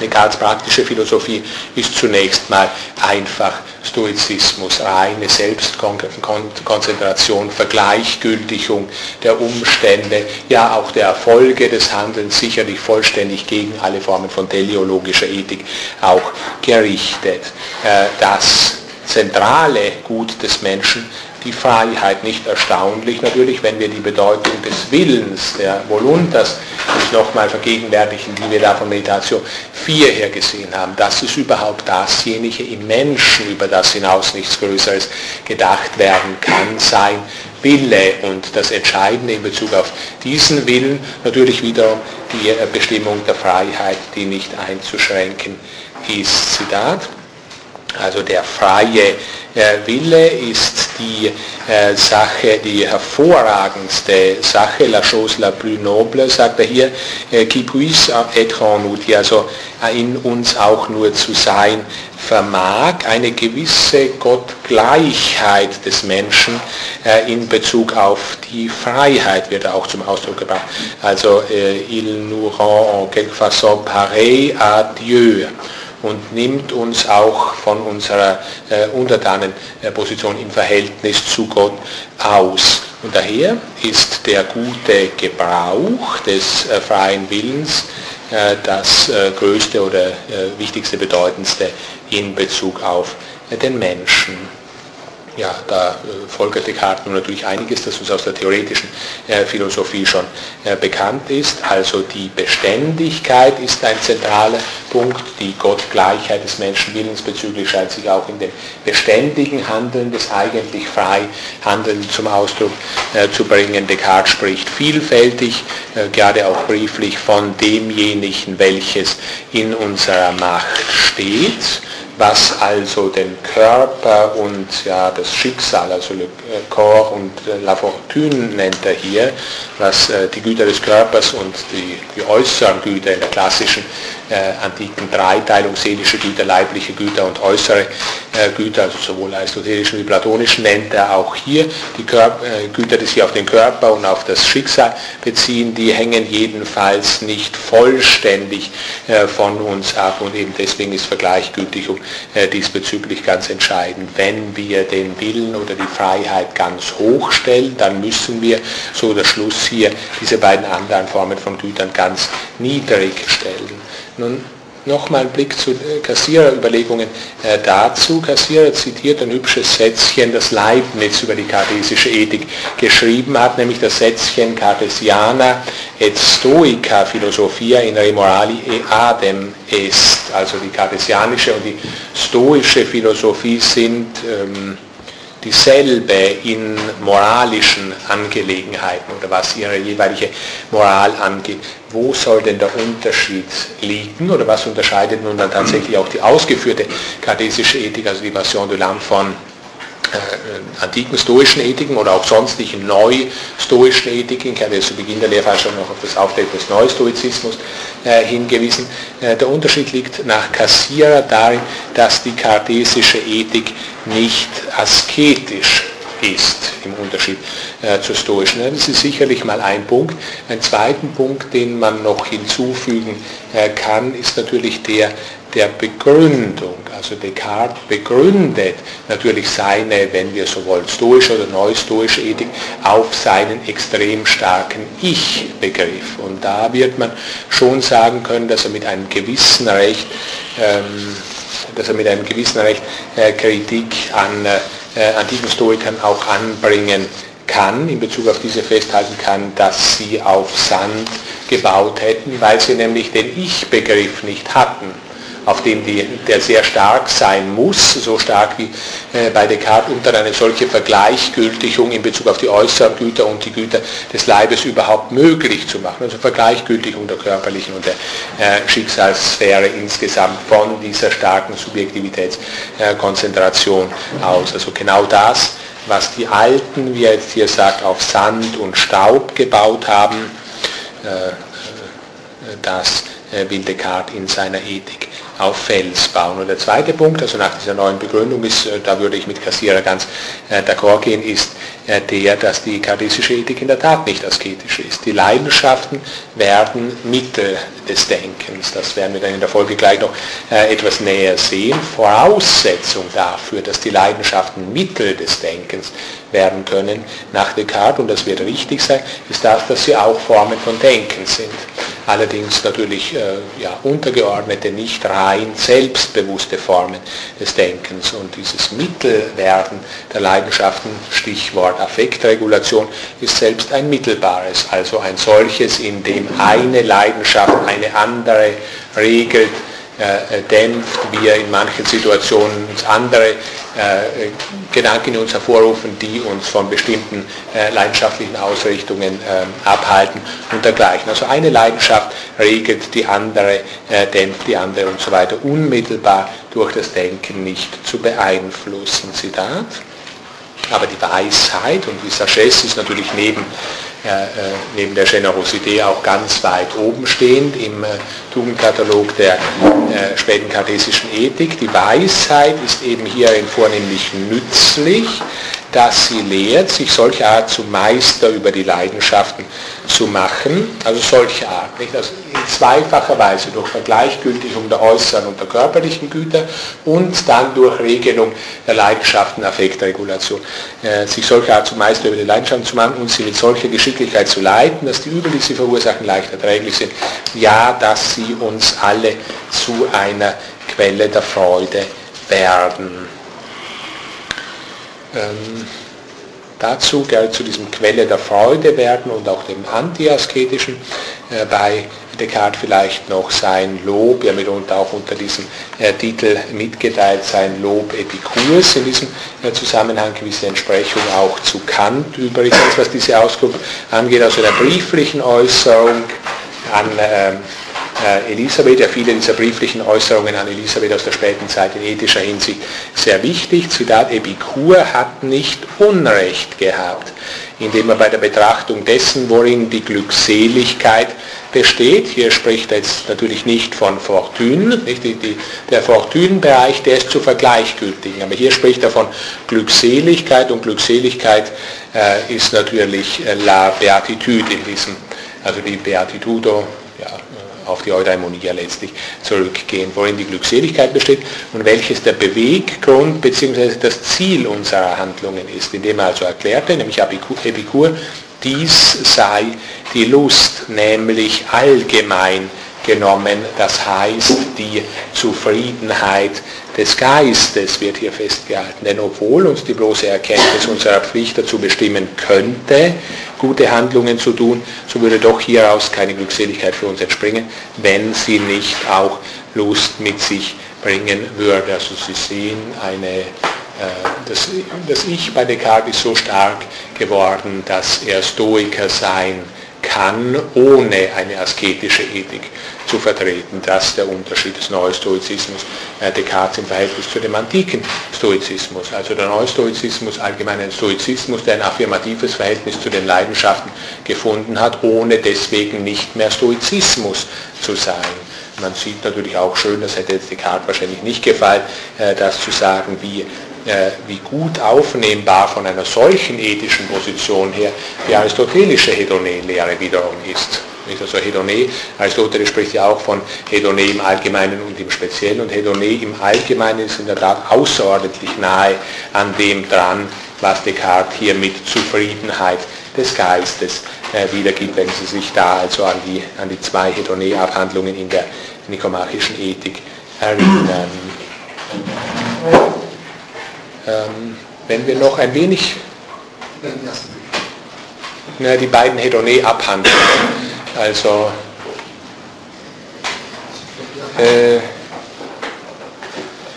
Descartes praktische Philosophie ist zunächst mal einfach Stoizismus, reine Selbstkonzentration, Vergleichgültigung der Umstände, ja auch der Erfolge des Handelns, sicherlich vollständig gegen alle Formen von teleologischer Ethik auch gerichtet. Äh, das zentrale Gut des Menschen die Freiheit nicht erstaunlich. Natürlich, wenn wir die Bedeutung des Willens, der Voluntas, uns nochmal vergegenwärtigen, die wir da von Meditation 4 her gesehen haben. Das ist überhaupt dasjenige im Menschen, über das hinaus nichts Größeres gedacht werden kann, sein Wille. Und das Entscheidende in Bezug auf diesen Willen natürlich wiederum die Bestimmung der Freiheit, die nicht einzuschränken ist. Zitat. Also der freie Wille ist die äh, Sache, die hervorragendste Sache, la chose la plus noble, sagt er hier, äh, qui puisse être en nous, die also in uns auch nur zu sein vermag, eine gewisse Gottgleichheit des Menschen äh, in Bezug auf die Freiheit wird auch zum Ausdruck gebracht. Also äh, il nous rend en quelque façon pareil à Dieu und nimmt uns auch von unserer äh, Untertanenposition im Verhältnis zu Gott aus. Und daher ist der gute Gebrauch des äh, freien Willens äh, das äh, größte oder äh, wichtigste, bedeutendste in Bezug auf den Menschen ja, da äh, folgert Descartes nun natürlich einiges, das uns aus der theoretischen äh, Philosophie schon äh, bekannt ist. Also die Beständigkeit ist ein zentraler Punkt, die Gottgleichheit des Menschenwillens bezüglich scheint sich auch in dem beständigen Handeln des eigentlich frei Handeln zum Ausdruck äh, zu bringen. Descartes spricht vielfältig, äh, gerade auch brieflich von demjenigen, welches in unserer Macht steht was also den Körper und ja, das Schicksal, also le corps und äh, la fortune nennt er hier, was äh, die Güter des Körpers und die, die äußeren Güter in der klassischen äh, antiken Dreiteilung, seelische Güter, leibliche Güter und äußere äh, Güter, also sowohl aristotelischen wie platonischen, nennt er auch hier die Körper, äh, Güter, die sich auf den Körper und auf das Schicksal beziehen, die hängen jedenfalls nicht vollständig äh, von uns ab und eben deswegen ist Vergleichgültigung äh, diesbezüglich ganz entscheidend. Wenn wir den Willen oder die Freiheit ganz hoch stellen, dann müssen wir, so der Schluss hier, diese beiden anderen Formen von Gütern ganz niedrig stellen. Nun nochmal ein Blick zu Kassiererüberlegungen äh, dazu. Kassierer zitiert ein hübsches Sätzchen, das Leibniz über die kartesische Ethik geschrieben hat, nämlich das Sätzchen Cartesiana et Stoica Philosophia in re morali e adem est. Also die kartesianische und die stoische Philosophie sind ähm, dieselbe in moralischen Angelegenheiten oder was ihre jeweilige Moral angeht. Wo soll denn der Unterschied liegen oder was unterscheidet nun dann tatsächlich auch die ausgeführte kartesische Ethik, also die Version de l'âme von antiken stoischen Ethiken oder auch sonstigen neu-stoischen Ethiken, ich hatte zu Beginn der Lehrveranstaltung noch auf das Auftreten des Neustoizismus äh, hingewiesen. Äh, der Unterschied liegt nach Cassirer darin, dass die kartesische Ethik nicht asketisch ist, im Unterschied äh, zur stoischen. Das ist sicherlich mal ein Punkt. Ein zweiten Punkt, den man noch hinzufügen äh, kann, ist natürlich der der Begründung. Also Descartes begründet natürlich seine, wenn wir so wollen, stoische oder neustoische Ethik auf seinen extrem starken Ich-Begriff. Und da wird man schon sagen können, dass er mit einem gewissen Recht, ähm, dass er mit einem gewissen Recht äh, Kritik an äh, antiken Stoikern auch anbringen kann, in Bezug auf diese festhalten kann, dass sie auf Sand gebaut hätten, weil sie nämlich den Ich-Begriff nicht hatten auf dem die, der sehr stark sein muss, so stark wie äh, bei Descartes, um dann eine solche Vergleichgültigung in Bezug auf die äußeren Güter und die Güter des Leibes überhaupt möglich zu machen. Also Vergleichgültigung der körperlichen und der äh, Schicksalssphäre insgesamt von dieser starken Subjektivitätskonzentration äh, aus. Also genau das, was die Alten, wie er jetzt hier sagt, auf Sand und Staub gebaut haben, äh, äh, das äh, will Descartes in seiner Ethik auf Fels bauen. Und der zweite Punkt, also nach dieser neuen Begründung ist, äh, da würde ich mit Kassierer ganz äh, d'accord gehen, ist äh, der, dass die kartesische Ethik in der Tat nicht asketisch ist. Die Leidenschaften werden Mittel des Denkens. Das werden wir dann in der Folge gleich noch etwas näher sehen. Voraussetzung dafür, dass die Leidenschaften Mittel des Denkens werden können nach Descartes, und das wird richtig sein, ist das, dass sie auch Formen von Denken sind. Allerdings natürlich ja, untergeordnete, nicht rein selbstbewusste Formen des Denkens. Und dieses Mittelwerden der Leidenschaften, Stichwort Affektregulation, ist selbst ein mittelbares, also ein solches, in dem eine Leidenschaft eine andere regelt, äh, dämpft, wir in manchen Situationen andere äh, Gedanken in uns hervorrufen, die uns von bestimmten äh, leidenschaftlichen Ausrichtungen ähm, abhalten und dergleichen. Also eine Leidenschaft regelt die andere, äh, dämpft die andere und so weiter, unmittelbar durch das Denken nicht zu beeinflussen. Zitat. Aber die Weisheit, und die Sagesse ist natürlich neben, äh, äh, neben der Generosität auch ganz weit oben stehend im äh, Tugendkatalog der äh, späten kartesischen Ethik. Die Weisheit ist eben hierin vornehmlich nützlich, dass sie lehrt, sich solche Art zu Meister über die Leidenschaften zu machen, also solche Art, nicht? Also in zweifacher Weise, durch Vergleichgültigung der äußeren und der körperlichen Güter und dann durch Regelung der Leidenschaften, Affektregulation, äh, sich solche Art zu Meister über die Leidenschaften zu machen und sie mit solcher Geschicklichkeit zu leiten, dass die Übel, die sie verursachen, leicht erträglich sind. Ja, dass sie uns alle zu einer Quelle der Freude werden. Ähm, dazu gehört zu diesem Quelle der Freude werden und auch dem antiasketischen äh, bei Descartes vielleicht noch sein Lob, ja mitunter auch unter diesem äh, Titel mitgeteilt, sein Lob Epikurs, in diesem äh, Zusammenhang gewisse Entsprechung auch zu Kant übrigens, was diese Auskunft angeht, also der brieflichen Äußerung an äh, Elisabeth, ja viele dieser brieflichen Äußerungen an Elisabeth aus der späten Zeit in ethischer Hinsicht sehr wichtig. Zitat, Epikur hat nicht Unrecht gehabt, indem er bei der Betrachtung dessen, worin die Glückseligkeit besteht, hier spricht er jetzt natürlich nicht von Fortune, nicht? Die, die, der Fortune-Bereich, der ist zu vergleichgültigen, aber hier spricht er von Glückseligkeit und Glückseligkeit äh, ist natürlich äh, la Beatitude in diesem, also die Beatitudo, auf die Eudaimonia letztlich zurückgehen, worin die Glückseligkeit besteht und welches der Beweggrund bzw. das Ziel unserer Handlungen ist, indem er also erklärte, nämlich Epikur, dies sei die Lust, nämlich allgemein genommen, das heißt die Zufriedenheit des Geistes wird hier festgehalten. Denn obwohl uns die bloße Erkenntnis unserer Pflicht dazu bestimmen könnte, gute Handlungen zu tun, so würde doch hieraus keine Glückseligkeit für uns entspringen, wenn sie nicht auch Lust mit sich bringen würde. Also Sie sehen, eine, äh, das, das Ich bei Descartes ist so stark geworden, dass er Stoiker sein kann, ohne eine asketische Ethik zu vertreten. Das ist der Unterschied des Neustoizismus äh, Descartes im Verhältnis zu dem antiken Stoizismus. Also der Neustoizismus, allgemein ein Stoizismus, der ein affirmatives Verhältnis zu den Leidenschaften gefunden hat, ohne deswegen nicht mehr Stoizismus zu sein. Man sieht natürlich auch schön, das hätte jetzt Descartes wahrscheinlich nicht gefallen, äh, das zu sagen, wie wie gut aufnehmbar von einer solchen ethischen Position her die aristotelische Hedone-Lehre wiederum ist. Also Hedone, Aristoteles spricht ja auch von Hedone im Allgemeinen und im Speziellen und Hedone im Allgemeinen ist in der Tat außerordentlich nahe an dem dran, was Descartes hier mit Zufriedenheit des Geistes äh, wiedergibt, wenn Sie sich da also an die, an die zwei Hedone-Abhandlungen in der nikomachischen Ethik erinnern. Ähm, wenn wir noch ein wenig na, die beiden Hedone-Abhandlungen also äh,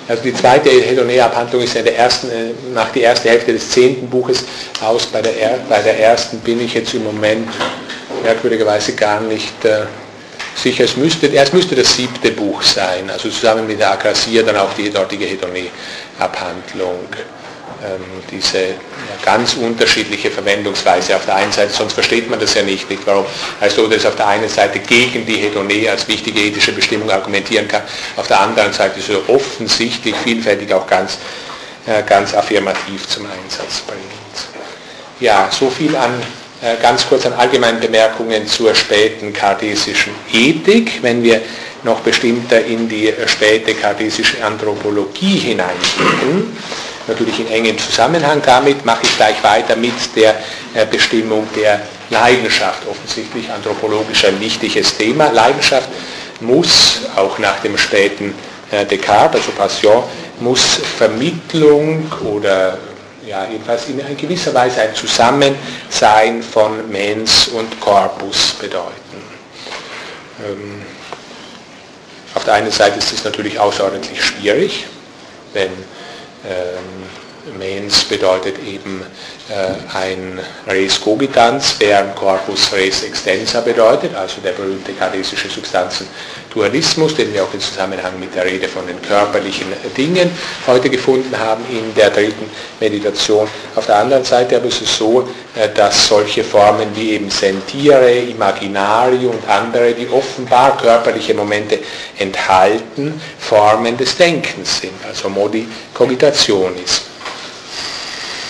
also die zweite Hedonea-Abhandlung ist ja der ersten, äh, nach der ersten Hälfte des zehnten Buches aus. Bei der, bei der ersten bin ich jetzt im Moment merkwürdigerweise gar nicht äh, sicher. Es müsste, erst müsste das siebte Buch sein, also zusammen mit der Akrasia dann auch die dortige Hedone-Abhandlung ähm, diese ganz unterschiedliche Verwendungsweise auf der einen Seite, sonst versteht man das ja nicht, nicht warum Aristoteles auf der einen Seite gegen die Hedonie als wichtige ethische Bestimmung argumentieren kann, auf der anderen Seite so offensichtlich, vielfältig auch ganz, äh, ganz affirmativ zum Einsatz bringt. Ja, so viel an ganz kurz an allgemeinen Bemerkungen zur späten kartesischen Ethik. Wenn wir noch bestimmter in die späte kartesische Anthropologie hineinblicken, natürlich in engem Zusammenhang damit, mache ich gleich weiter mit der äh, Bestimmung der Leidenschaft. Offensichtlich anthropologisch ein wichtiges Thema. Leidenschaft muss, auch nach dem späten äh, Descartes, also Passion, muss Vermittlung oder ja, jedenfalls in gewisser Weise ein Zusammensein von Mens und Corpus bedeuten. Ähm, auf der einen Seite ist es natürlich außerordentlich schwierig, wenn ähm, Mens bedeutet eben äh, ein Res cogitans, während Corpus Res extensa bedeutet, also der berühmte kartesische Substanzendualismus, den wir auch im Zusammenhang mit der Rede von den körperlichen Dingen heute gefunden haben in der dritten Meditation. Auf der anderen Seite aber ist es so, äh, dass solche Formen wie eben Sentire, Imaginari und andere, die offenbar körperliche Momente enthalten, Formen des Denkens sind, also Modi cogitationis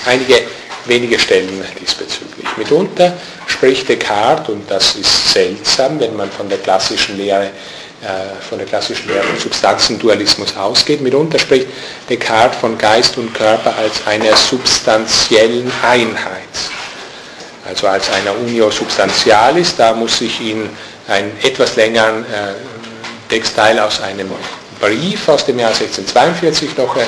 einige wenige Stellen diesbezüglich. Mitunter spricht Descartes, und das ist seltsam, wenn man von der klassischen Lehre äh, von der klassischen Lehre vom Substanzendualismus ausgeht. Mitunter spricht Descartes von Geist und Körper als einer substanziellen Einheit, also als einer Unio Substantialis. Da muss ich Ihnen einen etwas längeren äh, Textteil aus einem Brief aus dem Jahr 1642 noch äh,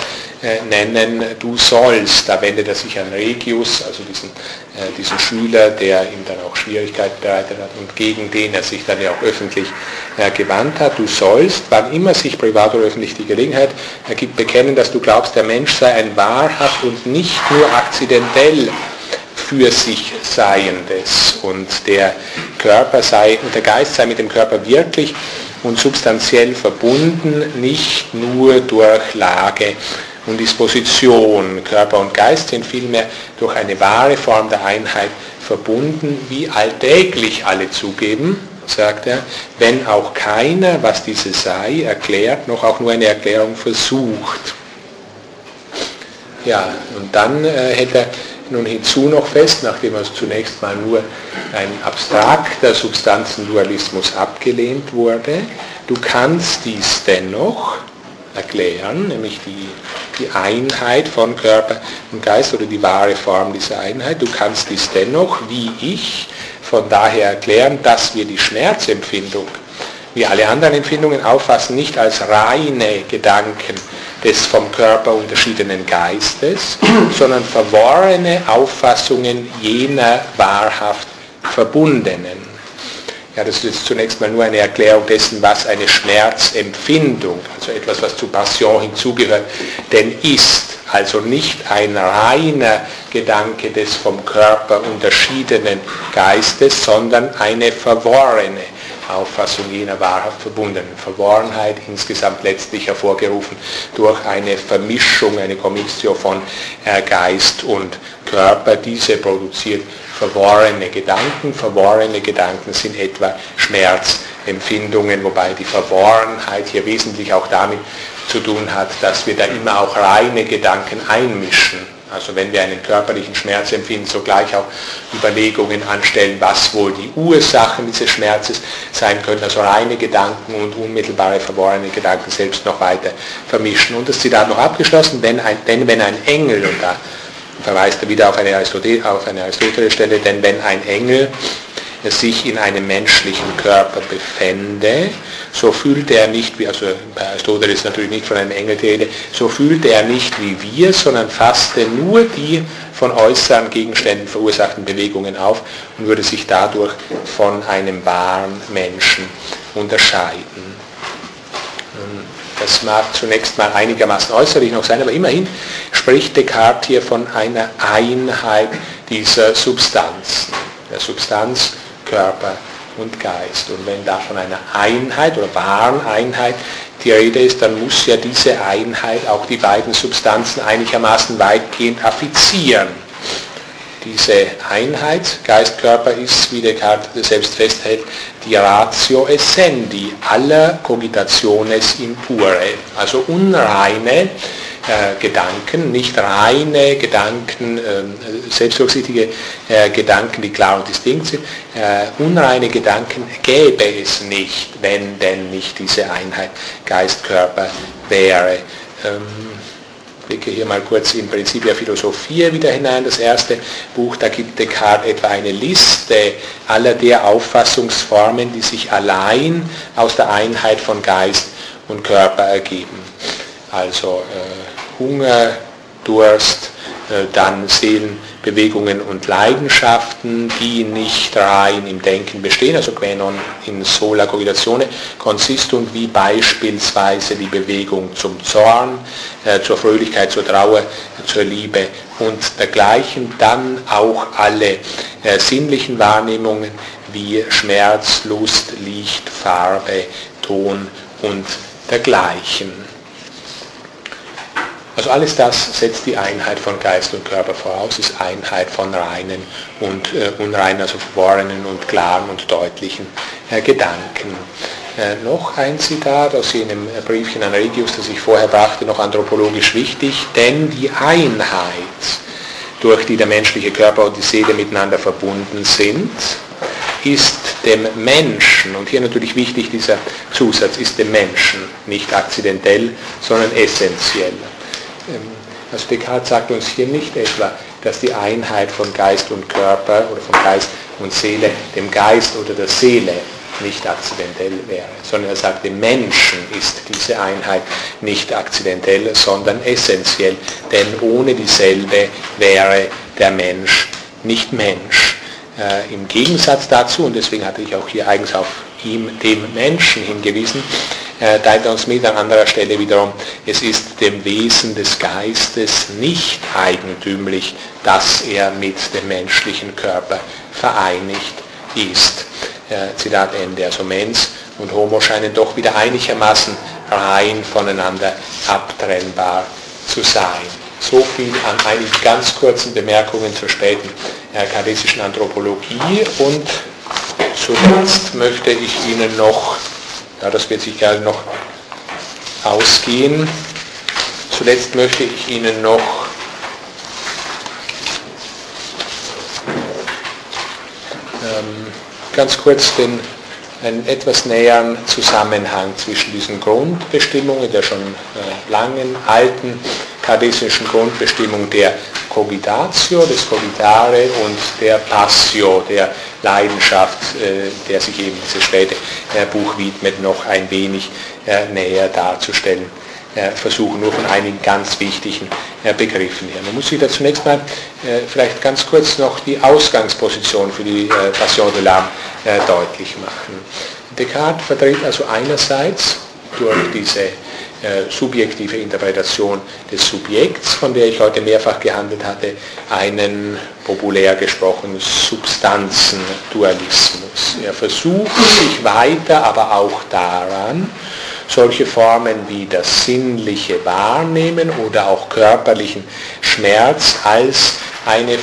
äh, nennen, du sollst, da wendet er sich an Regius, also diesen, äh, diesen Schüler, der ihm dann auch Schwierigkeiten bereitet hat und gegen den er sich dann ja auch öffentlich gewandt hat, du sollst, wann immer sich privat oder öffentlich die Gelegenheit ergibt, bekennen, dass du glaubst, der Mensch sei ein wahrhaft und nicht nur akzidentell für sich Seiendes und der Körper sei und der Geist sei mit dem Körper wirklich und substanziell verbunden, nicht nur durch Lage und Disposition. Körper und Geist sind vielmehr durch eine wahre Form der Einheit verbunden, wie alltäglich alle zugeben, sagt er, wenn auch keiner, was diese sei, erklärt, noch auch nur eine Erklärung versucht. Ja, und dann äh, hätte er nun hinzu noch fest, nachdem er zunächst mal nur ein abstrakter Substanzendualismus abgelehnt wurde, du kannst dies dennoch erklären, nämlich die die Einheit von Körper und Geist oder die wahre Form dieser Einheit. Du kannst dies dennoch, wie ich, von daher erklären, dass wir die Schmerzempfindung, wie alle anderen Empfindungen auffassen, nicht als reine Gedanken des vom Körper unterschiedenen Geistes, sondern verworrene Auffassungen jener wahrhaft Verbundenen. Ja, das ist zunächst mal nur eine Erklärung dessen, was eine Schmerzempfindung, also etwas, was zu Passion hinzugehört, denn ist. Also nicht ein reiner Gedanke des vom Körper unterschiedenen Geistes, sondern eine verworrene Auffassung jener wahrhaft verbundenen Verworrenheit, insgesamt letztlich hervorgerufen durch eine Vermischung, eine Commixtio von äh, Geist und Körper. Diese produziert verworrene Gedanken. Verworrene Gedanken sind etwa Schmerzempfindungen, wobei die Verworrenheit hier wesentlich auch damit zu tun hat, dass wir da immer auch reine Gedanken einmischen. Also wenn wir einen körperlichen Schmerz empfinden, sogleich auch Überlegungen anstellen, was wohl die Ursachen dieses Schmerzes sein können, also reine Gedanken und unmittelbare verworrene Gedanken selbst noch weiter vermischen. Und das Zitat noch abgeschlossen, denn, ein, denn wenn ein Engel, und da verweist er wieder auf eine, Aristotel, Aristoteles-Stelle, denn wenn ein Engel sich in einem menschlichen Körper befände, so fühlt er nicht, wie, also bei Aristoteles ist natürlich nicht von einem Engel die Rede, so fühlt er nicht wie wir, sondern fasste nur die von äußeren Gegenständen verursachten Bewegungen auf und würde sich dadurch von einem wahren Menschen unterscheiden. Das mag zunächst mal einigermaßen äußerlich noch sein, aber immerhin spricht Descartes hier von einer Einheit dieser Substanzen, der Substanz, Körper und Geist. Und wenn da von einer Einheit oder wahren Einheit die Rede ist, dann muss ja diese Einheit auch die beiden Substanzen einigermaßen weitgehend affizieren. Diese Einheit, Geist-Körper, ist, wie Descartes selbst festhält, die Ratio essendi aller Cogitationes impure, also unreine Gedanken, nicht reine Gedanken, äh, selbstdurchsichtige äh, Gedanken, die klar und distinkt sind. Äh, unreine Gedanken gäbe es nicht, wenn denn nicht diese Einheit Geist-Körper wäre. Ähm, blicke hier mal kurz in Principia Philosophia wieder hinein, das erste Buch, da gibt Descartes etwa eine Liste aller der Auffassungsformen, die sich allein aus der Einheit von Geist und Körper ergeben. Also äh, Hunger, Durst, äh, dann Seelenbewegungen und Leidenschaften, die nicht rein im Denken bestehen, also quenon in sola cogitazione consistunt, wie beispielsweise die Bewegung zum Zorn, äh, zur Fröhlichkeit, zur Trauer, zur Liebe und dergleichen, dann auch alle äh, sinnlichen Wahrnehmungen wie Schmerz, Lust, Licht, Farbe, Ton und dergleichen. Also alles das setzt die Einheit von Geist und Körper voraus, ist Einheit von reinen und äh, unreinen, also verworrenen und klaren und deutlichen äh, Gedanken. Äh, noch ein Zitat aus jenem Briefchen an Regius, das ich vorher brachte, noch anthropologisch wichtig, denn die Einheit, durch die der menschliche Körper und die Seele miteinander verbunden sind, ist dem Menschen, und hier natürlich wichtig dieser Zusatz, ist dem Menschen nicht akzidentell, sondern essentiell. Ähm, also Descartes sagt uns hier nicht etwa, dass die Einheit von Geist und Körper oder von Geist und Seele dem Geist oder der Seele nicht akzidentell wäre, sondern er sagt, dem Menschen ist diese Einheit nicht akzidentell, sondern essentiell, denn ohne dieselbe wäre der Mensch nicht Mensch. Äh, Im Gegensatz dazu, und deswegen hatte ich auch hier eigens auf ihm, dem Menschen hingewiesen, äh, teilt uns mit an anderer Stelle wiederum, es ist dem Wesen des Geistes nicht eigentümlich, dass er mit dem menschlichen Körper vereinigt ist. Äh, Zitat Ende. Also Mens und Homo scheinen doch wieder einigermaßen rein voneinander abtrennbar zu sein. So viel an einigen ganz kurzen Bemerkungen zur späten äh, kartesischen Anthropologie und zuletzt möchte ich Ihnen noch ja, das wird sich gerade noch ausgehen. Zuletzt möchte ich Ihnen noch ähm, ganz kurz den einen etwas näheren Zusammenhang zwischen diesen Grundbestimmungen der schon äh, langen, alten kartesischen Grundbestimmung der Cogitatio, des Cogitare und der Passio, der Leidenschaft, äh, der sich eben dieses späte äh, Buch widmet, noch ein wenig äh, näher darzustellen versuchen, nur von einigen ganz wichtigen Begriffen her. Man muss sich da zunächst mal vielleicht ganz kurz noch die Ausgangsposition für die Passion de l'âme deutlich machen. Descartes vertritt also einerseits durch diese subjektive Interpretation des Subjekts, von der ich heute mehrfach gehandelt hatte, einen populär gesprochen Substanzendualismus. Er versucht sich weiter, aber auch daran, solche Formen wie das sinnliche Wahrnehmen oder auch körperlichen Schmerz als eine,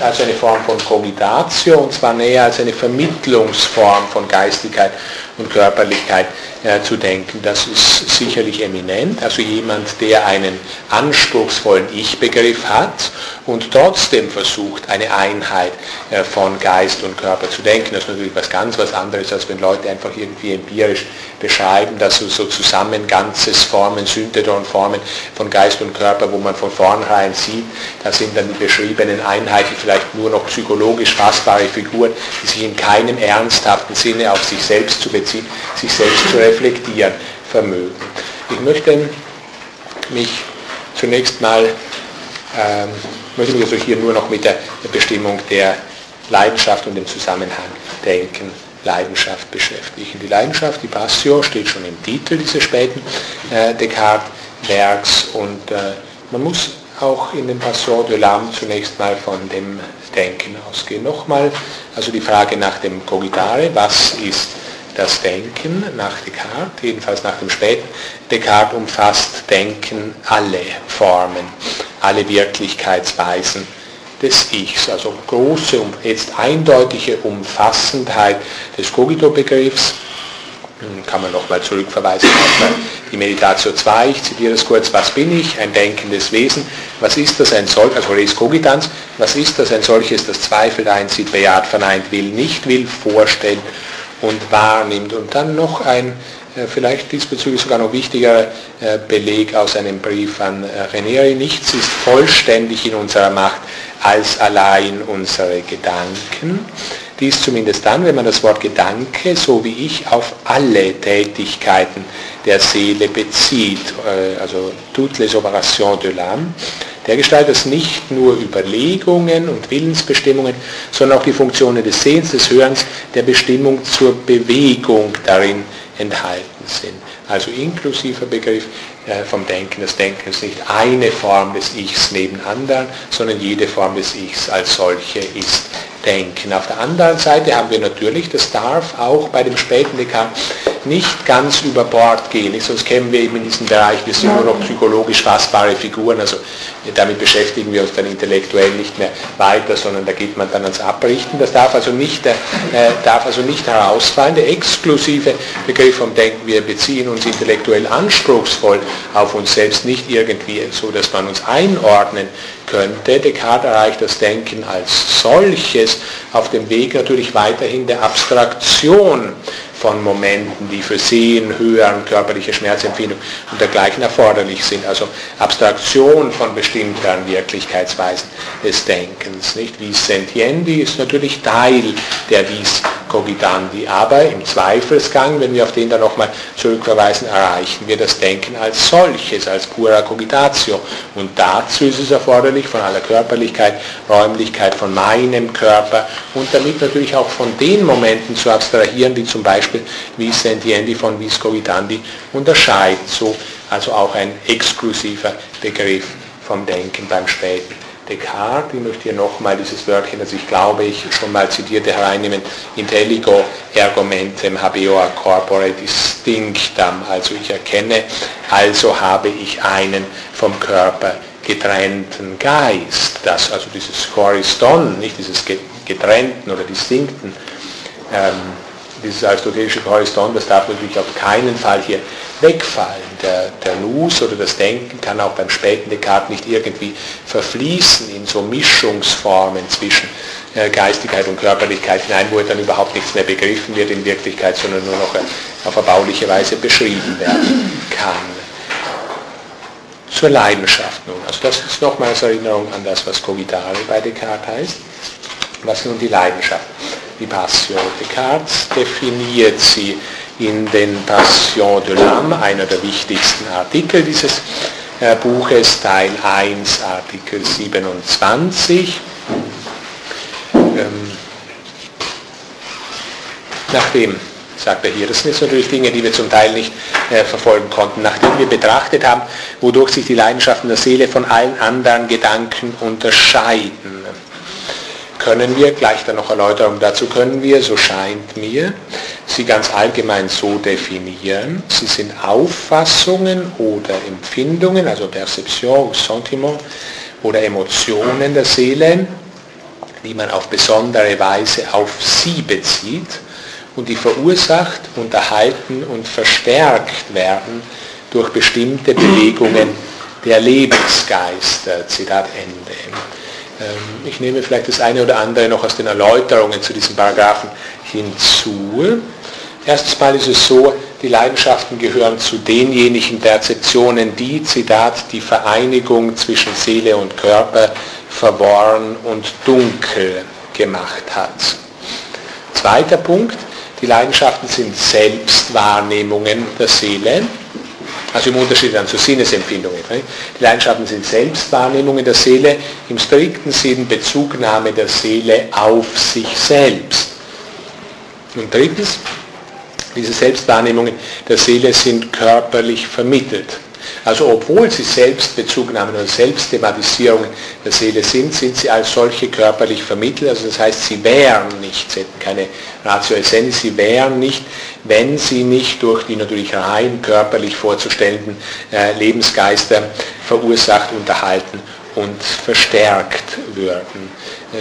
also eine Form von Cogitatio, und zwar näher als eine Vermittlungsform von Geistigkeit und Körperlichkeit äh, zu denken. Das ist sicherlich eminent. Also jemand, der einen anspruchsvollen Ich-Begriff hat und trotzdem versucht, eine Einheit äh, von Geist und Körper zu denken. Das ist natürlich was ganz was anderes, als wenn Leute einfach irgendwie empirisch beschreiben, dass so, so zusammen ganzes Formen, Synthedon-Formen von Geist und Körper, wo man von vornherein sieht, da sind dann die beschriebenen Einheiten vielleicht nur noch psychologisch fassbare Figuren, die sich in keinem ernsthaften Sinne auf sich selbst zu beziehen, sich selbst zu reflektieren vermögen. Ich möchte mich zunächst mal, ähm, möchte mich also hier nur noch mit der Bestimmung der Leidenschaft und dem Zusammenhang denken, Leidenschaft beschäftigen. Die Leidenschaft, die Passio, steht schon im Titel dieses späten äh, Descartes-Werks und äh, man muss auch in dem Passion de l'âme zunächst mal von dem Denken ausgehen. Nochmal, also die Frage nach dem Cogitare, was ist das Denken nach Descartes, jedenfalls nach dem späten Descartes umfasst Denken alle Formen, alle Wirklichkeitsweisen des Ichs, also große und jetzt eindeutige Umfassendheit des Cogito-Begriffs, kann man nochmal zurückverweisen auf die Meditatio 2, ich zitiere es kurz, was bin ich, ein denkendes Wesen, was ist das? Ein solches, also res cogitans, was ist das? Ein solches, das zweifelt, einsieht, bejaht, verneint, will, nicht will, vorstellt und wahrnimmt. Und dann noch ein äh, vielleicht diesbezüglich sogar noch wichtiger äh, Beleg aus einem Brief an äh, Renieri. Nichts ist vollständig in unserer Macht als allein unsere Gedanken. Dies zumindest dann, wenn man das Wort Gedanke, so wie ich, auf alle Tätigkeiten der Seele bezieht, also toutes les opérations de l'âme, der Gestalt, dass nicht nur Überlegungen und Willensbestimmungen, sondern auch die Funktionen des Sehens, des Hörens, der Bestimmung zur Bewegung darin enthalten sind. Also inklusiver Begriff äh, vom Denken. Das Denken ist nicht eine Form des Ichs neben anderen, sondern jede Form des Ichs als solche ist Denken. Auf der anderen Seite haben wir natürlich, das darf auch bei dem späten Descartes nicht ganz über Bord gehen, sonst kämen wir eben in diesen Bereich, wir sind nur noch psychologisch fassbare Figuren, also damit beschäftigen wir uns dann intellektuell nicht mehr weiter, sondern da geht man dann ans Abrichten. Das darf also nicht, äh, darf also nicht herausfallen. Der exklusive Begriff vom Denken, wir beziehen uns intellektuell anspruchsvoll auf uns selbst, nicht irgendwie so, dass man uns einordnen könnte. Descartes erreicht das Denken als solches auf dem Weg natürlich weiterhin der Abstraktion von Momenten, die für Sehen, Hören, körperliche Schmerzempfindung und dergleichen erforderlich sind. Also Abstraktion von bestimmten Wirklichkeitsweisen des Denkens. Nicht? Vis sentiendi ist natürlich Teil der Vis cogitandi, aber im Zweifelsgang, wenn wir auf den dann nochmal zurückverweisen, erreichen wir das Denken als solches, als pura cogitatio. Und dazu ist es erforderlich, von aller Körperlichkeit, Räumlichkeit, von meinem Körper und damit natürlich auch von den Momenten zu abstrahieren, die zum Beispiel Beispiel Vis von Vis Cogitandi unterscheidet. So also auch ein exklusiver Begriff vom Denken beim späten Descartes. Ich möchte hier nochmal dieses Wörtchen, das ich glaube, ich schon mal zitierte, hereinnehmen. Intelligo ergomentem habeo corpore distinctam. Also ich erkenne, also habe ich einen vom Körper getrennten Geist. Das, also dieses Horiston, nicht dieses getrennten oder distinkten ähm, dieses aristotelische Horizont, das darf natürlich auf keinen Fall hier wegfallen. Der, der Nus oder das Denken kann auch beim späten Descartes nicht irgendwie verfließen in so Mischungsformen zwischen äh, Geistigkeit und Körperlichkeit hinein, wo dann überhaupt nichts mehr begriffen wird in Wirklichkeit, sondern nur noch äh, auf erbauliche Weise beschrieben werden kann. Zur Leidenschaft nun. Also das ist nochmals Erinnerung an das, was Cogitare bei Descartes heißt. Was nun die Leidenschaft? Die Passion. Descartes definiert sie in den Passion de l'âme, einer der wichtigsten Artikel dieses äh, Buches, Teil 1, Artikel 27. Ähm, nachdem, sagt er hier, das sind jetzt natürlich Dinge, die wir zum Teil nicht äh, verfolgen konnten, nachdem wir betrachtet haben, wodurch sich die Leidenschaften der Seele von allen anderen Gedanken unterscheiden können wir, gleich dann noch Erläuterung dazu, können wir, so scheint mir, sie ganz allgemein so definieren. Sie sind Auffassungen oder Empfindungen, also Perception, Sentiment oder Emotionen der Seele, die man auf besondere Weise auf sie bezieht und die verursacht, unterhalten und verstärkt werden durch bestimmte Bewegungen der Lebensgeister. Zitat Ende. Ähm, ich nehme vielleicht das eine oder andere noch aus den Erläuterungen zu diesen Paragraphen hinzu. Erstens mal ist es so, die Leidenschaften gehören zu denjenigen Perzeptionen, die, Zitat, die Vereinigung zwischen Seele und Körper verworren und dunkel gemacht hat. Zweiter Punkt, die Leidenschaften sind Selbstwahrnehmungen der Seele. Also im Unterschied dann zu Sinnesempfindungen. Die Leidenschaften sind Selbstwahrnehmungen der Seele, im strikten Sinn Bezugnahme der Seele auf sich selbst. Und drittens, diese Selbstwahrnehmungen der Seele sind körperlich vermittelt. Also obwohl sie Selbstbezugnahmen und Selbstthematisierungen der Seele sind, sind sie als solche körperlich vermittelt. Also das heißt, sie wären nicht, sie hätten keine Ratio Essenz, sie wären nicht, wenn sie nicht durch die natürlich rein körperlich vorzustellenden äh, Lebensgeister verursacht, unterhalten und verstärkt würden.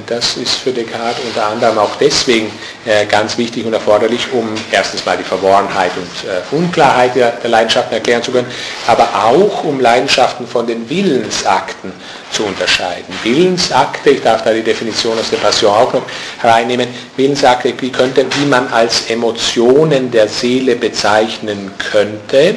Das ist für Descartes unter anderem auch deswegen äh, ganz wichtig und erforderlich, um erstens mal die Verworrenheit und äh, Unklarheit der, Leidenschaften erklären zu können, aber auch um Leidenschaften von den Willensakten zu unterscheiden. Willensakte, ich darf da die Definition aus der Passion auch noch hereinnehmen, Willensakte, wie, könnte, wie man als Emotionen der Seele bezeichnen könnte,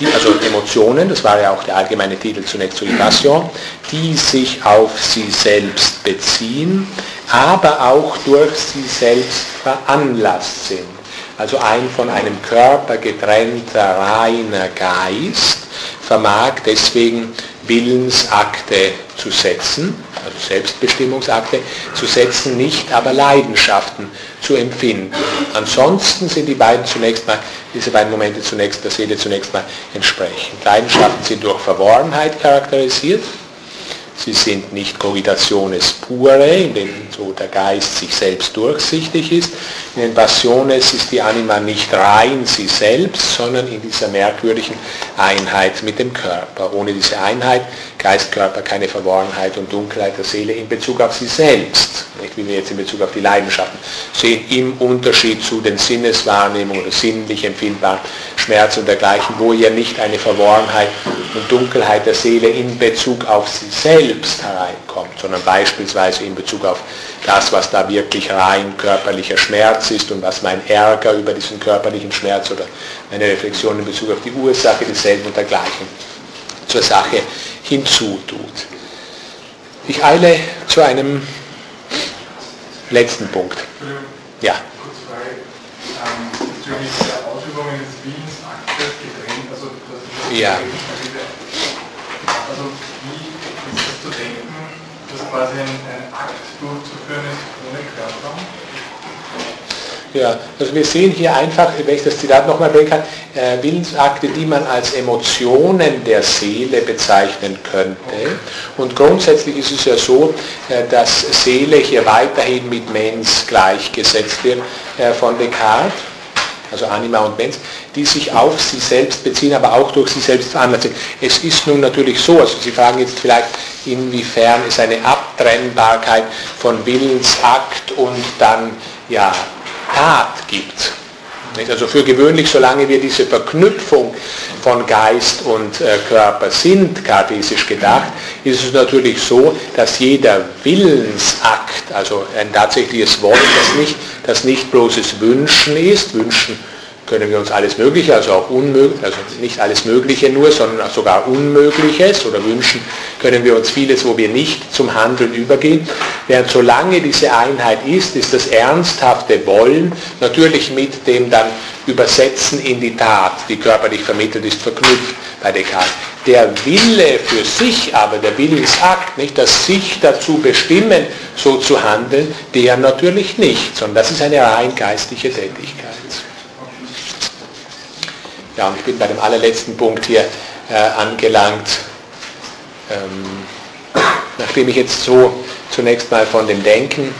die, also Emotionen, das war ja auch der allgemeine Titel zunächst zu Passion, die sich auf sie selbst beziehen, aber auch durch sie selbst veranlasst sind. Also ein von einem Körper getrennter, reiner Geist vermag deswegen Willensakte zu setzen, also Selbstbestimmungsakte zu setzen, nicht aber Leidenschaften zu empfinden. Ansonsten sind die beiden zunächst mal, diese beiden Momente zunächst der Seele zunächst mal entsprechend. Leidenschaften sind durch Verworrenheit charakterisiert, Sie sind nicht Cogitationes pure, in denen so der Geist sich selbst durchsichtig ist. In den Passiones ist die Anima nicht rein sie selbst, sondern in dieser merkwürdigen Einheit mit dem Körper. Ohne diese Einheit, Geist, Körper, keine Verworrenheit und Dunkelheit der Seele in Bezug auf sie selbst. Nicht wie wir jetzt in Bezug auf die Leidenschaften sehen, im Unterschied zu den Sinneswahrnehmungen oder sinnlich empfindbaren Schmerz und dergleichen, wo ja nicht eine Verworrenheit und Dunkelheit der Seele in Bezug auf sie selbst hereinkommt, sondern beispielsweise in Bezug auf das, was da wirklich rein körperlicher Schmerz ist und was mein Ärger über diesen körperlichen Schmerz oder meine Reflexion in Bezug auf die Ursache desselben und dergleichen zur Sache hinzutut. Ich eile zu einem letzten Punkt. Ja. Bezüglich der Ausübungen des das ja. Also wie ist das zu denken, dass quasi ein, ein Akt durchzuführen ist ohne Körper? Ja, also wir sehen hier einfach, wenn ich das Zitat nochmal bringen kann, äh, Willensakte, die man als Emotionen der Seele bezeichnen könnte. Und grundsätzlich ist es ja so, äh, dass Seele hier weiterhin mit Mens gleichgesetzt wird äh, von Descartes also Anima und Mens, die sich auf sie selbst beziehen, aber auch durch sie selbst veranlasst sind. Es ist nun natürlich so, also Sie fragen jetzt vielleicht, inwiefern es eine Abtrennbarkeit von Willensakt und dann ja, Tat gibt. Also für gewöhnlich, solange wir diese Verknüpfung von Geist und äh, Körper sind, kartesisch gedacht, ist es natürlich so, dass jeder Willensakt, also ein tatsächliches Wort, das nicht, das nicht bloßes Wünschen ist, Wünschen können wir uns alles Mögliche, also auch unmöglich, also nicht alles Mögliche nur, sondern sogar Unmögliches oder wünschen können wir uns vieles, wo wir nicht zum Handeln übergehen. Während solange diese Einheit ist, ist das ernsthafte Wollen natürlich mit dem dann Übersetzen in die Tat, die körperlich vermittelt ist, verknüpft bei Descartes. Der Wille für sich aber, der Willensakt, nicht das sich dazu bestimmen, so zu handeln, der natürlich nicht, sondern das ist eine rein geistliche Tätigkeit. Ja, und ich bin bei dem allerletzten Punkt hier äh, angelangt. Ähm, nachdem ich jetzt so zunächst mal von dem Denken,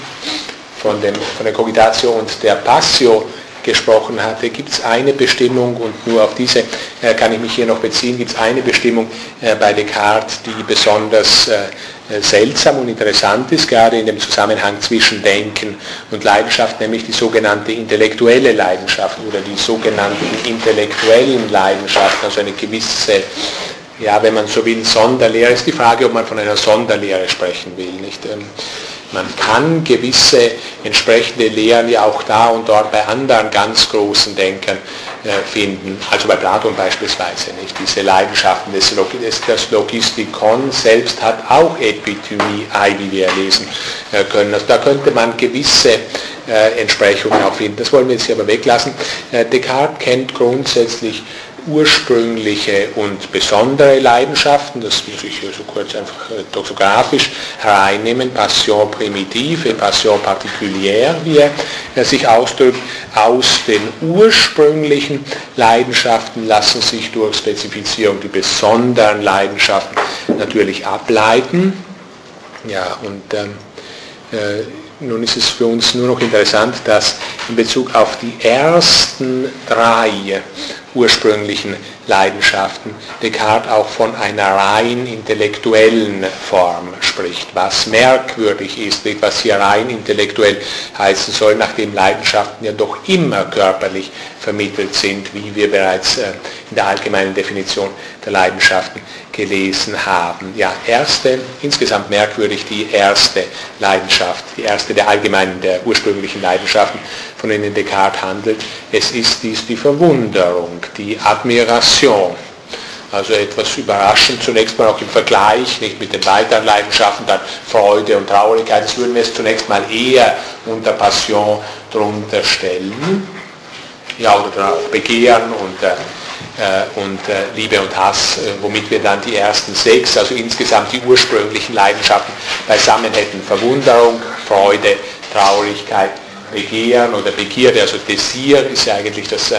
von, dem, von der Cogitatio und der Passio gesprochen hatte, gibt es eine Bestimmung und nur auf diese äh, kann ich mich hier noch beziehen, gibt es eine Bestimmung äh, bei Descartes, die besonders äh, seltsam und interessant ist, gerade in dem Zusammenhang zwischen Denken und Leidenschaft, nämlich die sogenannte intellektuelle Leidenschaft oder die sogenannten intellektuellen Leidenschaften, also eine gewisse ja, wenn man so will, Sonderlehre, ist die Frage, ob man von einer Sonderlehre sprechen will. Nicht? Man kann gewisse entsprechende Lehren ja auch da und dort bei anderen ganz großen Denkern äh, finden, also bei Platon beispielsweise. Nicht? Diese Leidenschaften des, des Logistikon selbst hat auch Epithymie, wie wir lesen äh, können. Also da könnte man gewisse äh, Entsprechungen auch finden. Das wollen wir jetzt hier aber weglassen. Descartes kennt grundsätzlich ursprüngliche und besondere Leidenschaften, das muss ich hier so kurz einfach äh, doxografisch hereinnehmen, Passion primitive, Passion particulière, wie er sich ausdrückt, aus den ursprünglichen Leidenschaften lassen sich durch Spezifizierung die besonderen Leidenschaften natürlich ableiten. Ja, und ähm, äh, nun ist es für uns nur noch interessant, dass in Bezug auf die ersten drei ursprünglichen Leidenschaften Descartes auch von einer rein intellektuellen Form spricht, was merkwürdig ist, was hier rein intellektuell heißen soll, nachdem Leidenschaften ja doch immer körperlich vermittelt sind, wie wir bereits äh, in der allgemeinen Definition der Leidenschaften gelesen haben. Ja, erste, insgesamt merkwürdig die erste Leidenschaft, die erste der allgemeinen, der ursprünglichen Leidenschaften, von denen Descartes handelt. Es ist dies die Verwunderung, die Admiration. Also etwas überraschend, zunächst mal auch im Vergleich, nicht mit den weiteren Leidenschaften, dann Freude und Traurigkeit, das würden wir es zunächst mal eher unter Passion drunter stellen. Ja, oder auch Begehren und äh, äh, und äh, Liebe und Hass, äh, womit wir dann die ersten sechs, also insgesamt die ursprünglichen Leidenschaften beisammen hätten. Verwunderung, Freude, Traurigkeit, Begehren oder Begierde, also Desir ist ja eigentlich das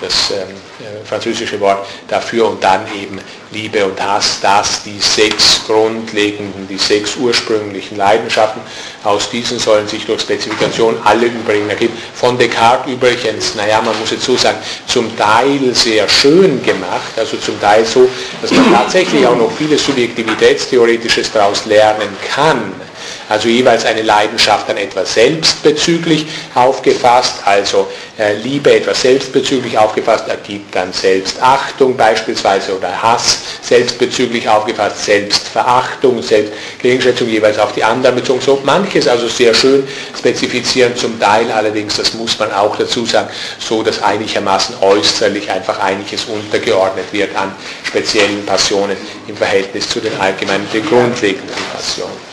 das ähm, äh, französische Wort dafür und dann eben Liebe und Hass, das die sechs grundlegenden, die sechs ursprünglichen Leidenschaften. Aus diesen sollen sich durch Spezifikation alle übrigen ergeben. Von Descartes übrigens, naja, man muss jetzt so sagen, zum Teil sehr schön gemacht, also zum Teil so, dass man tatsächlich auch noch vieles Subjektivitätstheoretisches daraus lernen kann also jeweils eine Leidenschaft dann etwas selbstbezüglich aufgefasst, also äh, Liebe etwas selbstbezüglich aufgefasst, ergibt dann Selbstachtung beispielsweise oder Hass selbstbezüglich aufgefasst, Selbstverachtung, Selbstgegenschätzung jeweils auf die anderen bezogen. So manches also sehr schön spezifizieren, zum Teil allerdings, das muss man auch dazu sagen, so dass einigermaßen äußerlich einfach einiges untergeordnet wird an speziellen Passionen im Verhältnis zu den allgemeinen, den grundlegenden Passionen.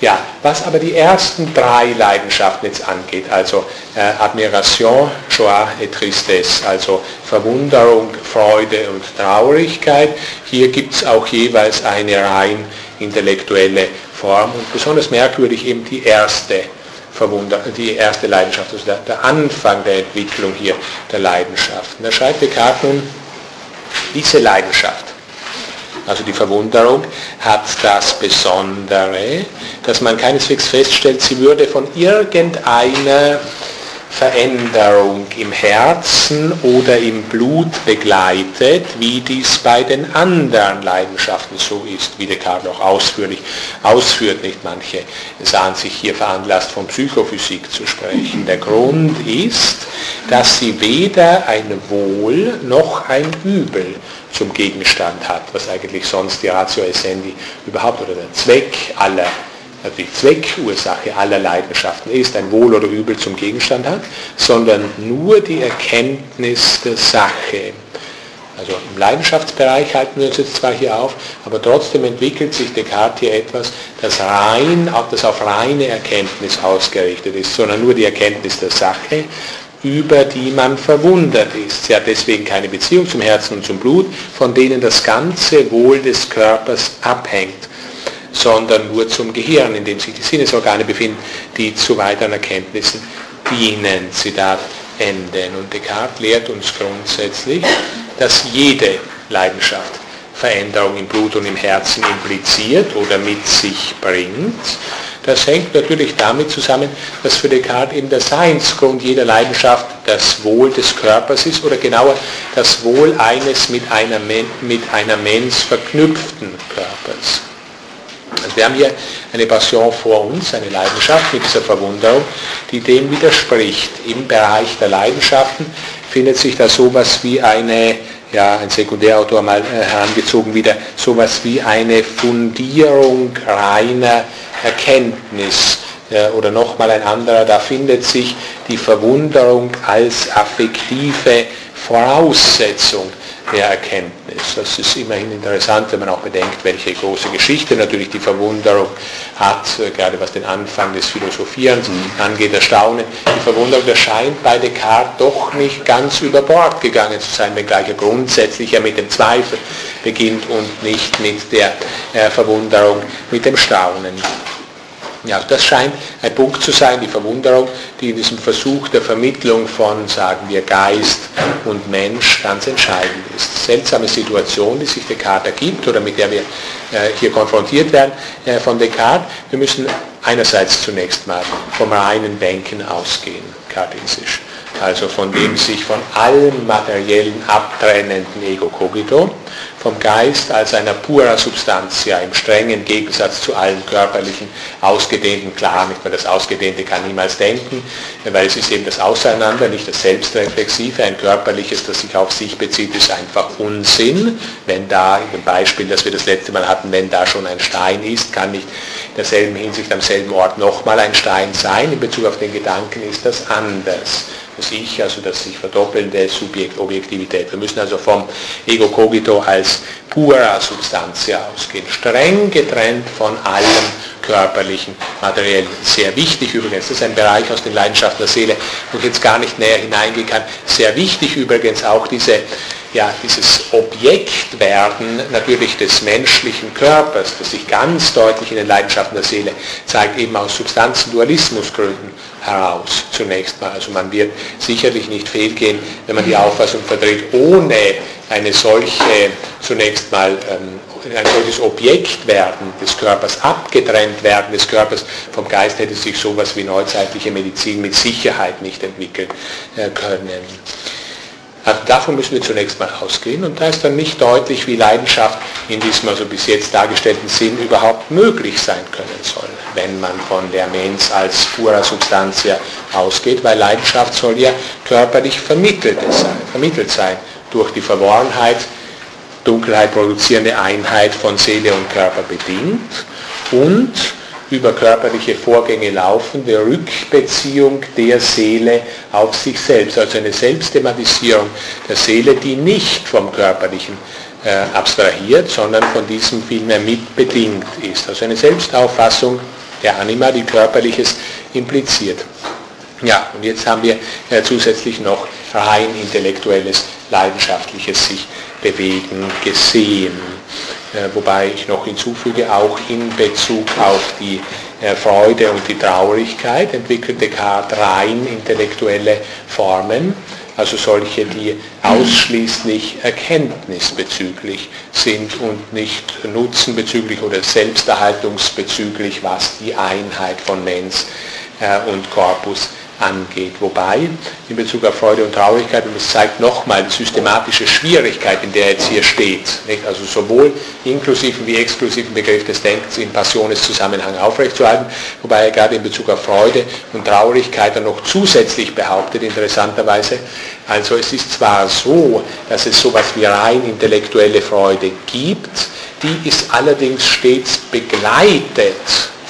Ja, was aber die ersten drei Leidenschaften jetzt angeht, also äh, Admiration, Joie et Tristesse, also Verwunderung, Freude und Traurigkeit, hier gibt es auch jeweils eine rein intellektuelle Form und besonders merkwürdig eben die erste Verwunder die erste Leidenschaft, also der, der Anfang der Entwicklung hier der Leidenschaften. Da schreibt Descartes nun, diese Leidenschaft also die Verwunderung, hat das Besondere, dass man keineswegs feststellt, sie würde von irgendeiner Veränderung im Herzen oder im Blut begleitet, wie dies bei den anderen Leidenschaften so ist, wie Descartes auch ausführlich ausführt. Nicht manche sahen sich hier veranlasst, von Psychophysik zu sprechen. Der Grund ist, dass sie weder ein Wohl noch ein Übel zum Gegenstand hat, was eigentlich sonst die Ratio Essendi überhaupt oder der Zweck aller also die Zweckursache aller Leidenschaften ist, ein Wohl oder Übel zum Gegenstand hat, sondern nur die Erkenntnis der Sache. Also im Leidenschaftsbereich halten wir uns jetzt zwar hier auf, aber trotzdem entwickelt sich Descartes hier etwas, das rein, das auf reine Erkenntnis ausgerichtet ist, sondern nur die Erkenntnis der Sache, über die man verwundert ist. Sie hat deswegen keine Beziehung zum Herzen und zum Blut, von denen das ganze Wohl des Körpers abhängt sondern nur zum Gehirn, in dem sich die Sinnesorgane befinden, die zu weiteren Erkenntnissen dienen. Zitat Ende. Und Descartes lehrt uns grundsätzlich, dass jede Leidenschaft Veränderung im Blut und im Herzen impliziert oder mit sich bringt. Das hängt natürlich damit zusammen, dass für Descartes eben der Seinsgrund jeder Leidenschaft das Wohl des Körpers ist oder genauer das Wohl eines mit einer, mit einer Mens verknüpften Körpers. Also wir haben hier eine Passion vor uns, eine Leidenschaft mit dieser Verwunderung, die dem widerspricht. Im Bereich der Leidenschaften findet sich da sowas wie eine, ja, ein Sekundärautor mal äh, herangezogen wieder, sowas wie eine Fundierung reiner Erkenntnis. Oder nochmal ein anderer, da findet sich die Verwunderung als affektive Voraussetzung der Erkenntnis. Das ist immerhin interessant, wenn man auch bedenkt, welche große Geschichte natürlich die Verwunderung hat, äh, gerade was den Anfang des Philosophierens mhm. angeht, Erstaunen. Die Verwunderung erscheint bei Descartes doch nicht ganz über Bord gegangen zu sein, wenngleich er grundsätzlich ja mit dem Zweifel beginnt und nicht mit der äh, Verwunderung, mit dem Staunen. Ja, das scheint ein Punkt zu sein, die Verwunderung, die in diesem Versuch der Vermittlung von, sagen wir, Geist und Mensch ganz entscheidend ist. Seltsame Situation, die sich Descartes ergibt oder mit der wir äh, hier konfrontiert werden äh, von Descartes. Wir müssen einerseits zunächst mal vom reinen Denken ausgehen, kartesisch. Also von dem sich von allem materiellen abtrennenden Ego cogito vom Geist als einer pura Substantia im strengen Gegensatz zu allen körperlichen, ausgedehnten, klar, nicht mehr das Ausgedehnte kann niemals denken, weil es ist eben das Auseinander, nicht das Selbstreflexive, ein körperliches, das sich auf sich bezieht, ist einfach Unsinn. Wenn da, dem Beispiel, das wir das letzte Mal hatten, wenn da schon ein Stein ist, kann nicht in derselben Hinsicht am selben Ort nochmal ein Stein sein. In Bezug auf den Gedanken ist das anders das Ich, also das sich verdoppelnde Subjekt, Objektivität. Wir müssen also vom Ego Cogito als pura Substantia ausgehen, streng getrennt von allem körperlichen, materiellen. Sehr wichtig übrigens, das ist ein Bereich aus den Leidenschaften der Seele, wo ich jetzt gar nicht näher hineingehen kann. Sehr wichtig übrigens auch diese ja, dieses Objektwerden natürlich des menschlichen Körpers, das sich ganz deutlich in den Leidenschaften der Seele zeigt, eben aus Substanzendualismusgründen heraus zunächst mal. Also man wird sicherlich nicht fehlgehen, wenn man die Auffassung verdreht, ohne eine solche zunächst mal ähm, ein solches Objektwerden des Körpers, abgetrennt werden des Körpers vom Geist hätte sich sowas wie neuzeitliche Medizin mit Sicherheit nicht entwickeln äh, können. Davon müssen wir zunächst mal ausgehen und da ist dann nicht deutlich, wie Leidenschaft in diesem also bis jetzt dargestellten Sinn überhaupt möglich sein können soll, wenn man von der Mens als pura Substantia ausgeht, weil Leidenschaft soll ja körperlich vermittelt sein, vermittelt sein durch die Verworrenheit, Dunkelheit produzierende Einheit von Seele und Körper bedingt und über körperliche Vorgänge laufende Rückbeziehung der Seele auf sich selbst, also eine Selbstthematisierung der Seele, die nicht vom Körperlichen äh, abstrahiert, sondern von diesem vielmehr mitbedingt ist. Also eine Selbstauffassung der Anima, die körperliches impliziert. Ja, und jetzt haben wir äh, zusätzlich noch rein intellektuelles, leidenschaftliches sich bewegen gesehen. Äh, wobei ich noch hinzufüge, auch in Bezug auf die äh, Freude und die Traurigkeit entwickelt Descartes rein intellektuelle Formen, also solche, die ausschließlich erkenntnisbezüglich sind und nicht nutzenbezüglich oder selbsterhaltungsbezüglich, was die Einheit von Mens äh, und Corpus angeht. Wobei in Bezug auf Freude und Traurigkeit, und es zeigt nochmal die systematische Schwierigkeit, in der jetzt hier steht, nicht? also sowohl inklusiven wie exklusiven Begriff des Denkens in Passioneszusammenhang aufrechtzuerhalten, wobei er gerade in Bezug auf Freude und Traurigkeit dann noch zusätzlich behauptet, interessanterweise, also es ist zwar so, dass es sowas wie rein intellektuelle Freude gibt, die ist allerdings stets begleitet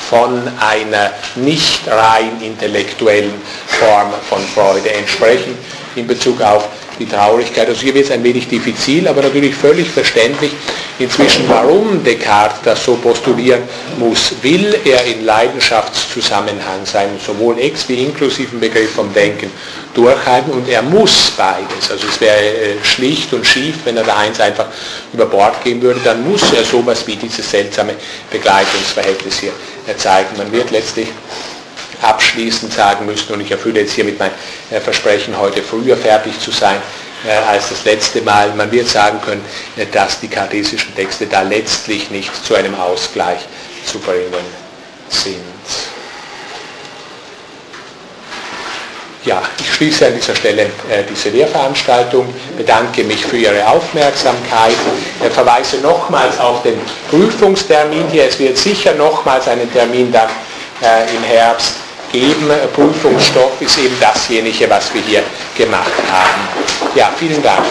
von einer nicht rein intellektuellen Form von Freude entsprechen in Bezug auf die Traurigkeit. Also hier wird es ein wenig diffizil, aber natürlich völlig verständlich inzwischen, warum Descartes das so postulieren muss. Will er in Leidenschaftszusammenhang sein, sowohl ex wie inklusiven Begriff vom Denken durchhalten und er muss beides. Also es wäre äh, schlicht und schief, wenn er da eins einfach über Bord gehen würde, dann muss er sowas wie dieses seltsame Begleitungsverhältnis hier zeigen. Man wird letztlich abschließend sagen müssen, und ich erfülle jetzt hier mit meinem äh, Versprechen, heute früher fertig zu sein äh, als das letzte Mal, man wird sagen können, äh, dass die kartesischen Texte da letztlich nicht zu einem Ausgleich zu bringen sind. Ja, ich schließe an dieser Stelle diese Lehrveranstaltung, bedanke mich für Ihre Aufmerksamkeit, verweise nochmals auf den Prüfungstermin hier. Es wird sicher nochmals einen Termin dann im Herbst geben. Prüfungsstoff ist eben dasjenige, was wir hier gemacht haben. Ja, vielen Dank.